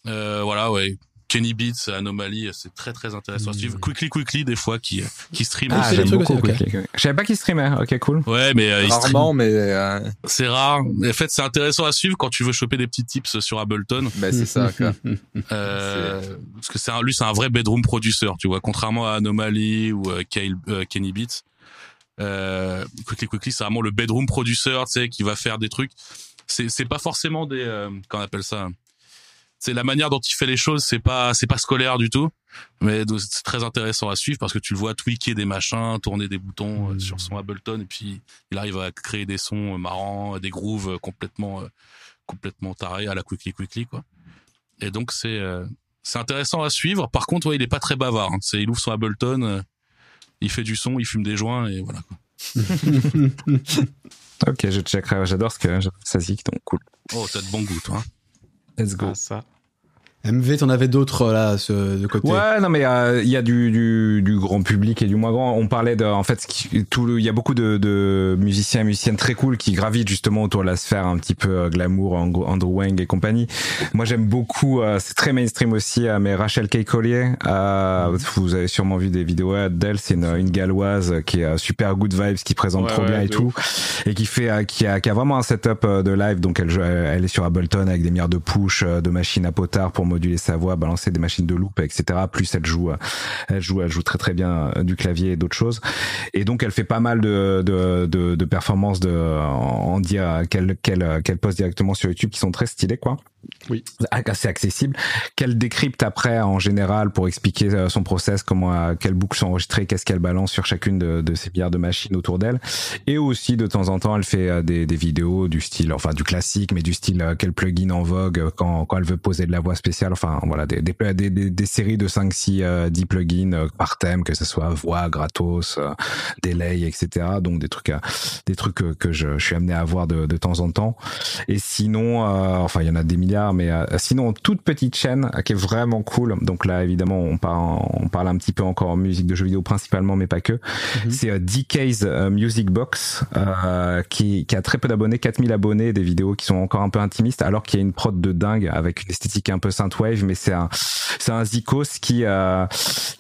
Euh, voilà, ouais. Kenny Beats, Anomaly, c'est très très intéressant à suivre. Quickly Quickly, des fois, qui qui stream. Ah, Ah, j'aime beaucoup. aussi, ok. Quickly. Je savais pas qu'il streamait. Ok, cool. Ouais, mais euh, Rarement, mais euh, c'est rare. Mais en fait, c'est intéressant à suivre quand tu veux choper des petits tips sur Ableton. bah, c'est ça. Quoi. Euh, parce que c'est un, lui, c'est un vrai bedroom producer, tu vois, contrairement à Anomaly ou euh, Kyle- euh, Kenny Beats. Euh, Quickly Quickly, c'est vraiment le bedroom producer, tu sais, qui va faire des trucs. C'est, c'est pas forcément des, euh, qu'on appelle ça? C'est la manière dont il fait les choses, c'est pas, c'est pas scolaire du tout, mais c'est très intéressant à suivre parce que tu le vois tweaker des machins, tourner des boutons euh, sur son Ableton et puis il arrive à créer des sons euh, marrants, des grooves complètement, complètement tarés à la Quickly Quickly quoi. Et donc c'est c'est intéressant à suivre. Par contre, ouais, il est pas très bavard. hein. C'est il ouvre son Ableton, il fait du son, il fume des joints et voilà. Quoi. Ok, je checkerai. J'adore ce que ça dit, donc cool. Oh, t'as de bon goût, toi. hein. Let's go. Ah, ça. MV, t'en avais d'autres là, ce, de côté? Ouais, non mais euh, il y a du, du, du grand public et du moins grand. On parlait de, en fait, tout, le- il y a beaucoup de, de musiciens et musiciennes très cool qui gravitent justement autour de la sphère un petit peu euh, glamour, Andrew Wang et compagnie. Moi, j'aime beaucoup. euh, c'est très mainstream aussi, euh, mais Rachel Kay Collier. euh, vous avez sûrement vu des vidéos d'elle. C'est une, une galloise qui est super good vibes, qui présente Ouais, trop ouais, bien et tout, et qui fait, euh, qui a, qui a vraiment un setup de live. Donc elle, joue- elle est sur Ableton avec des milliards de push, euh, de machines à potard pour moduler sa voix, balancer des machines de loop, etc. Plus elle joue, elle joue, elle joue très très bien euh, du clavier et d'autres choses. Et donc elle fait pas mal de de, de, performances de en dire qu'elle poste directement sur YouTube qui sont très stylées quoi. Oui. Assez accessible. Qu'elle décrypte après en général pour expliquer euh, son process, comment euh, quelles boucles sont enregistrées, qu'est-ce qu'elle balance sur chacune de, de ces milliards de machines autour d'elle. Et aussi de temps en temps elle fait euh, des, vidéos du style, enfin du classique, mais du style quel plugin en vogue quand quand elle veut poser de la voix spéciale. Enfin voilà des des, des, séries de 5, 6, euh, 10 plugins par thème, que ce soit voix, gratos, delay, etc. Donc des trucs, des trucs que, je, suis amené à voir de, de temps en temps. Et sinon, enfin il y en a des milliards, mais euh, sinon toute petite chaîne euh, qui est vraiment cool. Donc là évidemment on parle, on parle un petit peu encore en musique de jeux vidéo principalement, mais pas que. Mhm. C'est euh, DK's Music Box qui, qui a très peu d'abonnés, 4000 abonnés, des vidéos qui sont encore un peu intimistes, alors qu'il y a une prod de dingue avec une esthétique un peu synthwave, mais c'est un c'est un Zikos qui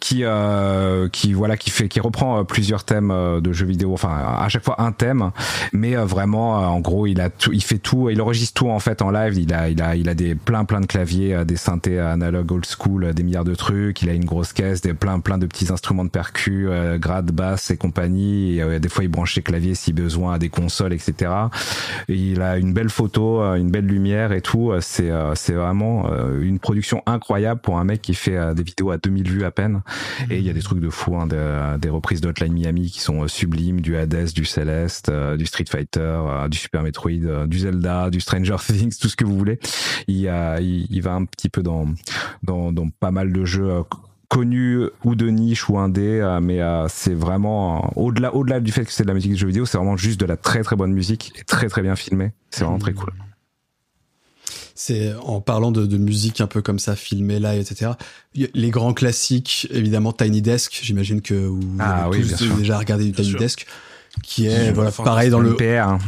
qui qui voilà qui fait qui reprend plusieurs thèmes de jeux vidéo, enfin à chaque fois un thème, mais vraiment en gros il a tout, il fait tout, il enregistre tout en fait en live, il a il a il a des plein plein de claviers, euh, des synthés analogues old school, euh, des milliards de trucs, il a une grosse caisse, des plein plein de petits instruments de percu, euh, grade, basse et compagnie, des fois il branche ses claviers si besoin à des consoles etc. Et il a une belle photo, une belle lumière et tout, c'est c'est vraiment une production incroyable pour un mec qui fait des vidéos à 2000 vues à peine. Et il y a des trucs de fou, hein, de- des reprises d'Hotline Miami qui sont sublimes, du Hades, du Celeste, du Street Fighter, du Super Metroid, du Zelda, du Stranger Things, tout ce que vous voulez. Il, a, il, il va un petit peu dans, dans, dans pas mal de jeux euh, connus ou de niche ou indé, euh, mais euh, c'est vraiment euh, au-delà au-delà du fait que c'est de la musique de jeux vidéo, c'est vraiment juste de la très très bonne musique et très très bien filmé. C'est vraiment très cool. C'est en parlant de, de musique un peu comme ça, filmée là, etc. Les grands classiques, évidemment Tiny Desk. J'imagine que vous Ah avez oui, tous déjà regardé du Tiny sûr. Desk, qui est voilà pareil dans le NPR, hein.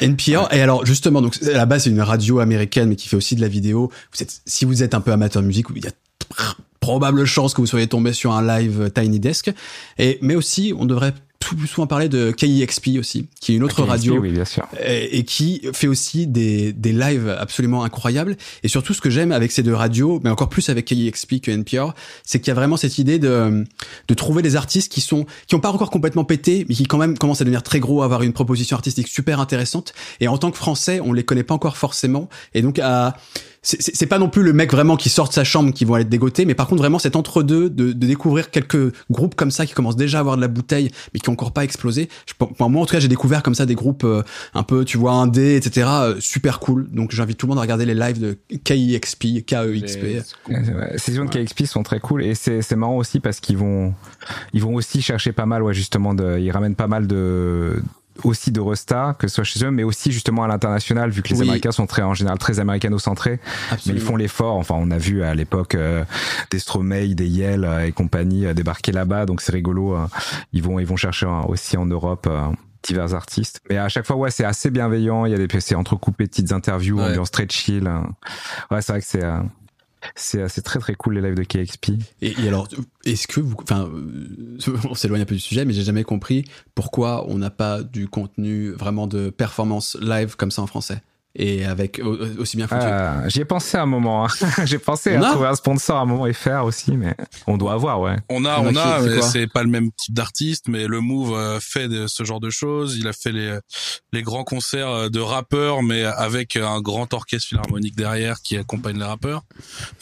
NPR. Et alors justement, donc à la base c'est une radio américaine, mais qui fait aussi de la vidéo. Vous êtes, si vous êtes un peu amateur de musique, il y a pr- probable chance que vous soyez tombé sur un live Tiny Desk. Et mais aussi, on devrait plus souvent parler de KIXP aussi, qui est une autre KXP, radio Oui, bien sûr. et, et qui fait aussi des, des lives absolument incroyables. Et surtout, ce que j'aime avec ces deux radios, mais encore plus avec KXP que NPR, c'est qu'il y a vraiment cette idée de, de trouver des artistes qui sont qui ont pas encore complètement pété, mais qui quand même commencent à devenir très gros, à avoir une proposition artistique super intéressante. Et en tant que Français, on les connaît pas encore forcément. Et donc, à c'est- c'est c'est pas non plus le mec vraiment qui sort de sa chambre qui vont être dégotés, mais par contre vraiment cet entre-deux de, de découvrir quelques groupes comme ça qui commencent déjà à avoir de la bouteille, mais qui ont encore pas explosé. Je, pour moi en tout cas j'ai découvert comme ça des groupes euh, un peu tu vois indé etc. euh, super cool. Donc j'invite tout le monde à regarder les lives de KIXP, KEXP. Les- Ouais, Ces zones KXP sont très cool et c'est c'est marrant aussi parce qu'ils vont ils vont aussi chercher pas mal ouais justement de ils ramènent pas mal de aussi de Resta que ce soit chez eux mais aussi justement à l'international vu que les Oui. Américains sont très en général très américano-centrés. Mais ils font l'effort. Enfin on a vu à l'époque euh, des Stromae des Yale euh, et compagnie euh, débarquer là-bas. Donc c'est rigolo euh, ils vont ils vont chercher euh, aussi en Europe divers artistes. Mais à chaque fois ouais c'est assez bienveillant. Il y a des c'est entrecoupé de petites interviews Ouais. ambiance très chill euh. ouais c'est vrai que c'est euh, c'est très très cool les lives de KXP. Et, et alors, est-ce que vous, enfin, euh, on s'éloigne un peu du sujet, mais j'ai jamais compris pourquoi on n'a pas du contenu vraiment de performance live comme ça en français et avec au- aussi bien foutu. Euh, J'y ai pensé à un moment. hein. J'ai pensé On à a trouver un sponsor à un moment et faire aussi, mais on doit avoir, ouais. On a, On a on qui- a, c'est pas le même type d'artiste, mais le Move euh, fait de, ce genre de choses. Il a fait les les grands concerts euh, de rappeurs, mais avec un grand orchestre philharmonique derrière qui accompagne les rappeurs.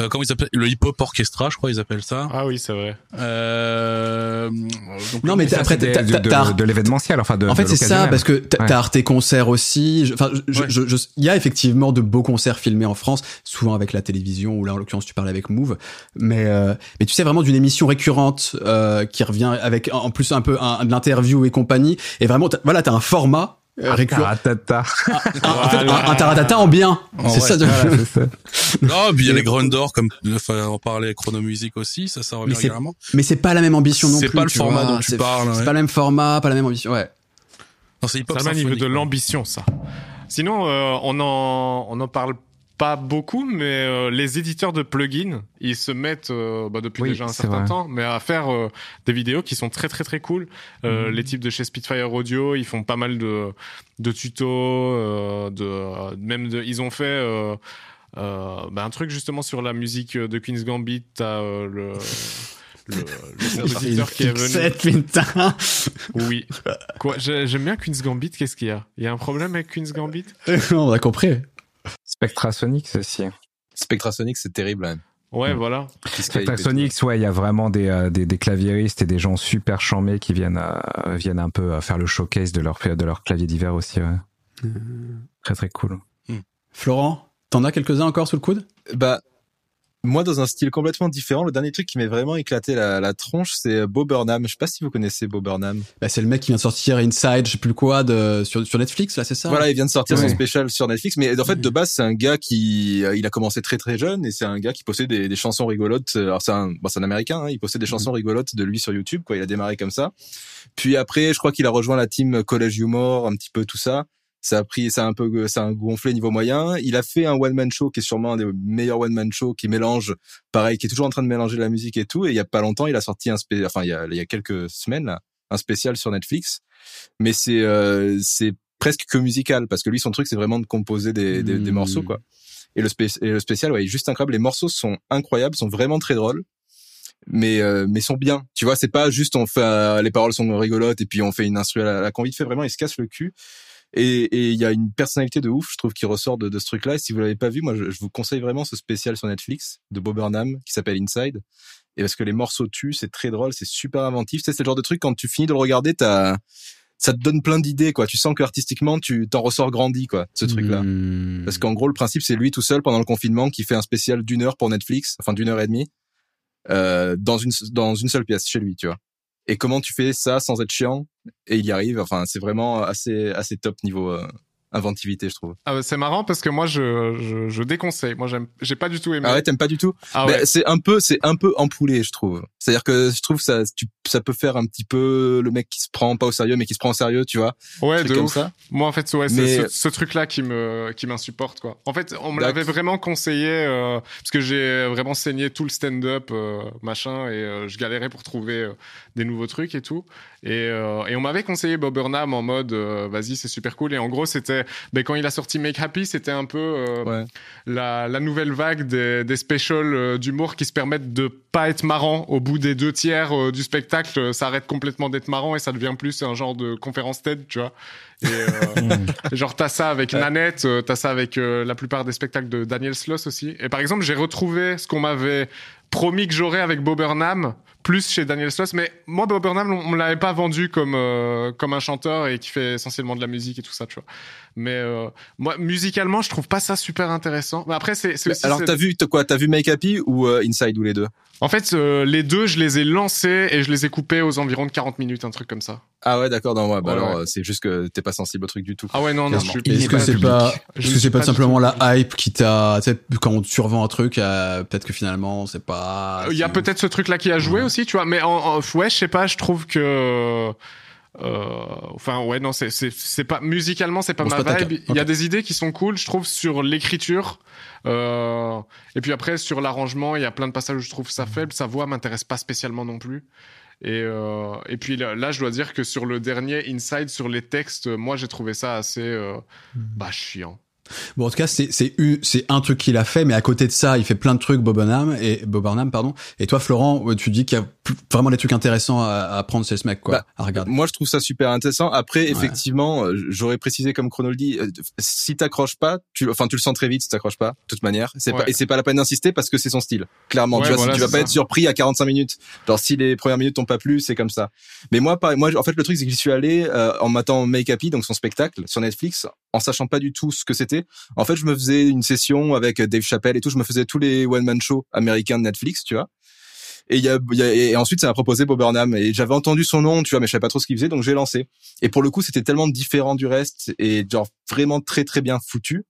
Euh, comment ils s'appellent Le hip hop orchestra, je crois ils appellent ça. Ah oui, c'est vrai. Euh, donc, Non, mais Ça, après, t'as- de, de, de l'événementiel, enfin de. en fait, c'est ça, parce que t'as Ouais. Arte Concert aussi. Enfin, je- Ouais. je- je- il y a effectivement de beaux concerts filmés en France, souvent avec la télévision ou là en l'occurrence tu parlais avec Move. Mais euh, mais tu sais vraiment d'une émission récurrente euh, qui revient avec en plus un peu un, de l'interview et compagnie. Et vraiment, t'as- voilà, t'as un format euh, récurrent. Taratata. En fait, un, un taratata en bien. En c'est vrai, ça. de- Voilà, c'est ça. Non, puis il y a les Grundor, comme enfin, on parlait chronomusique aussi, ça, ça revient Mais c'est- régulièrement. Mais c'est pas la même ambition non C'est plus. pas le format vois. dont tu C'est- parles, C'est ouais. pas le même format, pas la même ambition. Ouais. Non, c'est hip-hop Ça niveau symphonique, de l'ambition, ça. Sinon, euh, on en on en parle pas beaucoup, mais euh, les éditeurs de plugins, ils se mettent euh, bah, depuis Oui, déjà un certain vrai. temps, mais à faire euh, des vidéos qui sont très très très cool. Euh, Mhm. Les types de chez Spitfire Audio, ils font pas mal de de tutos, euh, de même de, ils ont fait. Euh, bah, un truc justement sur la musique de Queen's Gambit, t'as euh, le, le, qui est venu. Putain. Oui. Quoi j'ai- J'aime bien Queen's Gambit. Qu'est-ce qu'il y a? Il y a un problème avec Queen's Gambit? On a compris. Spectrasonics aussi. Spectrasonic, c'est terrible. Hein. Ouais, Mm. voilà. Spectrasonics, ouais, il y a vraiment des, euh, des, des claviéristes et des gens super charmés qui viennent, euh, viennent un peu euh, faire le showcase de leur, de leur clavier d'hiver aussi, ouais. Très très cool. Florent, t'en as quelques-uns encore sous le coude? Bah, moi, dans un style complètement différent, le dernier truc qui m'est vraiment éclaté la, la tronche, c'est Bob Burnham. Je sais pas si vous connaissez Bob Burnham. bah, C'est le mec qui vient de sortir Inside, je sais plus quoi, de, sur, sur Netflix, là, c'est ça? Voilà, il vient de sortir Ouais. son spécial sur Netflix, mais en fait, Mhm. de base, c'est un gars qui, euh, il a commencé très très jeune et c'est un gars qui possède des, des chansons rigolotes. Alors c'est un, bon, c'est un américain, hein, il possède des chansons rigolotes de lui sur YouTube, quoi. Il a démarré comme ça. Puis après, je crois qu'il a rejoint la team College Humor, un petit peu tout ça. Ça a pris, ça a un peu, ça a gonflé niveau moyen. Il a fait un one man show qui est sûrement un des meilleurs one man show qui mélange, pareil, qui est toujours en train de mélanger la musique et tout. Et il y a pas longtemps, il a sorti un spé, enfin il y a, quelques semaines là, un spécial sur Netflix. Mais c'est, euh, c'est presque que musical parce que lui son truc c'est vraiment de composer des, des, des morceaux quoi. Et le, spécial ouais, il est juste incroyable. Les morceaux sont incroyables, sont vraiment très drôles. Mais euh, mais sont bien. Tu vois, c'est pas juste on fait euh, les paroles sont rigolotes et puis on fait une instru à la, la con vite fait vraiment il se casse le cul. Et et il y a une personnalité de ouf, je trouve qui ressort de, de ce truc là et si vous l'avez pas vu, moi je, je vous conseille vraiment ce spécial sur Netflix de Bob Burnham qui s'appelle Inside. Et parce que les morceaux tuent, c'est très drôle, c'est super inventif. Tu sais, c'est le genre de truc quand tu finis de le regarder, t'as ça te donne plein d'idées quoi. Tu sens que artistiquement tu t'en ressors grandi quoi, ce truc là. Hmm. Parce qu'en gros, le principe, c'est lui tout seul pendant le confinement qui fait un spécial d'une heure pour Netflix, enfin d'une heure et demie, euh, dans une dans une seule pièce chez lui, tu vois. Et comment tu fais ça sans être chiant? Et il y arrive. Enfin, c'est vraiment assez assez top niveau euh, inventivité, je trouve. Ah, c'est marrant parce que moi, je, je, je déconseille. Moi, j'aime, j'ai pas du tout aimé. Ah ouais, t'aimes pas du tout? Ah ouais. C'est un peu c'est un peu empoulé, je trouve. C'est-à-dire que je trouve ça tu, ça peut faire un petit peu le mec qui se prend pas au sérieux, mais qui se prend au sérieux, tu vois. ouais, de comme ouf. ça. Moi, en fait, ouais, c'est ce, ce truc-là qui me, qui m'insupporte, quoi. En fait, on me l'avait vraiment conseillé, euh, parce que j'ai vraiment saigné tout le stand-up, euh, machin, et euh, je galérais pour trouver des nouveaux trucs et tout. Et, et on m'avait conseillé Bob Burnham en mode, vas-y, c'est super cool. Et en gros, c'était, ben, quand il a sorti Make Happy, c'était un peu euh, Ouais. la, la nouvelle vague des, des specials euh, d'humour qui se permettent de pas être marrant au bout des deux tiers euh, du spectacle. Ça arrête complètement d'être marrant et ça devient plus un genre de conférence TED, tu vois. Et, euh, genre t'as ça avec Nanette, euh, t'as ça avec euh, la plupart des spectacles de Daniel Sloss aussi. Et par exemple, j'ai retrouvé ce qu'on m'avait promis que j'aurais avec Bob Burnham, plus chez Daniel Sloss. Mais moi, Bob Burnham, on, on me l'avait pas vendu comme euh, comme un chanteur et qui fait essentiellement de la musique et tout ça, tu vois. Mais euh, moi, musicalement, je trouve pas ça super intéressant. Mais après, c'est Alors t'as vu t'as quoi T'as vu Make Happy ou euh, Inside ou les deux? En fait, euh, les deux, je les ai lancés et je les ai coupés aux environs de 40 minutes, un truc comme ça. Ah ouais, d'accord. Non, ouais, bah Ouais, alors ouais. c'est juste que t'es pas sensible au truc du tout. Ah ouais, non, non, Est-ce que c'est pas, est-ce ne que c'est pas simplement tout la hype qui t'a, tu sais, quand on te survend un truc, euh, peut-être que finalement c'est pas. Il y a peut-être ce truc-là qui a joué Ouais. aussi, tu vois. Mais en, en- ouais, je sais pas, je trouve que. euh, enfin ouais non c'est pas musicalement c'est pas Bon, ma pas vibe il y a des idées qui sont cool je trouve sur l'écriture euh, et puis après sur l'arrangement il y a plein de passages où je trouve ça faible sa voix m'intéresse pas spécialement non plus et euh, et puis là, là, je dois dire que sur le dernier Inside sur les textes moi j'ai trouvé ça assez euh, bah chiant Bon, en tout cas, c'est c'est u- c'est un truc qu'il a fait, mais à côté de ça, il fait plein de trucs Bob Burnham et Bob Burnham, pardon. Et toi, Florent, tu dis qu'il y a vraiment des trucs intéressants à, à apprendre chez ce mec, quoi, Bah, à regarder. Moi, je trouve ça super intéressant. Après, effectivement, euh, j'aurais précisé comme Chrono le dit, euh, si t'accroches pas, tu, enfin, tu le sens très vite si t'accroches pas, de toute manière. C'est Ouais. pas, et c'est pas la peine d'insister parce que c'est son style. Clairement, Ouais, tu vois, voilà, tu vas pas ça. être surpris à 45 minutes. Genre, si les premières minutes t'ont pas plu, c'est comme ça. Mais moi, pareil, moi, en fait, le truc, c'est que j'y suis allé euh, en m'attendant Make Happy, donc son spectacle sur Netflix, en sachant pas du tout ce que c'était. En fait, je me faisais une session avec Dave Chappelle et tout. Je me faisais tous les one man show américains de Netflix, tu vois. Et y a, y a- et ensuite ça m'a proposé Bob Burnham et j'avais entendu son nom, tu vois, mais je savais pas trop ce qu'il faisait, donc j'ai lancé. Et pour le coup, c'était tellement différent du reste et genre vraiment très très bien foutu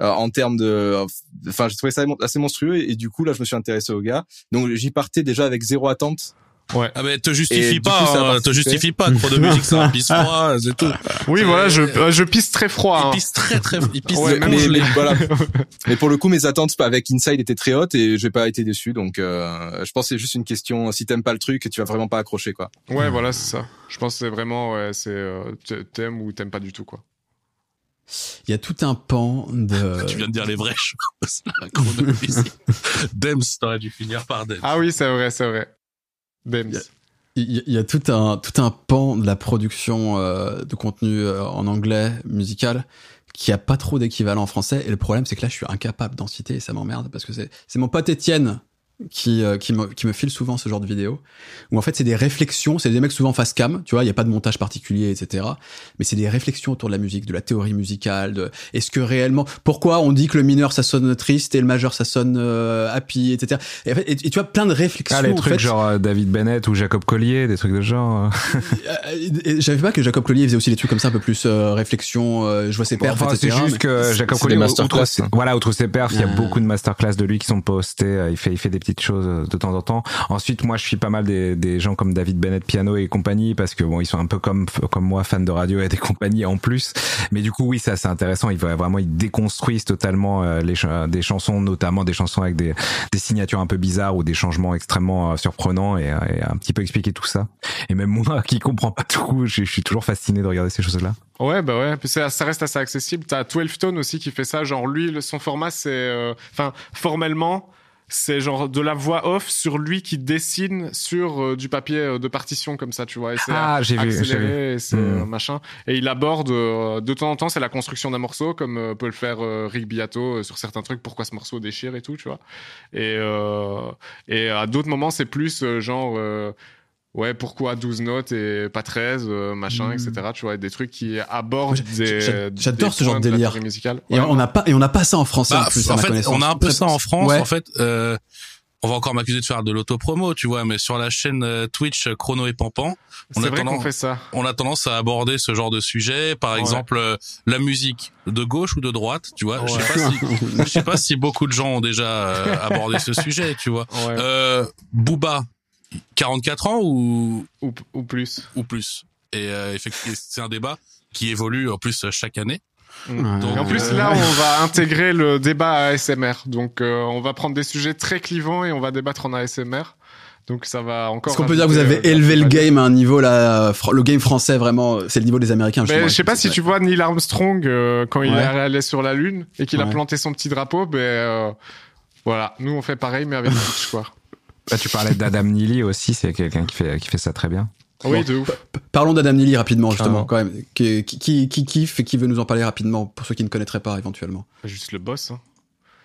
euh, en termes de, enfin, j'ai trouvé ça assez monstrueux et, et du coup là, je me suis intéressé au gars. Donc j'y partais déjà avec zéro attente. Ah mais te justifie pas, coup, ça hein, te justifie pas. Chrono Music, c'est un pisse froid, c'est tout. Oui, voilà, je, euh, je pisse très froid. Il hein. pisse très très, il pisse Ouais, mais, voilà. mais pour le coup, mes attentes avec Inside étaient très hautes et j'ai pas été déçu. Donc, euh, je pense que c'est juste une question. Si t'aimes pas le truc, tu vas vraiment pas accrocher, quoi. Ouais, voilà, c'est ça. Je pense que c'est vraiment, ouais, c'est euh, t'aimes ou t'aimes pas du tout, quoi. Il y a tout un pan de. Tu viens de dire les vraies choses. Dems, t'aurais dû finir par Dems. Ah oui, c'est vrai, c'est vrai. Il y a tout un tout un pan de la production euh, de contenu euh, en anglais musical qui a pas trop d'équivalent en français. Et le problème c'est que là je suis incapable d'en citer et ça m'emmerde parce que c'est c'est mon pote Étienne qui euh, qui me qui me file souvent ce genre de vidéos où en fait c'est des réflexions c'est des mecs souvent face cam tu vois il y a pas de montage particulier etc mais c'est des réflexions autour de la musique de la théorie musicale de est-ce que réellement pourquoi on dit que le mineur ça sonne triste et le majeur ça sonne euh, happy etc et, tu vois plein de réflexions Ah, les en trucs fait, genre euh, David Bennett ou Jacob Collier, des trucs de genre. euh. Euh, J'avais pas que Jacob Collier faisait aussi des trucs comme ça un peu plus euh, réflexion, euh, je vois ses perfs, Enfin, c'est juste que Jacob Collier, outre, hein. voilà, outre ses perfs, il y a beaucoup de masterclass de lui qui sont postés. euh, Il fait, il fait des petites choses de temps en temps. Ensuite, moi, je suis pas mal des, des gens comme David Bennett, piano et compagnie, parce que bon, ils sont un peu comme comme moi, fans de radio et des compagnies en plus. Mais du coup, oui, ça c'est intéressant. Ils vraiment ils déconstruisent totalement euh, les ch- des chansons, notamment des chansons avec des des signatures un peu bizarres ou des changements extrêmement euh, surprenants et, euh, et un petit peu expliquer tout ça. Et même moi, qui comprends pas tout, je, je suis toujours fasciné de regarder ces choses-là. Ouais, bah ouais. Puis ça, reste assez accessible. T'as 12 Tone aussi qui fait ça. Genre, lui, son format, c'est. euh, Enfin, formellement, c'est genre de la voix off sur lui qui dessine sur euh, du papier euh, de partition comme ça, tu vois. Et c'est Ah, j'ai vu, vu. c'est Hmm. euh, machin. Et il aborde euh, de temps en temps, c'est la construction d'un morceau, comme euh, peut le faire Rick Beato sur certains trucs, pourquoi ce morceau déchire et tout, tu vois. Et, euh, et à d'autres moments, c'est plus euh, genre. Ouais, pourquoi 12 notes et pas 13, euh, machin, etc. Tu vois, des trucs qui abordent des. j'a- j'adore ce genre de délire. Et Ouais. on n'a pas et on n'a pas ça en français Bah, en plus à en fait, on a un peu ça en France. Ouais. En fait, euh, on va encore m'accuser de faire de l'autopromo, tu vois, mais sur la chaîne euh, Twitch euh, Chrono et Pampan, on a vrai tendance- qu'on fait ça. on a tendance à aborder ce genre de sujet. Par Ouais. exemple, euh, la musique de gauche ou de droite, tu vois. Je sais pas si, je sais pas si beaucoup de gens ont déjà abordé ce sujet, tu vois. Ouais. Euh, Booba, 44 ans ou Ou, ou plus. ou plus. Et euh, effectivement, c'est un débat qui évolue en plus chaque année. Ouais. Donc, Et en plus, euh, là, on va intégrer le débat ASMR. Donc, euh, on va prendre des sujets très clivants et on va débattre en ASMR. Donc, ça va encore. Est-ce qu'on peut dire que vous avez euh, élevé le game à un niveau là, fr- le game français vraiment, c'est le niveau des Américains. Mais je sais pas si tu vois Neil Armstrong euh, quand il est allé sur la Lune et qu'il a planté son petit drapeau. Ben euh, voilà, nous on fait pareil mais avec Twitch quoi. Bah, tu parlais d'Adam Neely aussi, c'est quelqu'un qui fait qui fait ça très bien. Oui, de ouf. Parlons d'Adam Neely rapidement justement Carrément. quand même. Qui, qui, qui, qui kiffe et qui veut nous en parler rapidement pour ceux qui ne connaîtraient pas éventuellement? Juste le boss. Hein.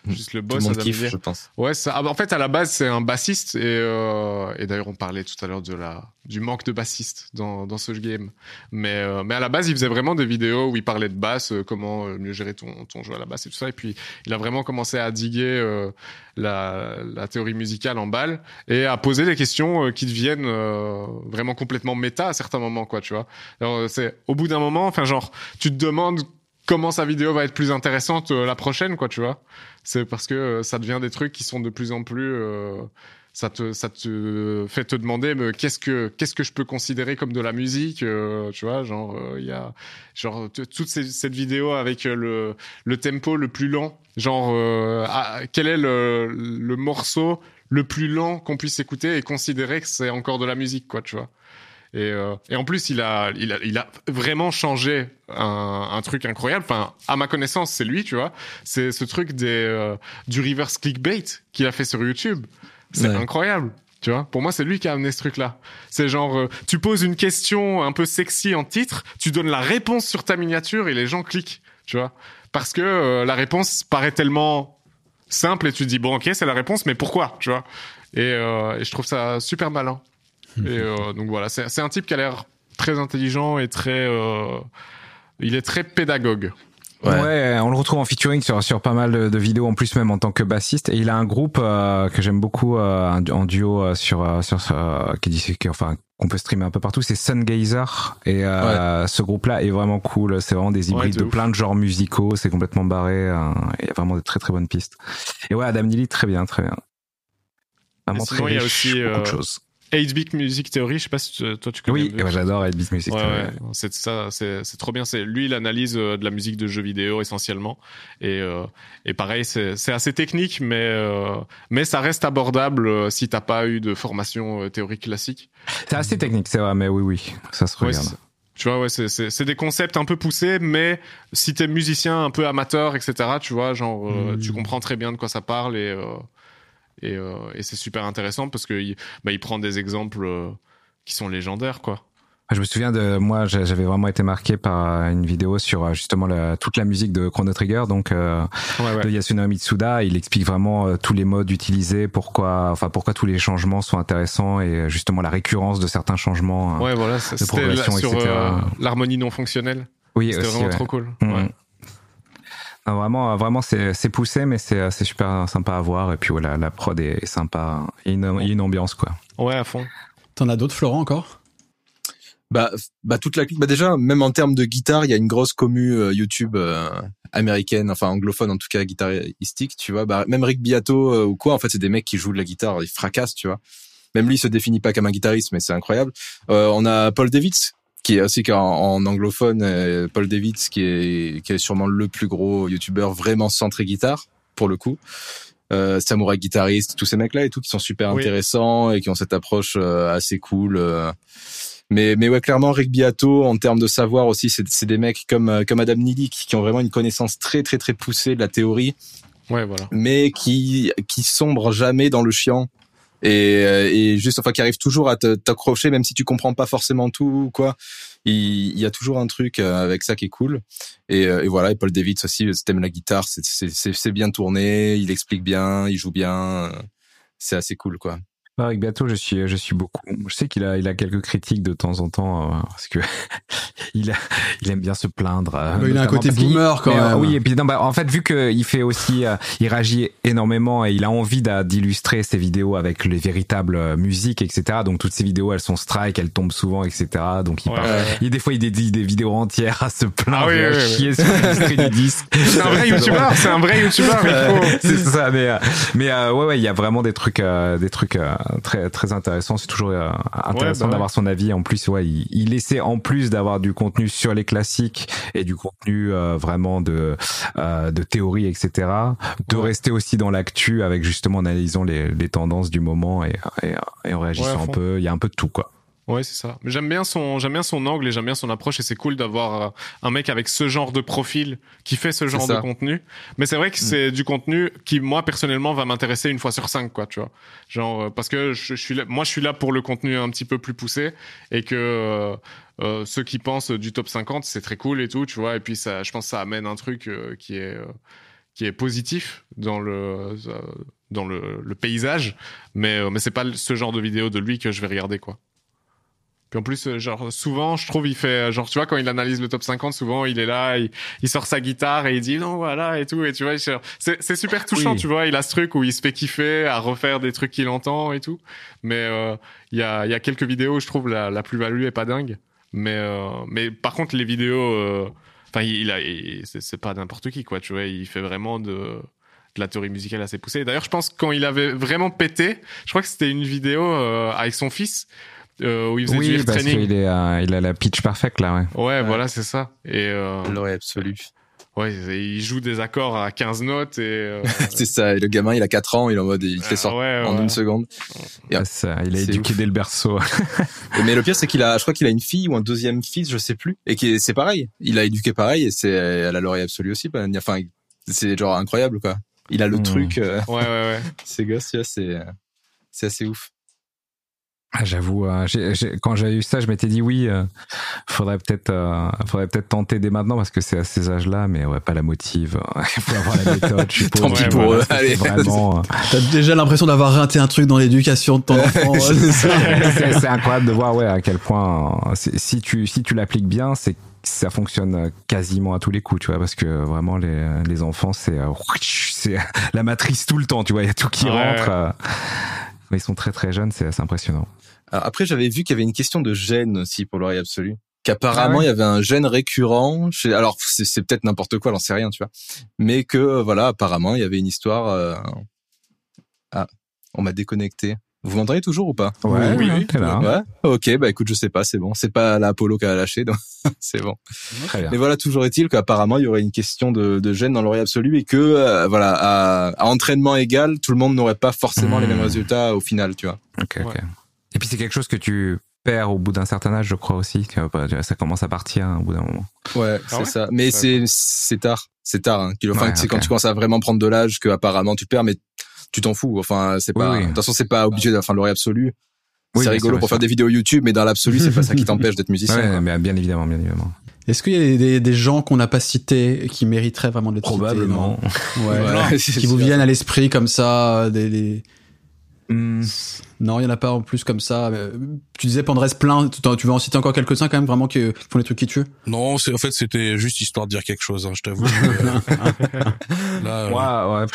Juste le Tout boss. Adam kiffe, je pense. Ouais, ça, ah bah, en fait, à la base, c'est un bassiste et, euh, et d'ailleurs, on parlait tout à l'heure de la du manque de bassiste dans, dans ce game. Mais euh, mais à la base, il faisait vraiment des vidéos où il parlait de basse, euh, comment euh, mieux gérer ton ton jeu à la basse et tout ça. Et puis, il a vraiment commencé à diguer euh, la la théorie musicale en balle et à poser des questions euh, qui deviennent euh, vraiment complètement méta à certains moments, quoi. Tu vois. Alors, c'est au bout d'un moment, enfin genre, tu te demandes comment sa vidéo va être plus intéressante euh, la prochaine, quoi. Tu vois c'est parce que euh, ça devient des trucs qui sont de plus en plus euh, ça te ça te fait te demander mais qu'est-ce que qu'est-ce que je peux considérer comme de la musique euh, tu vois genre il y a genre toute cette vidéo avec le le tempo le plus lent genre ah, quel est le le morceau le plus lent qu'on puisse écouter et considérer que c'est encore de la musique quoi tu vois et, euh, et en plus, il a, il a, il a vraiment changé un, un truc incroyable. Enfin, à ma connaissance, c'est lui, tu vois. C'est ce truc des, euh, du reverse clickbait qu'il a fait sur YouTube. C'est Ouais. incroyable. Tu vois, pour moi, c'est lui qui a amené ce truc-là. C'est genre, euh, tu poses une question un peu sexy en titre, tu donnes la réponse sur ta miniature et les gens cliquent. Tu vois, parce que euh, la réponse paraît tellement simple et tu te dis bon, ok, c'est la réponse, mais pourquoi Tu vois et, euh, et je trouve ça super malin. Et euh, donc voilà, c'est c'est un type qui a l'air très intelligent et très. euh, il est très pédagogue. Ouais. on le retrouve en featuring sur sur pas mal de, de, vidéos en plus même en tant que bassiste et il a un groupe euh, que j'aime beaucoup euh, en duo euh, sur sur qui dit qui, enfin qu'on peut streamer un peu partout, c'est Sungazer et ce groupe-là est vraiment cool. C'est vraiment des hybrides de, plein de genres musicaux. C'est complètement barré. Il y a vraiment de très très bonnes pistes. Et ouais, Adam Neely très bien, très bien. Vraiment très riche, il y a aussi beaucoup de choses. 8-Bit Music Theory, je sais pas si toi tu connais. Oui, j'adore 8-Bit Music Theory. Ouais, c'est ça, c'est trop bien. C'est lui, il analyse euh, de la musique de jeux vidéo essentiellement, et euh, et pareil, c'est assez technique, mais euh, mais ça reste abordable si t'as pas eu de formation théorique classique. C'est assez technique, c'est vrai, mais oui, oui, ça se regarde. tu vois, ouais, c'est des concepts un peu poussés, mais si t'es musicien un peu amateur, etc., tu vois, genre, tu hmm. comprends très bien de quoi ça parle et, euh, et c'est super intéressant parce que il, bah, il prend des exemples euh, qui sont légendaires, quoi. Je me souviens de moi, j'avais vraiment été marqué par une vidéo sur euh, justement la, toute la musique de Chrono Trigger, donc euh, de Yasunori Mitsuda. Il explique vraiment tous les modes utilisés, pourquoi, enfin pourquoi tous les changements sont intéressants et justement la récurrence de certains changements ouais, voilà, de progression, sur, etc. L'harmonie non fonctionnelle. Oui, c'était vraiment trop cool. Mmh. Ouais. Ah, vraiment, vraiment, c'est poussé, mais c'est super sympa à voir. Et puis voilà, la prod est, sympa. Il y, a une, une ambiance, quoi. Ouais, à fond. T'en as d'autres, Florent, encore? Bah, bah toute la bah déjà même en termes de guitare il y a une grosse commu euh, YouTube euh, américaine enfin anglophone en tout cas guitaristique tu vois bah même Rick Beato euh, ou quoi en fait c'est des mecs qui jouent de la guitare ils fracassent tu vois même lui il se définit pas comme un guitariste mais c'est incroyable on a Paul Davids qui est aussi en, en anglophone, euh, Paul Davids, qui est, qui est sûrement le plus gros youtubeur vraiment centré guitare, pour le coup. Euh, Samurai guitariste, tous ces mecs-là et tout, qui sont super intéressants et qui ont cette approche euh, assez cool. Euh. Mais, mais ouais, clairement, Rick Beato, en termes de savoir aussi, c'est des mecs comme, comme Adam Neely qui ont vraiment une connaissance très, très, très poussée de la théorie. Ouais, voilà. Mais qui, qui sombre jamais dans le chiant et, euh, et juste enfin qui arrive toujours à t'accrocher même si tu comprends pas forcément tout quoi. Il, y a toujours un truc euh, avec ça qui est cool. Et, euh, et voilà et Paul Davids aussi t'aimes la guitare c'est bien tourné il explique bien il joue bien c'est assez cool quoi avec Beato, je suis, je suis beaucoup. Je sais qu'il a, il a quelques critiques de temps en temps euh, parce que il, a, il aime bien se plaindre. Euh, il a un côté boomer quand euh, même. oui, et puis non, bah, en fait, vu qu'il fait aussi, il réagit énormément et il a envie d'illustrer ses vidéos avec les véritables musiques, etc. Donc toutes ces vidéos, elles sont strike, elles tombent souvent, etc. Donc il, ouais, il des fois il dédie des vidéos entières à se plaindre ah, et à chier sur l'industrie du disque. C'est un vrai youtubeur, c'est un vrai youtubeur. c'est ça, mais mais ouais, ouais, il y a vraiment des trucs, des trucs très très intéressant. C'est toujours euh, intéressant bah d'avoir son avis. En plus, ouais, il, il essaie en plus d'avoir du contenu sur les classiques et du contenu euh, vraiment de euh, de théorie, etc. De rester aussi dans l'actu avec justement en analysant les, les tendances du moment et, et, et en réagissant un peu. Il y a un peu de tout, quoi. Ouais, c'est ça. J'aime bien son, j'aime bien son angle et j'aime bien son approche et c'est cool d'avoir euh, un mec avec ce genre de profil qui fait ce genre de contenu. Mais c'est vrai que mm. c'est du contenu qui, moi, personnellement, va m'intéresser une fois sur cinq, quoi, tu vois. Genre, euh, parce que je, suis là, moi, je suis là pour le contenu un petit peu plus poussé et que, euh, euh ceux qui pensent du top 50, c'est très cool et tout, tu vois. Et puis ça, je pense que ça amène un truc qui est, qui est positif dans le, dans le, le paysage. Mais, mais c'est pas ce genre de vidéo de lui que je vais regarder, quoi. Puis en plus, euh, genre souvent, je trouve, il fait, euh, genre tu vois, quand il analyse le top 50, souvent il est là, il, il sort sa guitare et il dit non voilà et tout, et tu vois, c'est super touchant, tu vois, il a ce truc où il se fait kiffer à refaire des trucs qu'il entend et tout. Mais euh, il y a il y a quelques vidéos où je trouve la, la plus value est pas dingue, mais mais par contre les vidéos, enfin il, a c'est pas n'importe qui quoi, tu vois, il fait vraiment de de la théorie musicale assez poussée. D'ailleurs, je pense quand il avait vraiment pété, je crois que c'était une vidéo avec son fils euh, où il faisait oui, du parce training. Il, est, euh, il a la pitch parfaite là, ouais. Ouais, voilà, c'est ça. Et euh, l'oreille absolue. Ouais, il joue des accords à 15 notes et euh... c'est ça. Et le gamin, il a 4 ans, il est en mode, il fait ça ouais, en une seconde. Et ça, il a éduqué dès le berceau. mais le pire, c'est qu'il a, je crois qu'il a une fille ou un deuxième fils, je sais plus, et qui c'est pareil. Il a éduqué pareil et c'est, elle a l'oreille absolue aussi. Enfin, c'est genre incroyable quoi. Il a le mmh. truc. ouais, ouais, ouais. Ces gosses, c'est, c'est assez ouf. Ah, J'avoue, euh, j'ai- j'ai- quand j'ai eu ça, je m'étais dit oui, euh, faudrait peut-être, euh, faudrait peut-être tenter dès maintenant parce que c'est à ces âges-là, mais ouais, pas la motive. Il faut avoir la méthode. Je suppose. Tant pis Ouais, pour voilà, eux. Vraiment. euh, T'as déjà l'impression d'avoir raté un truc dans l'éducation de ton enfant. c'est incroyable de voir ouais à quel point euh, si tu si tu l'appliques bien, c'est ça fonctionne quasiment à tous les coups, tu vois, parce que vraiment les les enfants c'est c'est la matrice tout le temps, tu vois, il y a tout qui Ouais. rentre. Mais ils sont très très jeunes, c'est c'est impressionnant. Alors après, j'avais vu qu'il y avait une question de gène aussi pour l'oreille absolue. Qu'apparemment, Ah ouais il y avait un gène récurrent. Chez... Alors, c'est c'est peut-être n'importe quoi, j'en sais rien, tu vois. Mais que, voilà, apparemment, il y avait une histoire... euh, Ah, on m'a déconnecté. Vous m'entendez toujours ou pas Ouais, oui, oui. t'es là. Ouais. Ok, bah écoute, je sais pas, c'est bon. C'est pas l'Apollo qui a lâché, donc c'est bon. Très bien. Mais voilà, toujours est-il qu'apparemment, il y aurait une question de, de gène dans l'oreille absolue et que, euh, voilà, à, à entraînement égal, tout le monde n'aurait pas forcément les Hmm. mêmes résultats au final, tu vois. Ok, ok. Et puis c'est quelque chose que tu perds au bout d'un certain âge, je crois aussi, bah, ça commence à partir hein, au bout d'un moment. Ouais, Ah c'est ouais ça. Mais Ouais. c'est c'est tard, c'est tard. Hein, qu'il- enfin, Ouais, c'est quand tu commences à vraiment prendre de l'âge que apparemment tu perds, mais tu t'en fous. Enfin, c'est Oui, pas. oui. De toute façon, c'est pas obligé. Enfin, l'oreille absolue. Oui, c'est rigolo sûr, pour faire des vidéos YouTube, mais dans l'absolu, c'est pas ça qui t'empêche d'être musicien. Ouais, mais bien évidemment, bien évidemment. Est-ce qu'il y a des, des- des gens qu'on n'a pas cités et qui mériteraient vraiment d'être cités Probablement. Ouais. C'est Qui vous sûr. viennent à l'esprit comme ça des, des- Hmm. Non, il y en a pas en plus comme ça. euh, Tu disais Pandresse plein. Tu veux en citer encore quelques-uns quand même vraiment qui qui font des trucs qui tuent? Non, c'est en fait c'était juste histoire de dire quelque chose. Hein, je t'avoue. que- Là, euh, Ouais, ouais.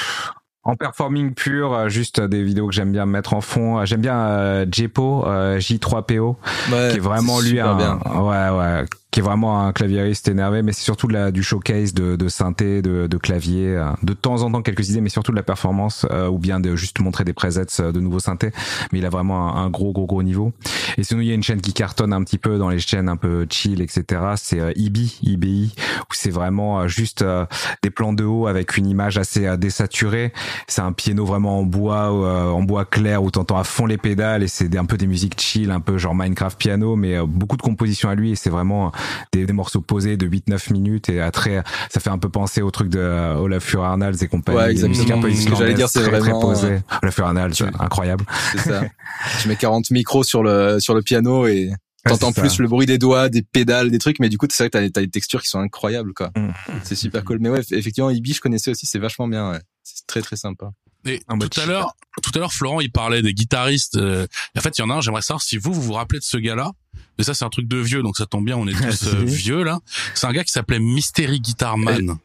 En performing pur, euh, juste des vidéos que j'aime bien mettre en fond. Euh, J'aime bien euh, Jepo, euh, J3PO, Ouais, qui est vraiment lui un, bien. ouais, ouais, qui est vraiment un claviériste énervé, mais c'est surtout de la, du showcase de, de synthé, de, de clavier, euh, de temps en temps quelques idées, mais surtout de la performance, euh, ou bien de juste montrer des presets euh, de nouveaux synthés. Mais il a vraiment un, gros, gros, gros niveau. Et sinon, il y a une chaîne qui cartonne un petit peu dans les chaînes un peu chill, etc. C'est euh, IBI, IBI, où c'est vraiment euh, juste euh, des plans de haut avec une image assez désaturée. C'est un piano vraiment en bois, en bois clair où t'entends à fond les pédales et c'est un peu des musiques chill, un peu genre Minecraft piano, mais beaucoup de compositions à lui et c'est vraiment des, des morceaux posés de 8-9 minutes et à très, ça fait un peu penser au truc de euh, Olafur Arnalds et compagnie. Ouais, exactement. peu Ce que j'allais dire, c'est très, très vraiment, posées. euh, Olafur Arnalds, tu- incroyable. C'est ça. tu mets 40 micros sur le sur le piano et t'entends plus ça. le bruit des doigts, des pédales, des trucs, mais du coup, c'est vrai que t'as, t'as des textures qui sont incroyables, quoi. Mm. C'est super cool. Mais ouais, effectivement, Ibi, je connaissais aussi, c'est vachement bien. Ouais. C'est très très sympa. Et Ah, bah, tout à l'heure, tout à l'heure, Florent, il parlait des guitaristes. euh, en fait, il y en a un. J'aimerais savoir si vous, vous vous rappelez de ce gars-là? Mais ça, c'est un truc de vieux, donc ça tombe bien. On est tous euh, vieux là. C'est un gars qui s'appelait Mystery Guitar Man.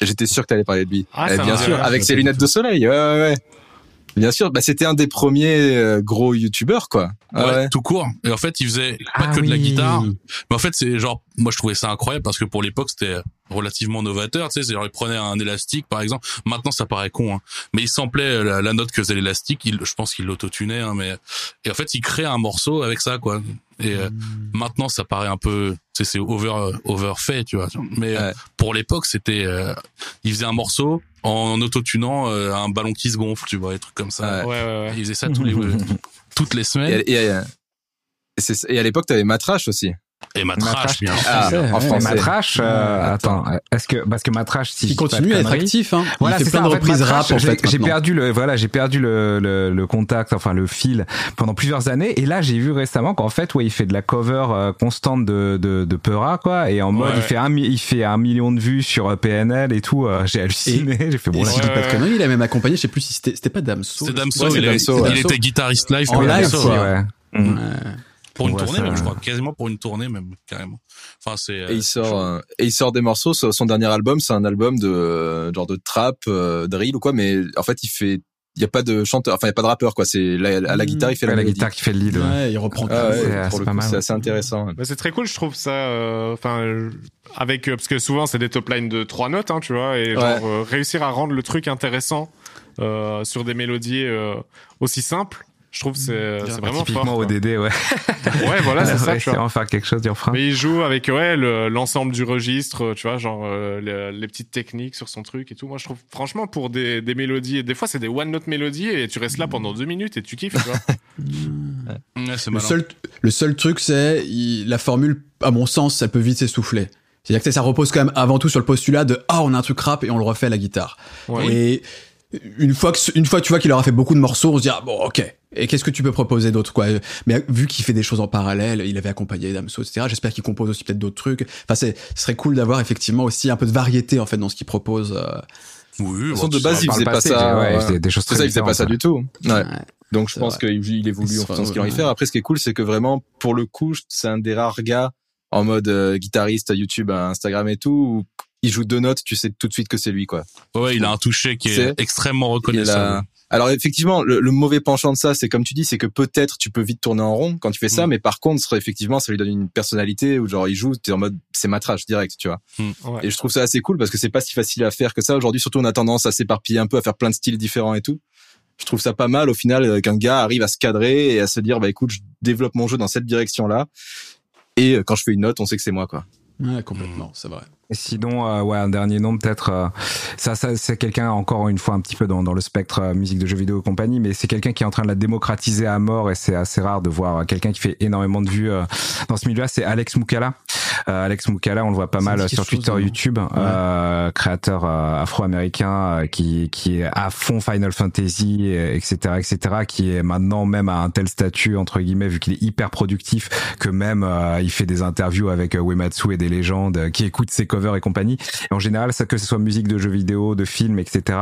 J'étais sûr que t'allais parler de lui. Ah, Eh, bien sûr, avec ses lunettes de soleil. Ouais, ouais, ouais. Bien sûr, bah c'était un des premiers euh, gros youtubeurs quoi. Ah Ouais, ouais. tout court. Et en fait, il faisait pas Ah que de la guitare. Mais en fait, c'est genre, moi, je trouvais ça incroyable parce que pour l'époque, c'était relativement novateur. Tu sais, c'est genre, il prenait un élastique, par exemple. Maintenant, ça paraît con, hein. Mais il samplait la, la note que faisait l'élastique. Il, je pense qu'il l'autotunait, hein, mais, et en fait, il crée un morceau avec ça, quoi. Et euh, maintenant, ça paraît un peu, tu sais, c'est over, overfait, tu vois. Mais euh, pour l'époque, c'était, euh, il faisait un morceau en autotunant euh, un ballon qui se gonfle, tu vois, des trucs comme ça. Ouais. Ouais, ouais, ouais. Il faisait ça tous les, toutes les semaines. et, et, et c'est- et à l'époque, t'avais Matrache aussi. Et ma trash, bien sûr. Ah, en français. Matrash, euh, attends, est-ce que parce que Matrash, si de continue à être actif. Hein. Voilà, il fait c'est plein ça, de reprises rap en j'ai- fait. J'ai perdu le voilà, j'ai perdu le, le, le contact, enfin le fil pendant plusieurs années. Et là, j'ai vu récemment qu'en fait, ouais, il fait de la cover euh, constante de de, de Peura, quoi. Et en mode, Ouais. il fait un il fait un million de vues sur euh, PNL et tout. euh, j'ai halluciné. J'ai fait bon. Et là, si Ouais, pas de il a même accompagné, je sais plus si c'était, c'était pas Damso. C'est Damso, il, a- Damso, il ouais. était guitariste live En live, ouais. Mm. Pour une Ouais, tournée, même, je crois, quasiment pour une tournée, même, carrément. Enfin, c'est. euh, Et il sort euh, et il sort des morceaux. Son dernier album, c'est un album de euh, genre de trap, euh, drill ou quoi. Mais en fait, il fait. Il y a pas de chanteur. Enfin, il y a pas de rappeur quoi. C'est à la Mm. guitare, il fait Ouais, la, guitare qui fait le lead. Ouais. Ouais, il reprend Ah ouais, C'est- assez intéressant. Bah, c'est très cool, je trouve ça. euh, Enfin, euh, avec euh, parce que souvent c'est des top lines de trois notes, hein, tu vois, et genre euh, réussir à rendre le truc intéressant euh, sur des mélodies euh, aussi simples, je trouve que c'est c'est vraiment Typiquement fort. ODD, ouais. Ouais, voilà, c'est ça, tu vois. faire quelque chose du refrain. Mais il joue avec ouais le- l'ensemble du registre, tu vois, genre euh, les, les petites techniques sur son truc et tout. Moi, je trouve franchement pour des, des mélodies, et des fois c'est des one note mélodies et tu restes là pendant deux minutes et tu kiffes, tu vois. Ouais, c'est Le malin. seul, le seul truc, c'est il- la formule, à mon sens, ça peut vite s'essouffler. C'est-à-dire que ça repose quand même avant tout sur le postulat de ah on a un truc rap et on le refait à la guitare. Ouais. Et une fois que une fois tu vois qu'il aura fait beaucoup de morceaux, on se dit ah bon ok Et qu'est-ce que tu peux proposer d'autre quoi? Mais vu qu'il fait des choses en parallèle, il avait accompagné Damso, etc. J'espère qu'il compose aussi peut-être d'autres trucs. Enfin, c'est, ce serait cool d'avoir effectivement aussi un peu de variété en fait dans ce qu'il propose. euh. Oui, De toute façon, bon, de base, ça- il faisait pas ça. ouais, il ouais. faisait des choses C'est très ça, il faisait pas ça du tout. Ouais. Ouais. Donc je pense qu'il il évolue en de ce qu'il a envie de ouais. faire. Après, ce qui est cool, c'est que vraiment, pour le coup, c'est un des rares gars en mode euh, guitariste, YouTube, Instagram et tout, où il joue deux notes, tu sais tout de suite que c'est lui, quoi. Ouais, il a un toucher qui est C'est- extrêmement reconnaissable. Alors effectivement, le, le mauvais penchant de ça, c'est comme tu dis, c'est que peut-être tu peux vite tourner en rond quand tu fais ça, Mm. mais par contre, effectivement, ça lui donne une personnalité où genre il joue, t'es en mode c'est matrache direct, tu vois. Ouais. Et je trouve ça assez cool parce que c'est pas si facile à faire que ça. Aujourd'hui, surtout, on a tendance à s'éparpiller un peu, à faire plein de styles différents et tout. Je trouve ça pas mal au final euh, qu'un gars arrive à se cadrer et à se dire bah écoute, je développe mon jeu dans cette direction-là. Et euh, quand je fais une note, on sait que c'est moi quoi. Ouais, complètement, c'est vrai. Sinon, euh, ouais, un dernier nom peut-être. euh, ça, ça c'est quelqu'un encore une fois un petit peu dans, dans le spectre euh, musique de jeux vidéo et compagnie, mais c'est quelqu'un qui est en train de la démocratiser à mort et c'est assez rare de voir euh, quelqu'un qui fait énormément de vues euh, dans ce milieu-là. C'est Alex Moukala. Euh, Alex Moukala, on le voit pas mal sur chose, Twitter, hein. YouTube, euh, créateur euh, afro-américain euh, qui qui est à fond Final Fantasy, etc., etc., qui est maintenant même à un tel statut entre guillemets vu qu'il est hyper productif que même euh, il fait des interviews avec Uematsu et des légendes euh, qui écoutent ses covers et compagnie. En général, ça que ce soit musique de jeux vidéo, de films, etc.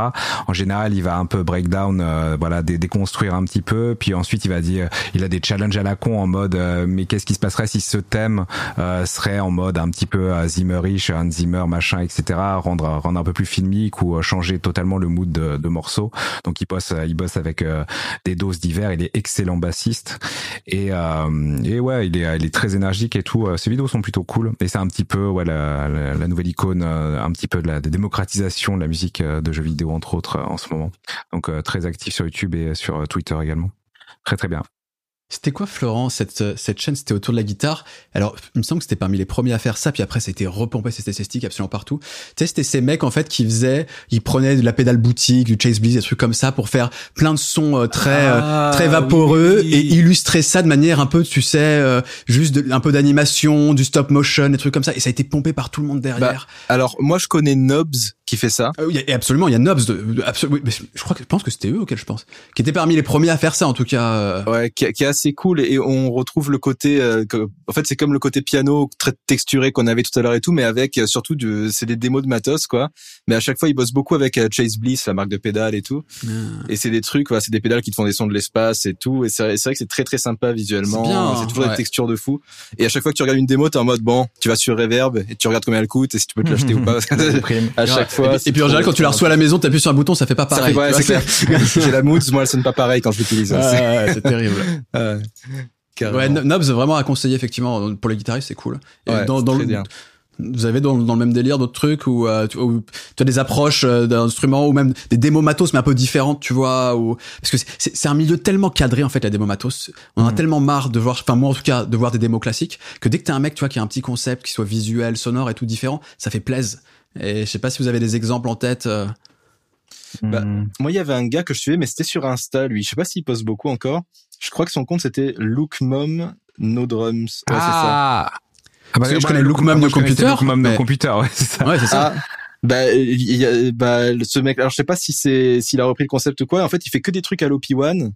En général, il va un peu breakdown, euh, voilà, dé- déconstruire un petit peu. Puis ensuite, il va dire, il a des challenges à la con en mode, euh, mais qu'est-ce qui se passerait si ce thème euh, serait en mode un petit peu euh, Zimmerish, Hans Zimmer, machin, etc. Rendre rendre un peu plus filmique ou euh, changer totalement le mood de, de morceaux. Donc il bosse, euh, il bosse avec des doses divers. Il est excellent bassiste et et ouais, il est il est très énergique et tout. Ses vidéos sont plutôt cool. Et c'est un petit peu ouais la, la, la nouvelle icône, euh, un petit peu de la démocratisation de la musique euh, de jeux vidéo entre autres euh, en ce moment. Donc très actif sur YouTube et sur Twitter également. Très très bien. C'était quoi, Florent, cette, euh, cette chaîne? C'était autour de la guitare. Alors, il me semble que c'était parmi les premiers à faire ça, puis après, c'était repompé, c'était ces sticks absolument partout. Tu sais, c'était ces mecs, en fait, qui faisaient, ils prenaient de la pédale boutique, du Chase Bliss, des trucs comme ça, pour faire plein de sons euh, très, euh, Ah, très vaporeux, oui. et illustrer ça de manière un peu, tu sais, euh, juste de- un peu d'animation, du stop motion, des trucs comme ça. Et ça a été pompé par tout le monde derrière. Alors moi, je connais Nobs qui fait ça. Ah oui, et absolument, il y a Nobs, de, de- absolu- je crois que je pense que c'était eux auxquels je pense, qui étaient parmi les premiers à faire ça en tout cas. euh. Ouais, qui, qui est assez cool et on retrouve le côté, euh, que- en fait c'est comme le côté piano très texturé qu'on avait tout à l'heure et tout, mais avec euh, surtout du, c'est des démos de matos quoi. Mais à chaque fois ils bossent beaucoup avec euh, Chase Bliss, la marque de pédales et tout. Et c'est des trucs, voilà, c'est des pédales qui te font des sons de l'espace et tout. Et c'est c'est vrai que c'est très très sympa visuellement. C'est toujours ouais. des textures de fou. Et à chaque fois que tu regardes une démo, t'es en mode bon, tu vas sur Reverb et tu regardes combien elle coûte et si tu peux te l'acheter ou pas. Parce que Prime. à chaque fois. Et, puis- et puis en général, quand tu la reçois à la maison, t'appuies sur un bouton, ça fait pas pareil. ouais, c'est clair. J'ai la Moods, moi elle sonne pas pareil quand je l'utilise. hein. C'est terrible. Ouais. Carrément. Ouais, No- Nobs vraiment à conseiller effectivement pour les guitaristes, c'est cool. Et Ouais, dans, c'est dans très le- bien. vous avez dans, dans le même délire d'autres trucs où, euh, tu, où tu as des approches euh, d'instruments ou même des démos matos mais un peu différentes, tu vois, ou parce que c'est- un milieu tellement cadré en fait la démo matos. On a Mhm. tellement marre de voir, enfin moi en tout cas, de voir des démos classiques que dès que t'as un mec, tu vois, qui a un petit concept, qui soit visuel, sonore et tout différent, ça fait plaisir. Et je sais pas si vous avez des exemples en tête. euh. Bah, Hmm. Moi, il y avait un gars que je suivais, mais c'était sur Insta, lui. Je sais pas s'il poste beaucoup encore. Je crois que son compte, c'était Look Mom No Drums. Ouais, ah. Ah bah, Parce que je connais Look Mom connaissais Computer, Look Mom de mais- computer, ouais, c'est ça. Ouais, c'est ça. ça. Ah, bah, il y a, bah, ce mec, alors je sais pas si c'est, s'il a repris le concept ou quoi. En fait, il fait que des trucs à l'OP1.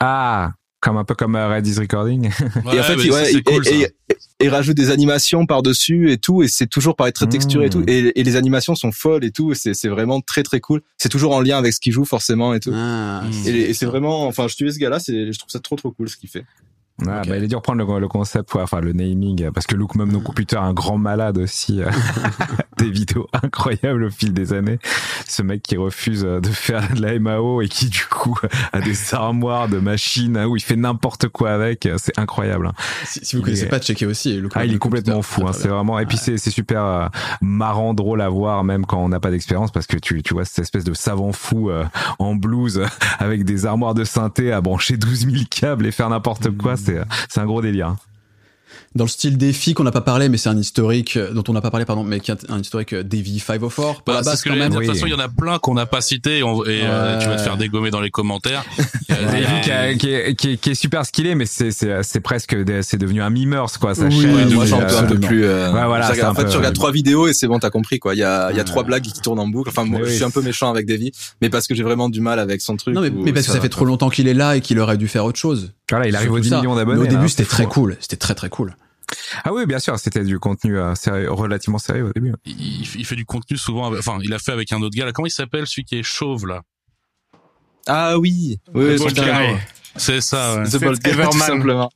Ah, comme un peu comme euh, Red is Recording. Ouais, et en fait, il, ça, ouais, c'est il- cool, et, ça. et- et rajoute des animations par-dessus et tout. Et c'est toujours pareil, très texturé et tout. Mmh. Et, et les animations sont folles et tout. et C'est, c'est vraiment très, très cool. C'est toujours en lien avec ce qu'il joue, forcément, et tout. Ah, Mm. Et, et c'est vraiment, enfin, je suis ce gars-là, c'est, je trouve ça trop, trop cool ce qu'il fait. Ah, bah, il est dur de prendre le, le concept, ouais, enfin le naming, parce que Look Mom No Computer, un grand malade aussi, euh, des vidéos incroyables au fil des années. Ce mec qui refuse euh, de faire de la MAO et qui du coup a des armoires de machines hein, où il fait n'importe quoi avec, euh, c'est incroyable. hein. Si, si vous connaissez est- pas, checkez aussi. Ah, Mom il est complètement Computer. fou, hein, Très c'est vraiment. Et puis c'est c'est super euh, marrant, drôle à voir, même quand on n'a pas d'expérience, parce que tu tu vois cette espèce de savant fou euh, en blues euh, avec des armoires de synthé à brancher 12 000 câbles et faire n'importe quoi, c'est un gros délire. Hein. dans le style défi qu'on n'a pas parlé, mais c'est un historique euh, dont on n'a pas parlé, pardon, mais qui est un historique euh, Davy 504 pour Bah, la base que quand même. De toute Oui. façon, il y en a plein qu'on n'a pas cités et, on- et, euh, tu vas te faire dégommer dans les commentaires. Davy qui, a- qui est, qui, est, qui est super skillé, mais c'est c'est c'est presque c'est devenu un memers quoi. Sa Oui, chaîne. moi, c'est, j'en peux un peu plus. euh, Ouais, voilà, c'est en fait, peu- tu regardes trois vidéos et c'est bon, t'as compris quoi. Il y a, il y a Ouais. trois blagues qui tournent en boucle. Enfin, moi, je suis un peu méchant avec Davy, mais parce que j'ai vraiment du mal avec son truc. Non, mais, ou mais parce que ça fait trop longtemps qu'il est là et qu'il aurait dû faire autre chose. Voilà, il arrive aux Surtout 10 ça. millions d'abonnés. au là, début, c'était très fou. cool. C'était très très cool. Ah oui, bien sûr, c'était du contenu euh, sérieux, relativement sérieux au début. il, il fait du contenu souvent. avec- Enfin, il a fait avec un autre gars. Là, comment il s'appelle celui qui est chauve là? Ah oui, oui, The oui, Bold totalement. Guy. C'est ça. Ouais. The C'est Bold Guy, Everman. tout simplement.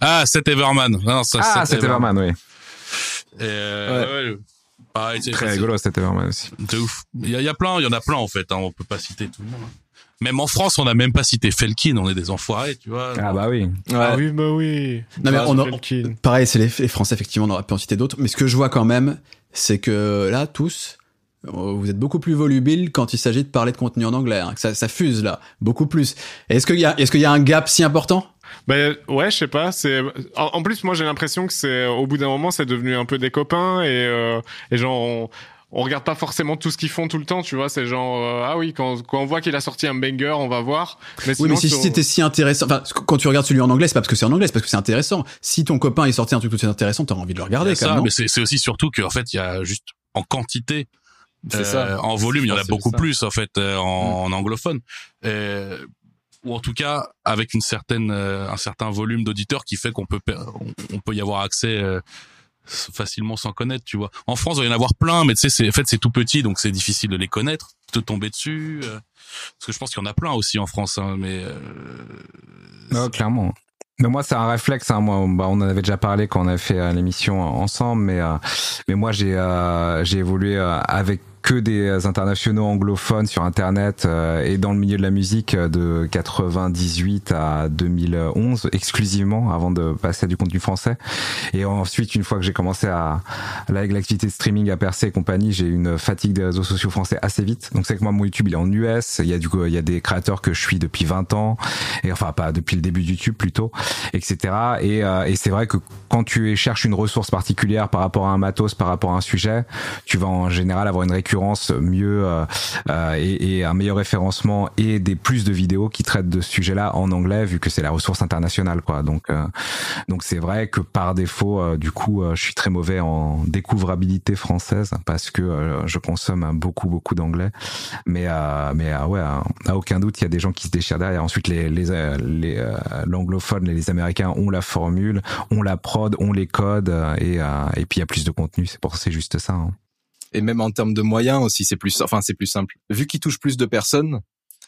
Ah, c'est Everman. Non, ça, Ah, c'était Everman, oui. Et, euh, ouais, pareil, c'est- Très c'est- rigolo, c'était Everman aussi. De ouf. Il y, a, il y a plein, il y en a plein en fait. Hein, on peut pas citer tout le monde. hein. Même en France, on n'a même pas cité Felkin. On est des enfoirés, tu vois. Ah bah oui. Ouais. Ah oui, bah oui. Non, mais Ah, on a-. Pareil, c'est les, les Français, effectivement, on aurait pu en citer d'autres. Mais ce que je vois quand même, c'est que là, tous, euh, vous êtes beaucoup plus volubiles quand il s'agit de parler de contenu en anglais. hein, que ça, ça fuse là, beaucoup plus. Est-ce qu'il y a, est-ce qu'il y a un gap si important? Ben ouais, je sais pas. C'est en, en plus moi j'ai l'impression que c'est au bout d'un moment c'est devenu un peu des copains et euh, et genre on, on regarde pas forcément tout ce qu'ils font tout le temps, tu vois. C'est genre euh, ah oui quand quand on voit qu'il a sorti un banger, on va voir. Mais Oui, mais si c'était si intéressant, enfin, quand tu regardes celui en anglais, c'est pas parce que c'est en anglais, c'est parce que c'est intéressant. Si ton copain est sorti un truc tout aussi intéressant, t'as envie de le regarder quand ça, même. mais c'est c'est aussi surtout qu'en fait, il y a juste en quantité, C'est euh, ça. en volume, il y en a beaucoup ça. plus en fait euh, en, en anglophone. Euh, ou en tout cas avec une certaine euh, un certain volume d'auditeurs qui fait qu'on peut on, on peut y avoir accès euh, facilement sans connaître tu vois en France il va y en avoir plein mais tu sais c'est en fait c'est tout petit donc c'est difficile de les connaître de tomber dessus euh, parce que je pense qu'il y en a plein aussi en France hein, mais euh, Non, clairement. Mais moi, c'est un réflexe. Hein. Moi, bah, on en avait déjà parlé quand on a fait euh, l'émission ensemble, mais euh, mais moi, j'ai euh, j'ai évolué avec que des internationaux anglophones sur Internet euh, et dans le milieu de la musique euh, de 98 à 2011 exclusivement avant de passer à du contenu français. Et ensuite, une fois que j'ai commencé à là, avec l'activité de streaming à percer et compagnie, j'ai une fatigue des réseaux sociaux français assez vite. Donc c'est que moi, mon YouTube, il est en US. Il y a du coup, il y a des créateurs que je suis depuis 20 ans et enfin pas depuis le début de YouTube plutôt, etc. Et, euh, et c'est vrai que quand tu cherches une ressource particulière par rapport à un matos, par rapport à un sujet, tu vas en général avoir une récurrence mieux euh, euh, et, un meilleur référencement et des plus de vidéos qui traitent de ce sujet-là en anglais vu que c'est la ressource internationale quoi. Donc euh, donc c'est vrai que par défaut, euh, du coup, euh, je suis très mauvais en découvrabilité française parce que je consomme beaucoup beaucoup d'anglais. Mais mais ouais, à, aucun doute, il y a des gens qui se déchirent derrière. Ensuite, les les l'anglophone, les, les Américains ont la formule, ont la prod, ont les codes et et puis il y a plus de contenu. C'est pour c'est juste ça. hein. Et même en termes de moyens aussi, c'est plus, enfin, c'est plus simple. Vu qu'il touche plus de personnes,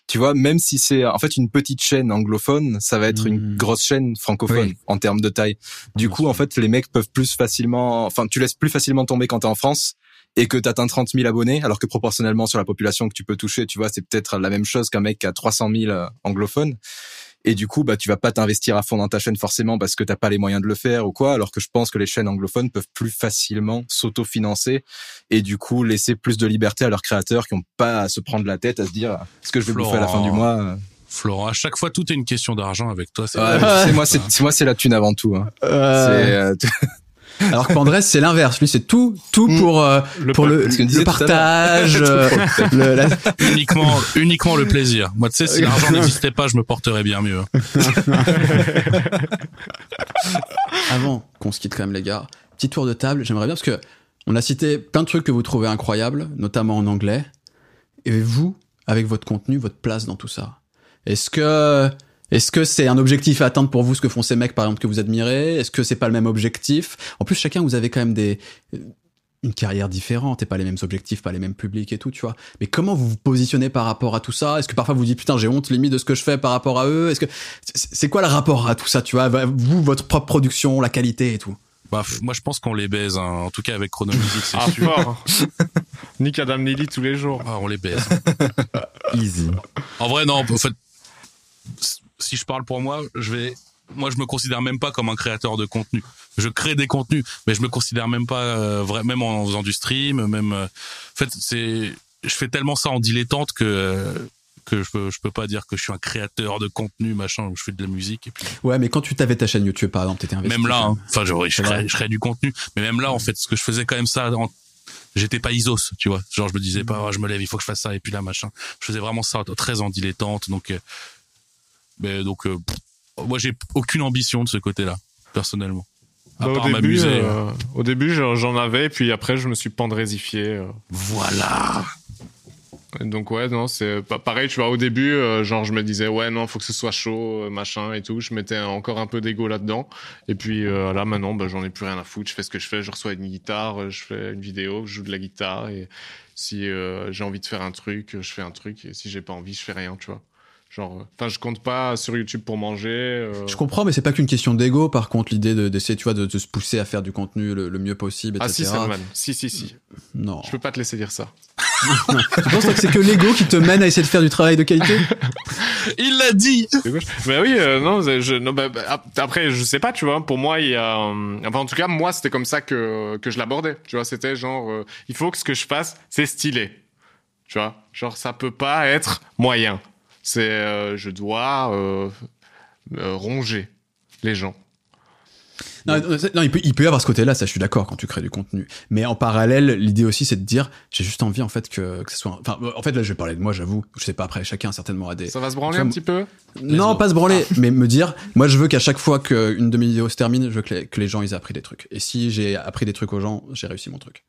tu vois, même si c'est en fait une petite chaîne anglophone, ça va être une grosse chaîne francophone Oui. en termes de taille. Du coup, en fait, les mecs peuvent plus facilement, enfin, tu laisses plus facilement tomber quand t'es en France et que t'atteins 30 000 abonnés, alors que proportionnellement sur la population que tu peux toucher, tu vois, c'est peut-être la même chose qu'un mec qui a 300 000 euh, anglophones. Et du coup, bah, tu vas pas t'investir à fond dans ta chaîne forcément parce que t'as pas les moyens de le faire ou quoi. Alors que je pense que les chaînes anglophones peuvent plus facilement s'autofinancer et du coup laisser plus de liberté à leurs créateurs qui ont pas à se prendre la tête à se dire est-ce que je vais Florent. bouffer à la fin du mois. euh. Florent à chaque fois tout est une question d'argent avec toi c'est Ouais, moi, c'est c'est- moi, c'est la thune avant tout. Hein. Euh, C'est, euh, Alors que Pandrés, c'est l'inverse. Lui, c'est tout, tout Mm. pour euh, le pour le, partage. euh, le- la- uniquement uniquement le plaisir moi tu sais si l'argent n'existait pas je me porterais bien mieux Avant qu'on se quitte quand même, les gars, petit tour de table. J'aimerais bien parce que on a cité plein de trucs que vous trouvez incroyables, notamment en anglais. Et vous, avec votre contenu, votre place dans tout ça. Est-ce que est-ce que c'est un objectif à atteindre pour vous ce que font ces mecs par exemple que vous admirez? Est-ce que c'est pas le même objectif? En plus, chacun vous avez quand même des une carrière différente et pas les mêmes objectifs, pas les mêmes publics et tout, tu vois. Mais comment vous vous positionnez par rapport à tout ça? Est-ce que parfois vous dites putain j'ai honte limite de ce que je fais par rapport à eux? Est-ce que c'est quoi le rapport à tout ça, tu vois? Vous, votre propre production, la qualité et tout. bah, moi je pense qu'on les baise hein. en tout cas avec Chrono Music c'est Ah, sûr fort. Nick Adam Lily tous les jours. Ah, on les baise Easy. En vrai, non. En fait, si je parle pour moi, je vais. Moi, je me considère même pas comme un créateur de contenu. Je crée des contenus, mais je me considère même pas euh, vrai, même en faisant du stream, même. euh, en fait, c'est. Je fais tellement ça en dilettante que. euh, que je peux, je peux pas dire que je suis un créateur de contenu, machin, où je fais de la musique. Et puis, Ouais, mais quand tu t'avais ta chaîne YouTube, par exemple, t'étais investi. même là, hein, enfin, je, je, crée, je crée du contenu, mais même là, en fait, ce que je faisais quand même ça, en- j'étais pas isos, tu vois. Genre, je me disais pas, oh, je me lève, il faut que je fasse ça, et puis là, machin. Je faisais vraiment ça très en dilettante, donc, euh, mais donc, euh, moi, j'ai aucune ambition de ce côté-là, personnellement. À Bah, part au début, euh, au début, j'en avais, puis après, je me suis pandrésifié. euh. Voilà. Donc ouais, non, c'est pas pareil. Tu vois, au début, euh, genre, je me disais ouais, non, faut que ce soit chaud, machin et tout. Je mettais encore un peu d'ego là-dedans. Et puis euh, là, maintenant, bah, j'en ai plus rien à foutre. Je fais ce que je fais. Je reçois une guitare, je fais une vidéo, je joue de la guitare. Et si euh, j'ai envie de faire un truc, je fais un truc. Et si j'ai pas envie, je fais rien. Tu vois. Genre, euh, enfin, je compte pas sur YouTube pour manger. euh. Je comprends, mais c'est pas qu'une question d'ego. Par contre, l'idée de- d'essayer, tu vois, de, de se pousser à faire du contenu le, le mieux possible, Ah etc. si, Salman. Si, si, si. non. Je peux pas te laisser dire ça. tu penses que c'est que l'ego qui te mène à essayer de faire du travail de qualité? Il l'a dit. Mais oui, euh, non, je, non bah, bah, ap- après, je sais pas, tu vois. Pour moi, il y a, euh, enfin, en tout cas, moi, c'était comme ça que que je l'abordais. Tu vois, c'était genre, il faut que ce que je fasse, c'est stylé. Tu vois, genre, ça peut pas être moyen. C'est, euh, je dois euh, euh, ronger les gens. Non, non, il peut, il peut y avoir ce côté-là, ça je suis d'accord quand tu crées du contenu. Mais en parallèle, l'idée aussi c'est de dire, j'ai juste envie en fait que, que ce soit, un- enfin, en fait là je vais parler de moi, j'avoue, je sais pas après, chacun certainement a des. Ça va se branler Ça un petit peu? Non, pas se branler, mais me dire, moi je veux qu'à chaque fois qu'une de mes vidéos se termine, je veux que les, que les gens ils aient appris des trucs. Et si j'ai appris des trucs aux gens, j'ai réussi mon truc.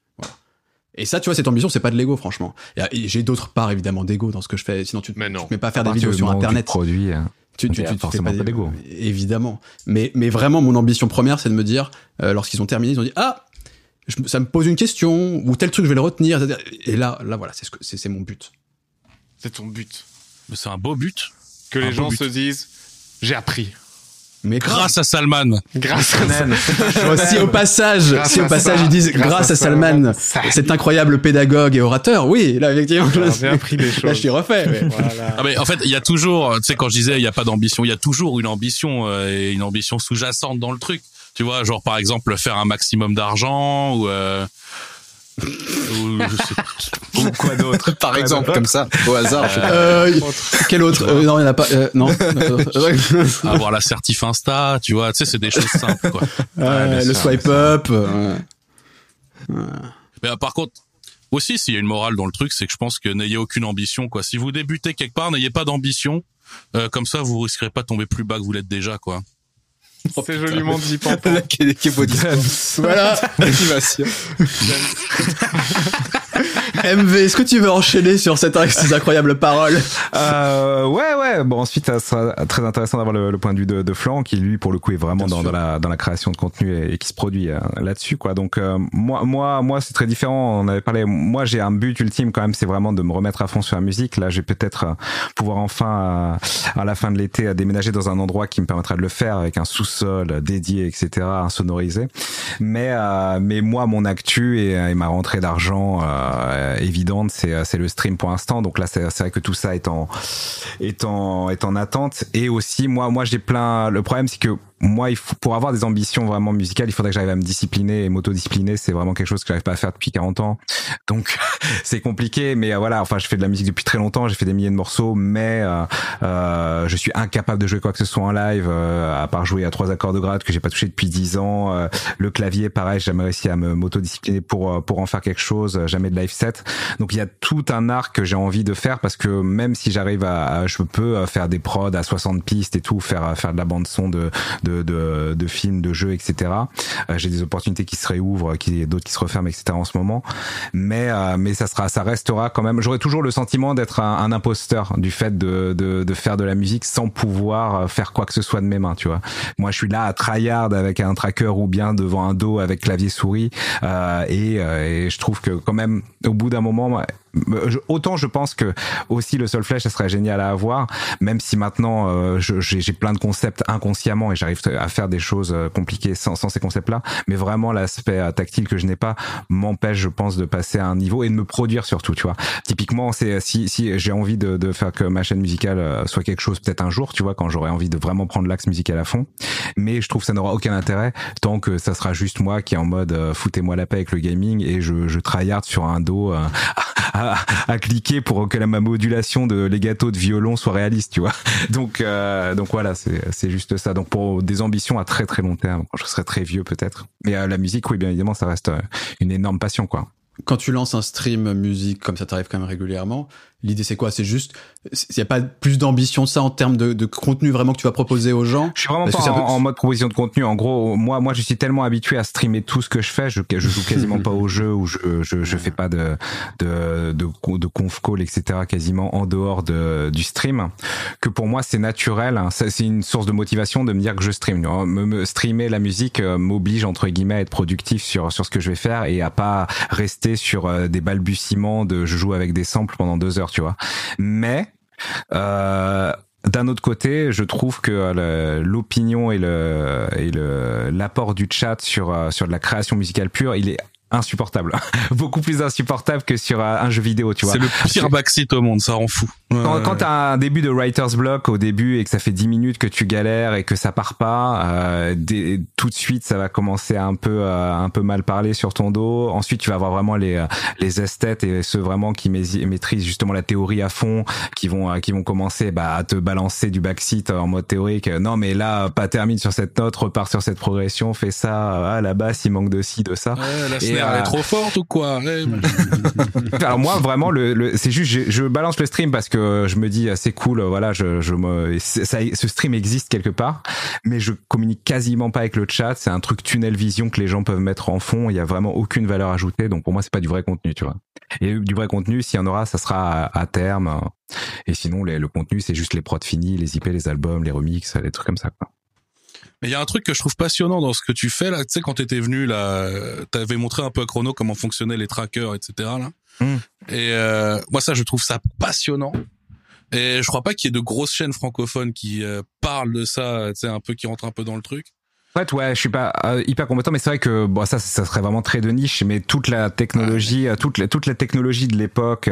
Et ça, tu vois, cette ambition, c'est pas de l'ego, franchement. J'ai d'autres parts évidemment d'ego dans ce que je fais. Sinon, tu, tu te mets pas à faire À des vidéos sur où tu Internet. produis, euh, tu, tu, a tu te fais forcément pas d'ego. Évidemment. Mais, mais vraiment, mon ambition première, c'est de me dire, euh, lorsqu'ils ont terminé, ils ont dit, ah, je- ça me pose une question, ou tel truc, je vais le retenir. Et là, là, voilà, c'est ce que, c'est, c'est mon but. C'est ton but. Mais c'est un beau but. Que Un les gens but. se disent, j'ai appris. Mais Grâce à Salman. Grâce à ça. grâce, si au passage, Grâce si au passage ça. ils disent, Grâce grâce, à à Salman, cet incroyable pédagogue et orateur, oui, là, effectivement, là, a bien appris des là, choses. je mais- Voilà. Ah mais en fait, il y a toujours, tu sais, quand je disais il y a pas d'ambition, il y a toujours une ambition euh, et une ambition sous-jacente dans le truc. Tu vois, genre par exemple faire un maximum d'argent ou, euh, ou je sais- Ou quoi d'autre Par exemple, comme ça, au hasard. je sais pas. Euh, quel autre Euh, Non, il n'y en a pas. euh, non. avoir la certif Insta, tu vois, tu sais, c'est des choses simples quoi. Euh, le swipe up. euh, Mais par contre, aussi, s'il y a une morale dans le truc, c'est que je pense que n'ayez aucune ambition, quoi. Si vous débutez quelque part, n'ayez pas d'ambition. Euh, comme ça, vous risquerez pas de tomber plus bas que vous l'êtes déjà, quoi. C'est joliment dit, Pantin. Voilà. Motivation. MV, est-ce que tu veux enchaîner sur cette, ces incroyables paroles? Euh, ouais, ouais. Bon, ensuite, ça sera très intéressant d'avoir le, le point de vue de, de Flan, qui lui, pour le coup, est vraiment dans, dans la dans la création de contenu et, et qui se produit euh, là-dessus, quoi. Donc euh, moi, moi, moi, c'est très différent. On avait parlé. Moi, j'ai un but ultime quand même, c'est vraiment de me remettre à fond sur la musique. Là, j'ai peut-être euh, pouvoir enfin, euh, à la fin de l'été, à déménager dans un endroit qui me permettra de le faire avec un sous-sol dédié, etc., insonorisé. Mais euh, mais moi, mon actu et, et ma rentrée d'argent euh, évidente, c'est euh, c'est le stream pour l'instant. Donc là, c'est vrai que tout ça est en est en est en attente. Et aussi, moi, moi, j'ai plein. Le problème, c'est que moi, il faut, pour avoir des ambitions vraiment musicales, il faudrait que j'arrive à me discipliner et m'autodiscipliner. C'est vraiment quelque chose que j'arrive pas à faire depuis 40 ans. Donc, c'est compliqué. Mais euh, voilà, enfin, je fais de la musique depuis très longtemps. J'ai fait des milliers de morceaux, mais euh, euh, je suis incapable de jouer quoi que ce soit en live, euh, à part jouer à trois accords de grade que j'ai pas touché depuis 10 ans. Euh, le clavier, pareil, j'ai jamais réussi à me m'autodiscipliner pour pour en faire quelque chose. Jamais de live set. Donc, il y a tout un art que j'ai envie de faire parce que même si j'arrive à, je peux faire des prods à 60 pistes et tout, faire faire de la bande son de, de, de films, de jeux, etc. Euh, J'ai des opportunités qui se réouvrent, qui d'autres qui se referment, etc. en ce moment. Mais euh, mais ça sera, ça restera quand même. J'aurai toujours le sentiment d'être un, un imposteur du fait de, de de faire de la musique sans pouvoir euh, faire quoi que ce soit de mes mains, tu vois. Moi, je suis là à tryhard avec un tracker ou bien devant un dos avec clavier souris euh, et, et je trouve que quand même au bout d'un moment autant je pense que aussi le Solfège ça serait génial à avoir même si maintenant euh, j'ai plein de concepts inconsciemment et j'arrive à faire des choses euh, compliquées sans, sans ces concepts là mais vraiment l'aspect euh, tactile que je n'ai pas m'empêche je pense de passer à un niveau et de me produire surtout tu vois. Typiquement c'est si si j'ai envie de, de faire que ma chaîne musicale euh, soit quelque chose peut-être un jour tu vois quand j'aurai envie de vraiment prendre l'axe musical à fond. Mais je trouve que ça n'aura aucun intérêt tant que ça sera juste moi qui est en mode euh, foutez-moi la paix avec le gaming et je, je tryhard sur un dos euh, à, à cliquer pour que la modulation de legato de violon soit réaliste, tu vois. Donc euh, donc voilà, c'est juste ça. Donc pour des ambitions à très très long terme, je serai très vieux peut-être. Mais euh, la musique, oui, bien évidemment, ça reste euh, une énorme passion, quoi. Quand tu lances un stream musique comme ça t'arrive quand même régulièrement, L'idée, c'est quoi? C'est juste, il n'y a pas plus d'ambition ça en termes de, de, contenu vraiment que tu vas proposer aux gens? Je suis vraiment pas en, en, mode proposition de contenu. En gros, moi, moi, je suis tellement habitué à streamer tout ce que je fais. Je, je joue quasiment pas au jeu ou je, je, je fais pas de, de, de, de conf call, etc. quasiment en dehors de, du stream. Que pour moi, c'est naturel. C'est une source de motivation de me dire que je stream. Me, me streamer la musique euh, m'oblige entre guillemets à être productif sur sur ce que je vais faire et à pas rester sur euh, des balbutiements de je joue avec des samples pendant deux heures Mais euh, d'un autre côté, je trouve que l'opinion et le et le l'apport du chat sur euh, sur de la création musicale pure, il est insupportable. Beaucoup plus insupportable que sur un jeu vidéo, tu vois. C'est le pire backseat au monde, ça rend fou. Quand, quand t'as un début de writer's block au début et que ça fait 10 minutes que tu galères et que ça part pas, euh, tout de suite ça va commencer à un peu euh, un peu mal parler sur ton dos. Ensuite tu vas avoir vraiment les euh, les esthètes et ceux vraiment qui maîtrisent justement la théorie à fond, qui vont euh, qui vont commencer bah, à te balancer du backseat en mode théorique. Non mais là pas termine sur cette note, repart sur cette progression, fais ça. Ah la basse il manque de ci de ça. Ouais, elle est trop forte ou quoi Alors moi vraiment le, le c'est juste je, je balance le stream parce que je me dis c'est cool, voilà, je, je me, ça, ce stream existe quelque part, mais je communique quasiment pas avec le chat. C'est un truc tunnel vision que les gens peuvent mettre en fond. Il y a vraiment aucune valeur ajoutée, donc pour moi c'est pas du vrai contenu, tu vois. Et du vrai contenu, s'il y en aura, ça sera à, terme. Et sinon, le contenu c'est juste les prods finis, les IP, les albums, les remixes, les trucs comme ça. Quoi. Mais il y a un truc que je trouve passionnant dans ce que tu fais là. Tu sais, quand t'étais venu là, t'avais montré un peu à Chrono comment fonctionnaient les trackers, etc. Là. Mmh. Et euh, moi, ça, je trouve ça passionnant. Et je crois pas qu'il y ait de grosses chaînes francophones qui euh, parlent de ça, tu sais, un peu qui rentrent un peu dans le truc. En fait, ouais, je suis pas euh, hyper compétent, mais c'est vrai que bon, ça, ça serait vraiment très de niche. Mais toute la technologie, euh, toute la toute la technologie de l'époque,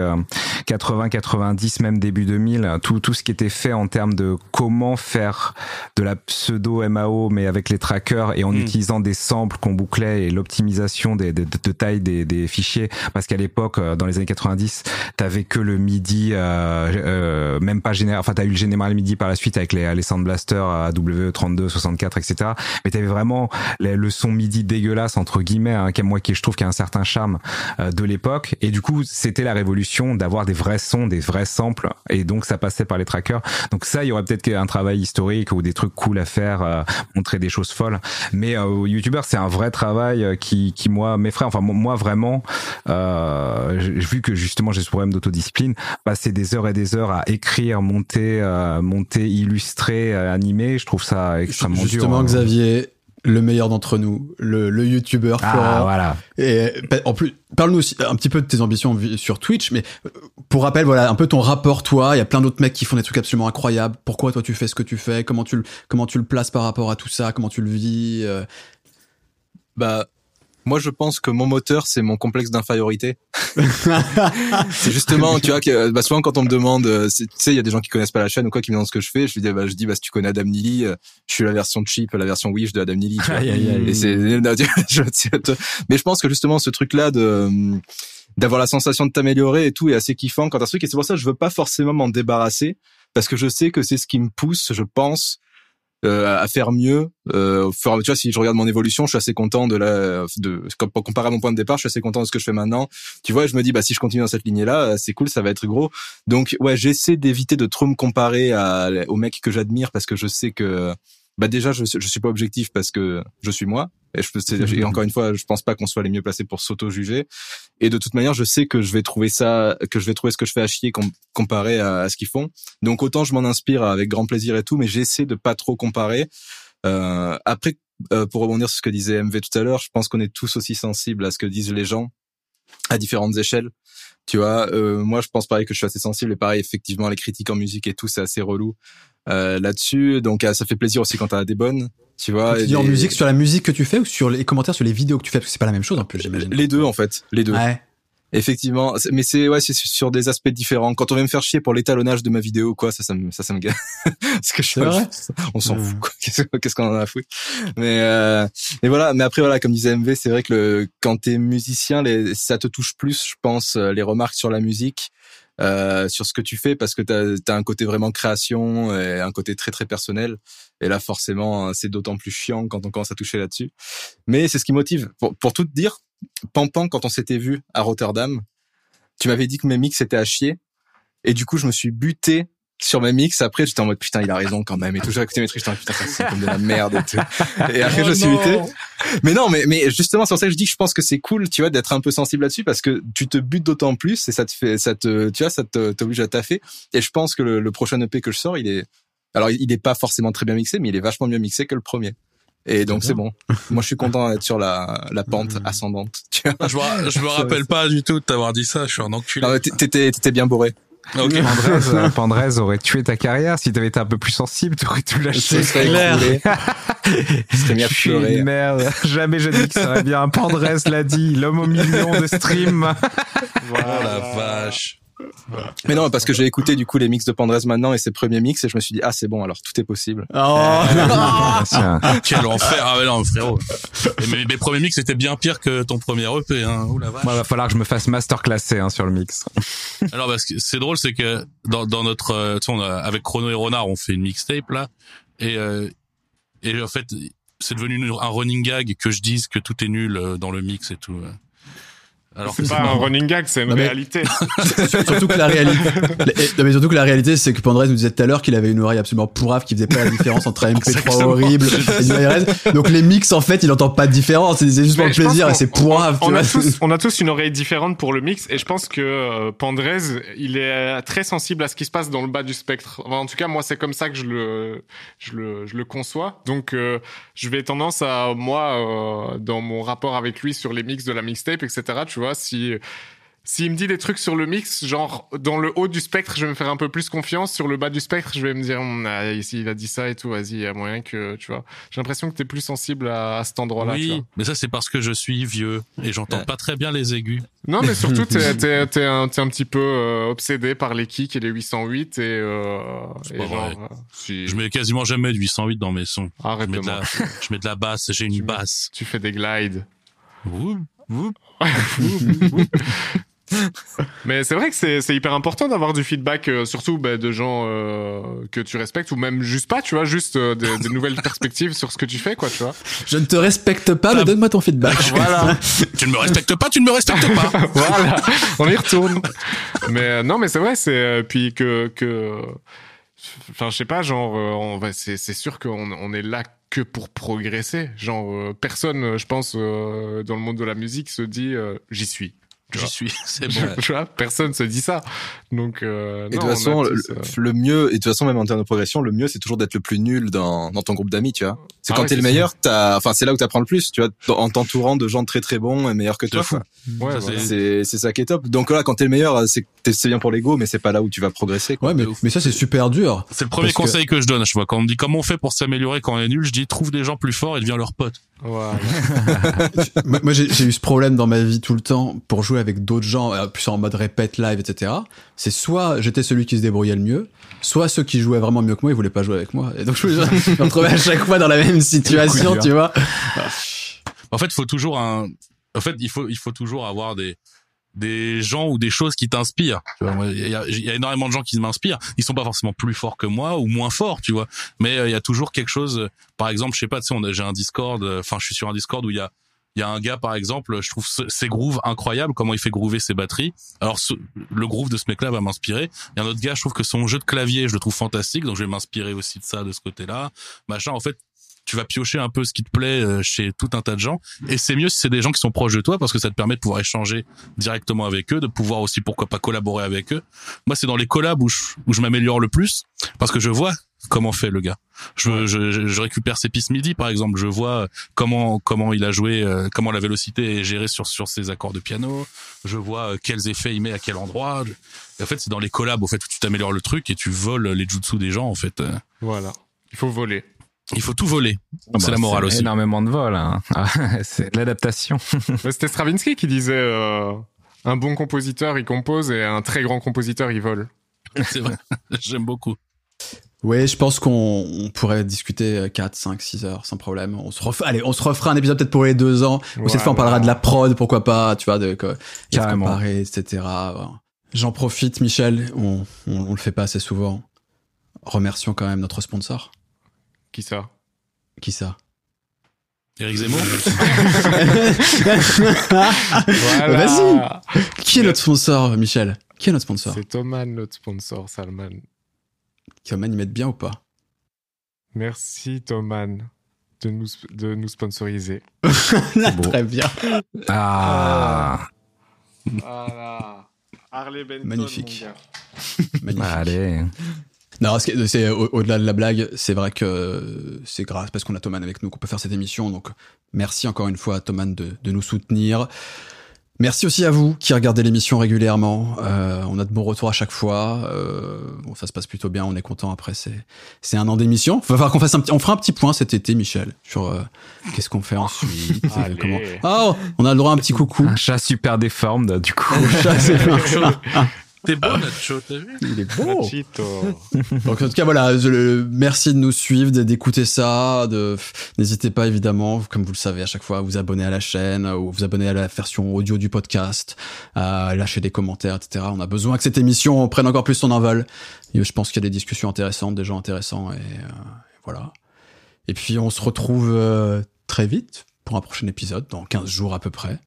80, 90, même début 2000, tout tout ce qui était fait en termes de comment faire de la pseudo MAO, mais avec les trackers et en hmm. utilisant des samples qu'on bouclait et l'optimisation des, des, de, taille des, des fichiers, parce qu'à l'époque, dans les années 90, t'avais que le MIDI, euh, même pas général. Enfin, t'as eu le général MIDI par la suite avec les, les Sound Blaster AW32, 64, etc. Mais t'avais vraiment le son midi dégueulasse entre guillemets, hein, moi qui je trouve qu'il a un certain charme euh, de l'époque. Et du coup, c'était la révolution d'avoir des vrais sons, des vrais samples, et donc ça passait par les trackers. Donc ça, il y aurait peut-être un travail historique ou des trucs cool à faire, euh, montrer des choses folles. Mais euh, YouTuber, c'est un vrai travail euh, qui, qui moi, mes frères, enfin moi vraiment, euh, vu que justement j'ai ce problème d'autodiscipline, passer des heures et des heures à écrire, monter, monter, illustrer, animer, je trouve ça extrêmement dur. Justement, hein. Xavier, le meilleur d'entre nous, le, le youtubeur ah, Florent. voilà. Et en plus, parle-nous aussi un petit peu de tes ambitions sur Twitch, mais euh, pour rappel, voilà, un peu ton rapport toi. Il y a plein d'autres mecs qui font des trucs absolument incroyables. Pourquoi toi tu fais ce que tu fais? Comment tu le comment tu le places par rapport à tout ça? Comment tu le vis euh? Bah moi, je pense que mon moteur, c'est mon complexe d'infériorité. c'est justement, tu vois, que bah, souvent quand on me demande, euh, tu sais, il y a des gens qui connaissent pas la chaîne ou quoi, qui me demandent ce que je fais, je dis, bah, je dis, bah, si tu connais Adam Nili, euh, je suis la version cheap, la version Wish de Adam Nili. Et c'est, mais je pense que justement, ce truc-là de d'avoir la sensation de t'améliorer et tout est assez kiffant quand un truc et c'est pour ça que je veux pas forcément m'en débarrasser parce que je sais que c'est ce qui me pousse, je pense, euh, à faire mieux. Euh, tu vois, si je regarde mon évolution, je suis assez content de la, de comparé à mon point de départ, je suis assez content de ce que je fais maintenant. Tu vois, je me dis bah si je continue dans cette lignée-là, euh, c'est cool, ça va être gros. Donc ouais, j'essaie d'éviter de trop me comparer à, aux mecs que j'admire parce que je sais que bah déjà je je suis pas objectif parce que je suis moi et, je, et encore une fois je pense pas qu'on soit les mieux placés pour s'auto juger et de toute manière je sais que je vais trouver ça que je vais trouver ce que je fais à chier comparé à, ce qu'ils font. Donc autant je m'en inspire avec grand plaisir et tout mais j'essaie de pas trop comparer. Euh, après euh, pour rebondir sur ce que disait MV tout à l'heure je pense qu'on est tous aussi sensibles à ce que disent les gens à différentes échelles. Tu vois euh, moi je pense pareil que je suis assez sensible et pareil effectivement les critiques en musique et tout c'est assez relou euh, là-dessus. Donc euh, ça fait plaisir aussi quand t'as des bonnes. Tu vois. Tu dis en musique sur la musique que tu fais ou sur les commentaires sur les vidéos que tu fais? Parce que c'est pas la même chose en plus j'imagine. Les deux en fait, les deux. Ouais. Effectivement, mais c'est ouais, c'est sur des aspects différents. Quand on vient me faire chier pour l'étalonnage de ma vidéo, quoi, ça, ça me, ça, ça me gâte. Parce que je, C'est vrai? on s'en Hmm. fout. quoi. Qu'est-ce qu'on en a à foutre? Mais euh, mais voilà. Mais après voilà, comme disait MV, c'est vrai que le, quand t'es musicien, les, ça te touche plus, je pense, euh, les remarques sur la musique. Euh, sur ce que tu fais parce que t'as as un côté vraiment création et un côté très très personnel. Et là forcément c'est d'autant plus chiant quand on commence à toucher là-dessus. Mais c'est ce qui motive. Pour, pour tout te dire Pampan quand on s'était vu à Rotterdam tu m'avais dit que mes mix étaient à chier. Et du coup je me suis buté sur mes mix après j'étais en mode putain il a raison quand même et toujours écouté mes trucs j'étais en mode, putain ça, c'est comme de la merde et tout et après je me suis buté mais non, mais, mais justement, c'est pour ça que je dis que je pense que c'est cool, tu vois, d'être un peu sensible là-dessus parce que tu te butes d'autant plus et ça te fait, ça te, tu vois, ça te, t'oblige à taffer. Et je pense que le, le prochain EP que je sors, il est, alors il est pas forcément très bien mixé, mais il est vachement mieux mixé que le premier. Et donc c'est bon. Moi, je suis content d'être sur la, la pente ascendante. Tu vois. Je me, je me rappelle pas du tout de t'avoir dit ça. Je suis un enculé. T'étais, t'étais bien bourré. Ok. Pandrez, euh, Pandrez aurait tué ta carrière si t'avais été un peu plus sensible, t'aurais tout lâché. Ce serait écroulé. Ce serait mis à Je suis une merde. Jamais je dis que ça serait bien. Pandrez l'a dit, l'homme au million de streams. Oh la vache. Mais non, parce que j'ai écouté du coup les mix de Pandrez maintenant et ses premiers mix et je me suis dit ah c'est bon alors tout est possible. Oh. Tiens. Quel enfer. Ah ouais, non, frérot. Et mes, mes premiers mix étaient bien pires que ton premier EP, hein. Ouh la vache. Moi, va falloir que je me fasse masterclasser hein, sur le mix. Alors, parce que c'est drôle, c'est que dans, dans notre, euh, tu sais, on a, avec Chrono et Renard, on fait une mixtape là, et euh, et en fait, c'est devenu un running gag que je dise que tout est nul euh, dans le mix et tout. Euh. Alors C'est pas un running gag, c'est une Non, mais- réalité. surtout que la réalité, non, mais surtout que la réalité, c'est que Pandrez nous disait tout à l'heure qu'il avait une oreille absolument pourrave, qui faisait pas la différence entre un MP3 Exactement. horrible et IRS. Donc les mix, en fait, il entend pas de différence. C'est juste pour le plaisir et c'est pourrave. On, on a tous, on a tous une oreille différente pour le mix et je pense que euh, Pandrez, il est très sensible à ce qui se passe dans le bas du spectre. Enfin, en tout cas, moi, c'est comme ça que je le, je le, je le conçois. Donc, euh, je vais tendance à moi, euh, dans mon rapport avec lui sur les mix de la mixtape, etc. Tu vois, si s'il me dit des trucs sur le mix, genre dans le haut du spectre, je vais me faire un peu plus confiance. Sur le bas du spectre, je vais me dire, Hum, ah, ici il a dit ça et tout, vas-y, il y a moyen que, tu vois. J'ai l'impression que t'es plus sensible à, à cet endroit-là. tu vois. oui, mais ça c'est parce que je suis vieux et j'entends Ouais. pas très bien les aigus. Non, mais surtout, t'es, t'es, un, petit peu euh, obsédé par les kicks et les 808 et, euh, et pas genre, vrai. euh, si- Je mets quasiment jamais de 808 dans mes sons. arrête Je mets de de la, je mets de la basse, j'ai Tu une mets- basse. Tu fais des glides. Ouh. Mais c'est vrai que c'est, c'est hyper important d'avoir du feedback, euh, surtout bah, de gens euh, que tu respectes ou même juste pas, tu vois, juste euh, des, des nouvelles perspectives sur ce que tu fais, quoi, tu vois. Je ne te respecte pas, mais donne-moi ton feedback. Voilà. Tu ne me respectes pas, tu ne me respectes pas. voilà, on y retourne. Mais euh, non, mais c'est vrai, c'est euh, puis que que enfin je sais pas, genre euh, on va c'est c'est sûr qu'on on est là que pour progresser. Genre euh, personne, euh, je pense euh, dans le monde de la musique se dit euh, j'y suis. J'y suis, c'est bon. Tu vois, personne se dit ça. Donc euh, Et de toute façon, tous, le, euh, le mieux, et de toute façon, même en termes de progression, le mieux, c'est toujours d'être le plus nul dans, dans ton groupe d'amis, tu vois. C'est Ah quand ouais, t'es le meilleur, t'as, enfin, c'est là où t'apprends le plus, tu vois, en t'entourant de gens très très bons et meilleurs que toi. ouais, c'est- C'est, c'est ça qui est top. Donc là, quand t'es le meilleur, c'est, c'est bien pour l'ego, mais c'est pas là où tu vas progresser, quoi. Ouais, mais, mais ça, c'est super dur. C'est le premier que- conseil que... je donne. Je vois quand on me dit comment on fait pour s'améliorer quand on est nul, je dis trouve des gens plus forts et deviens leur pote. Voilà. moi, j'ai j'ai eu ce problème dans ma vie tout le temps pour jouer avec d'autres gens, euh, plus en mode répète live, etc. C'est soit j'étais celui qui se débrouillait le mieux, soit ceux qui jouaient vraiment mieux que moi, ils voulaient pas jouer avec moi. Et donc je me retrouvais à chaque fois dans la même situation, tu vois. En fait, faut toujours un. En fait, il faut il faut toujours avoir des des gens ou des choses qui t'inspirent. Il y a, y a énormément de gens qui m'inspirent. Ils sont pas forcément plus forts que moi ou moins forts, tu vois. Mais euh, il y a toujours quelque chose. euh, Par exemple, je sais pas, tu sais, j'ai un Discord. euh, Enfin, je suis sur un Discord où il y a il y a un gars, par exemple, je trouve ses grooves incroyables, comment il fait groover ses batteries. Alors, le groove de ce mec-là va m'inspirer. Il y a un autre gars, je trouve que son jeu de clavier, je le trouve fantastique, donc je vais m'inspirer aussi de ça, de ce côté-là. Machin, en fait, tu vas piocher un peu ce qui te plaît euh, chez tout un tas de gens. Et c'est mieux si c'est des gens qui sont proches de toi parce que ça te permet de pouvoir échanger directement avec eux, de pouvoir aussi, pourquoi pas, collaborer avec eux. Moi, c'est dans les collabs où je, où je m'améliore le plus parce que je vois comment fait le gars. Je, je, je- récupère ses pistes midi, par exemple. Je vois comment comment il a joué, euh, comment la vélocité est gérée sur sur ses accords de piano. Je vois euh, quels effets il met à quel endroit. Et en fait, c'est dans les collabs au fait où tu t'améliores le truc et tu voles les jutsu des gens. En fait, Euh, voilà. Il faut voler. Il faut tout voler. Ah c'est bah, la morale aussi. Énormément de vol. Hein. Ah, c'est de l'adaptation. C'était Stravinsky qui disait euh, Un bon compositeur, il compose et un très grand compositeur, il vole. C'est vrai. J'aime beaucoup. Oui, je pense qu'on on pourrait discuter 4, 5, 6 heures sans problème. On se refait, allez, on se refera un épisode peut-être pour les deux ans. Ou cette fois, on parlera de la prod, pourquoi pas, tu vois, de, de Carrément. comparer, etc. J'en profite, Michel. On, on, on le fait pas assez souvent. Remercions quand même notre sponsor. Qui ça? Qui ça? Eric Zemmour Voilà. Vas-y. Qui est notre sponsor, Michel? Qui est notre sponsor? C'est Thoman, notre sponsor, Salman. Thoman, ils mettent bien ou pas? Merci, Thoman, de nous, de nous sponsoriser. Très bien. Ah, Voilà. Harley Benton, Magnifique. mon gars. Magnifique. allez. Non, c'est au- au-delà de la blague, c'est vrai que c'est grâce parce qu'on a Thoman avec nous qu'on peut faire cette émission. Donc, merci encore une fois à Thoman de, de nous soutenir. Merci aussi à vous qui regardez l'émission régulièrement. Euh, on a de bons retours à chaque fois. Euh, bon, ça se passe plutôt bien. On est content. Après, c'est c'est un an d'émission. Va falloir qu'on fasse un petit. On fera un petit point cet été, Michel, sur euh, qu'est-ce qu'on fait ensuite. euh, Allez. comment. Oh, on a le droit à un petit coucou. Un chat super déforme, du coup. Chat, c'est. T'es beau, Nacho, t'as vu Il est beau. Donc en tout cas voilà, je le- merci de nous suivre, d'écouter ça. De, n'hésitez pas évidemment, comme vous le savez à chaque fois, à vous abonner à la chaîne ou vous abonner à la version audio du podcast, à lâcher des commentaires, etc. On a besoin que cette émission prenne encore plus son envol. Et je pense qu'il y a des discussions intéressantes, des gens intéressants et, euh, voilà. Et puis on se retrouve euh, très vite pour un prochain épisode dans 15 jours à peu près.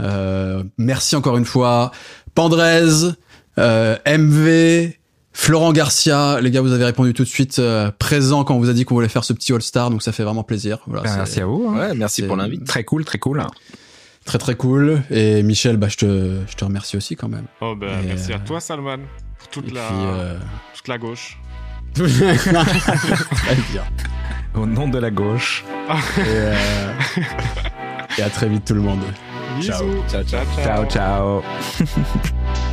Euh, merci encore une fois, Pandrez, euh, MV, Florent Garcia, les gars, vous avez répondu tout de suite euh, présent quand on vous a dit qu'on voulait faire ce petit All-Star, donc ça fait vraiment plaisir. Voilà, Ben, merci à vous. hein. Ouais, merci pour l'invite. Très cool, très cool. Très très cool. Et Michel, bah, je te, je te remercie aussi quand même. Oh ben, Et, merci euh, à toi, Salman, pour toute, Et la, puis, euh, toute la gauche. très bien. Au nom de la gauche. Et, euh, et à très vite tout le monde. Bisous. Ciao. Ciao, ciao. ciao. Ciao, ciao.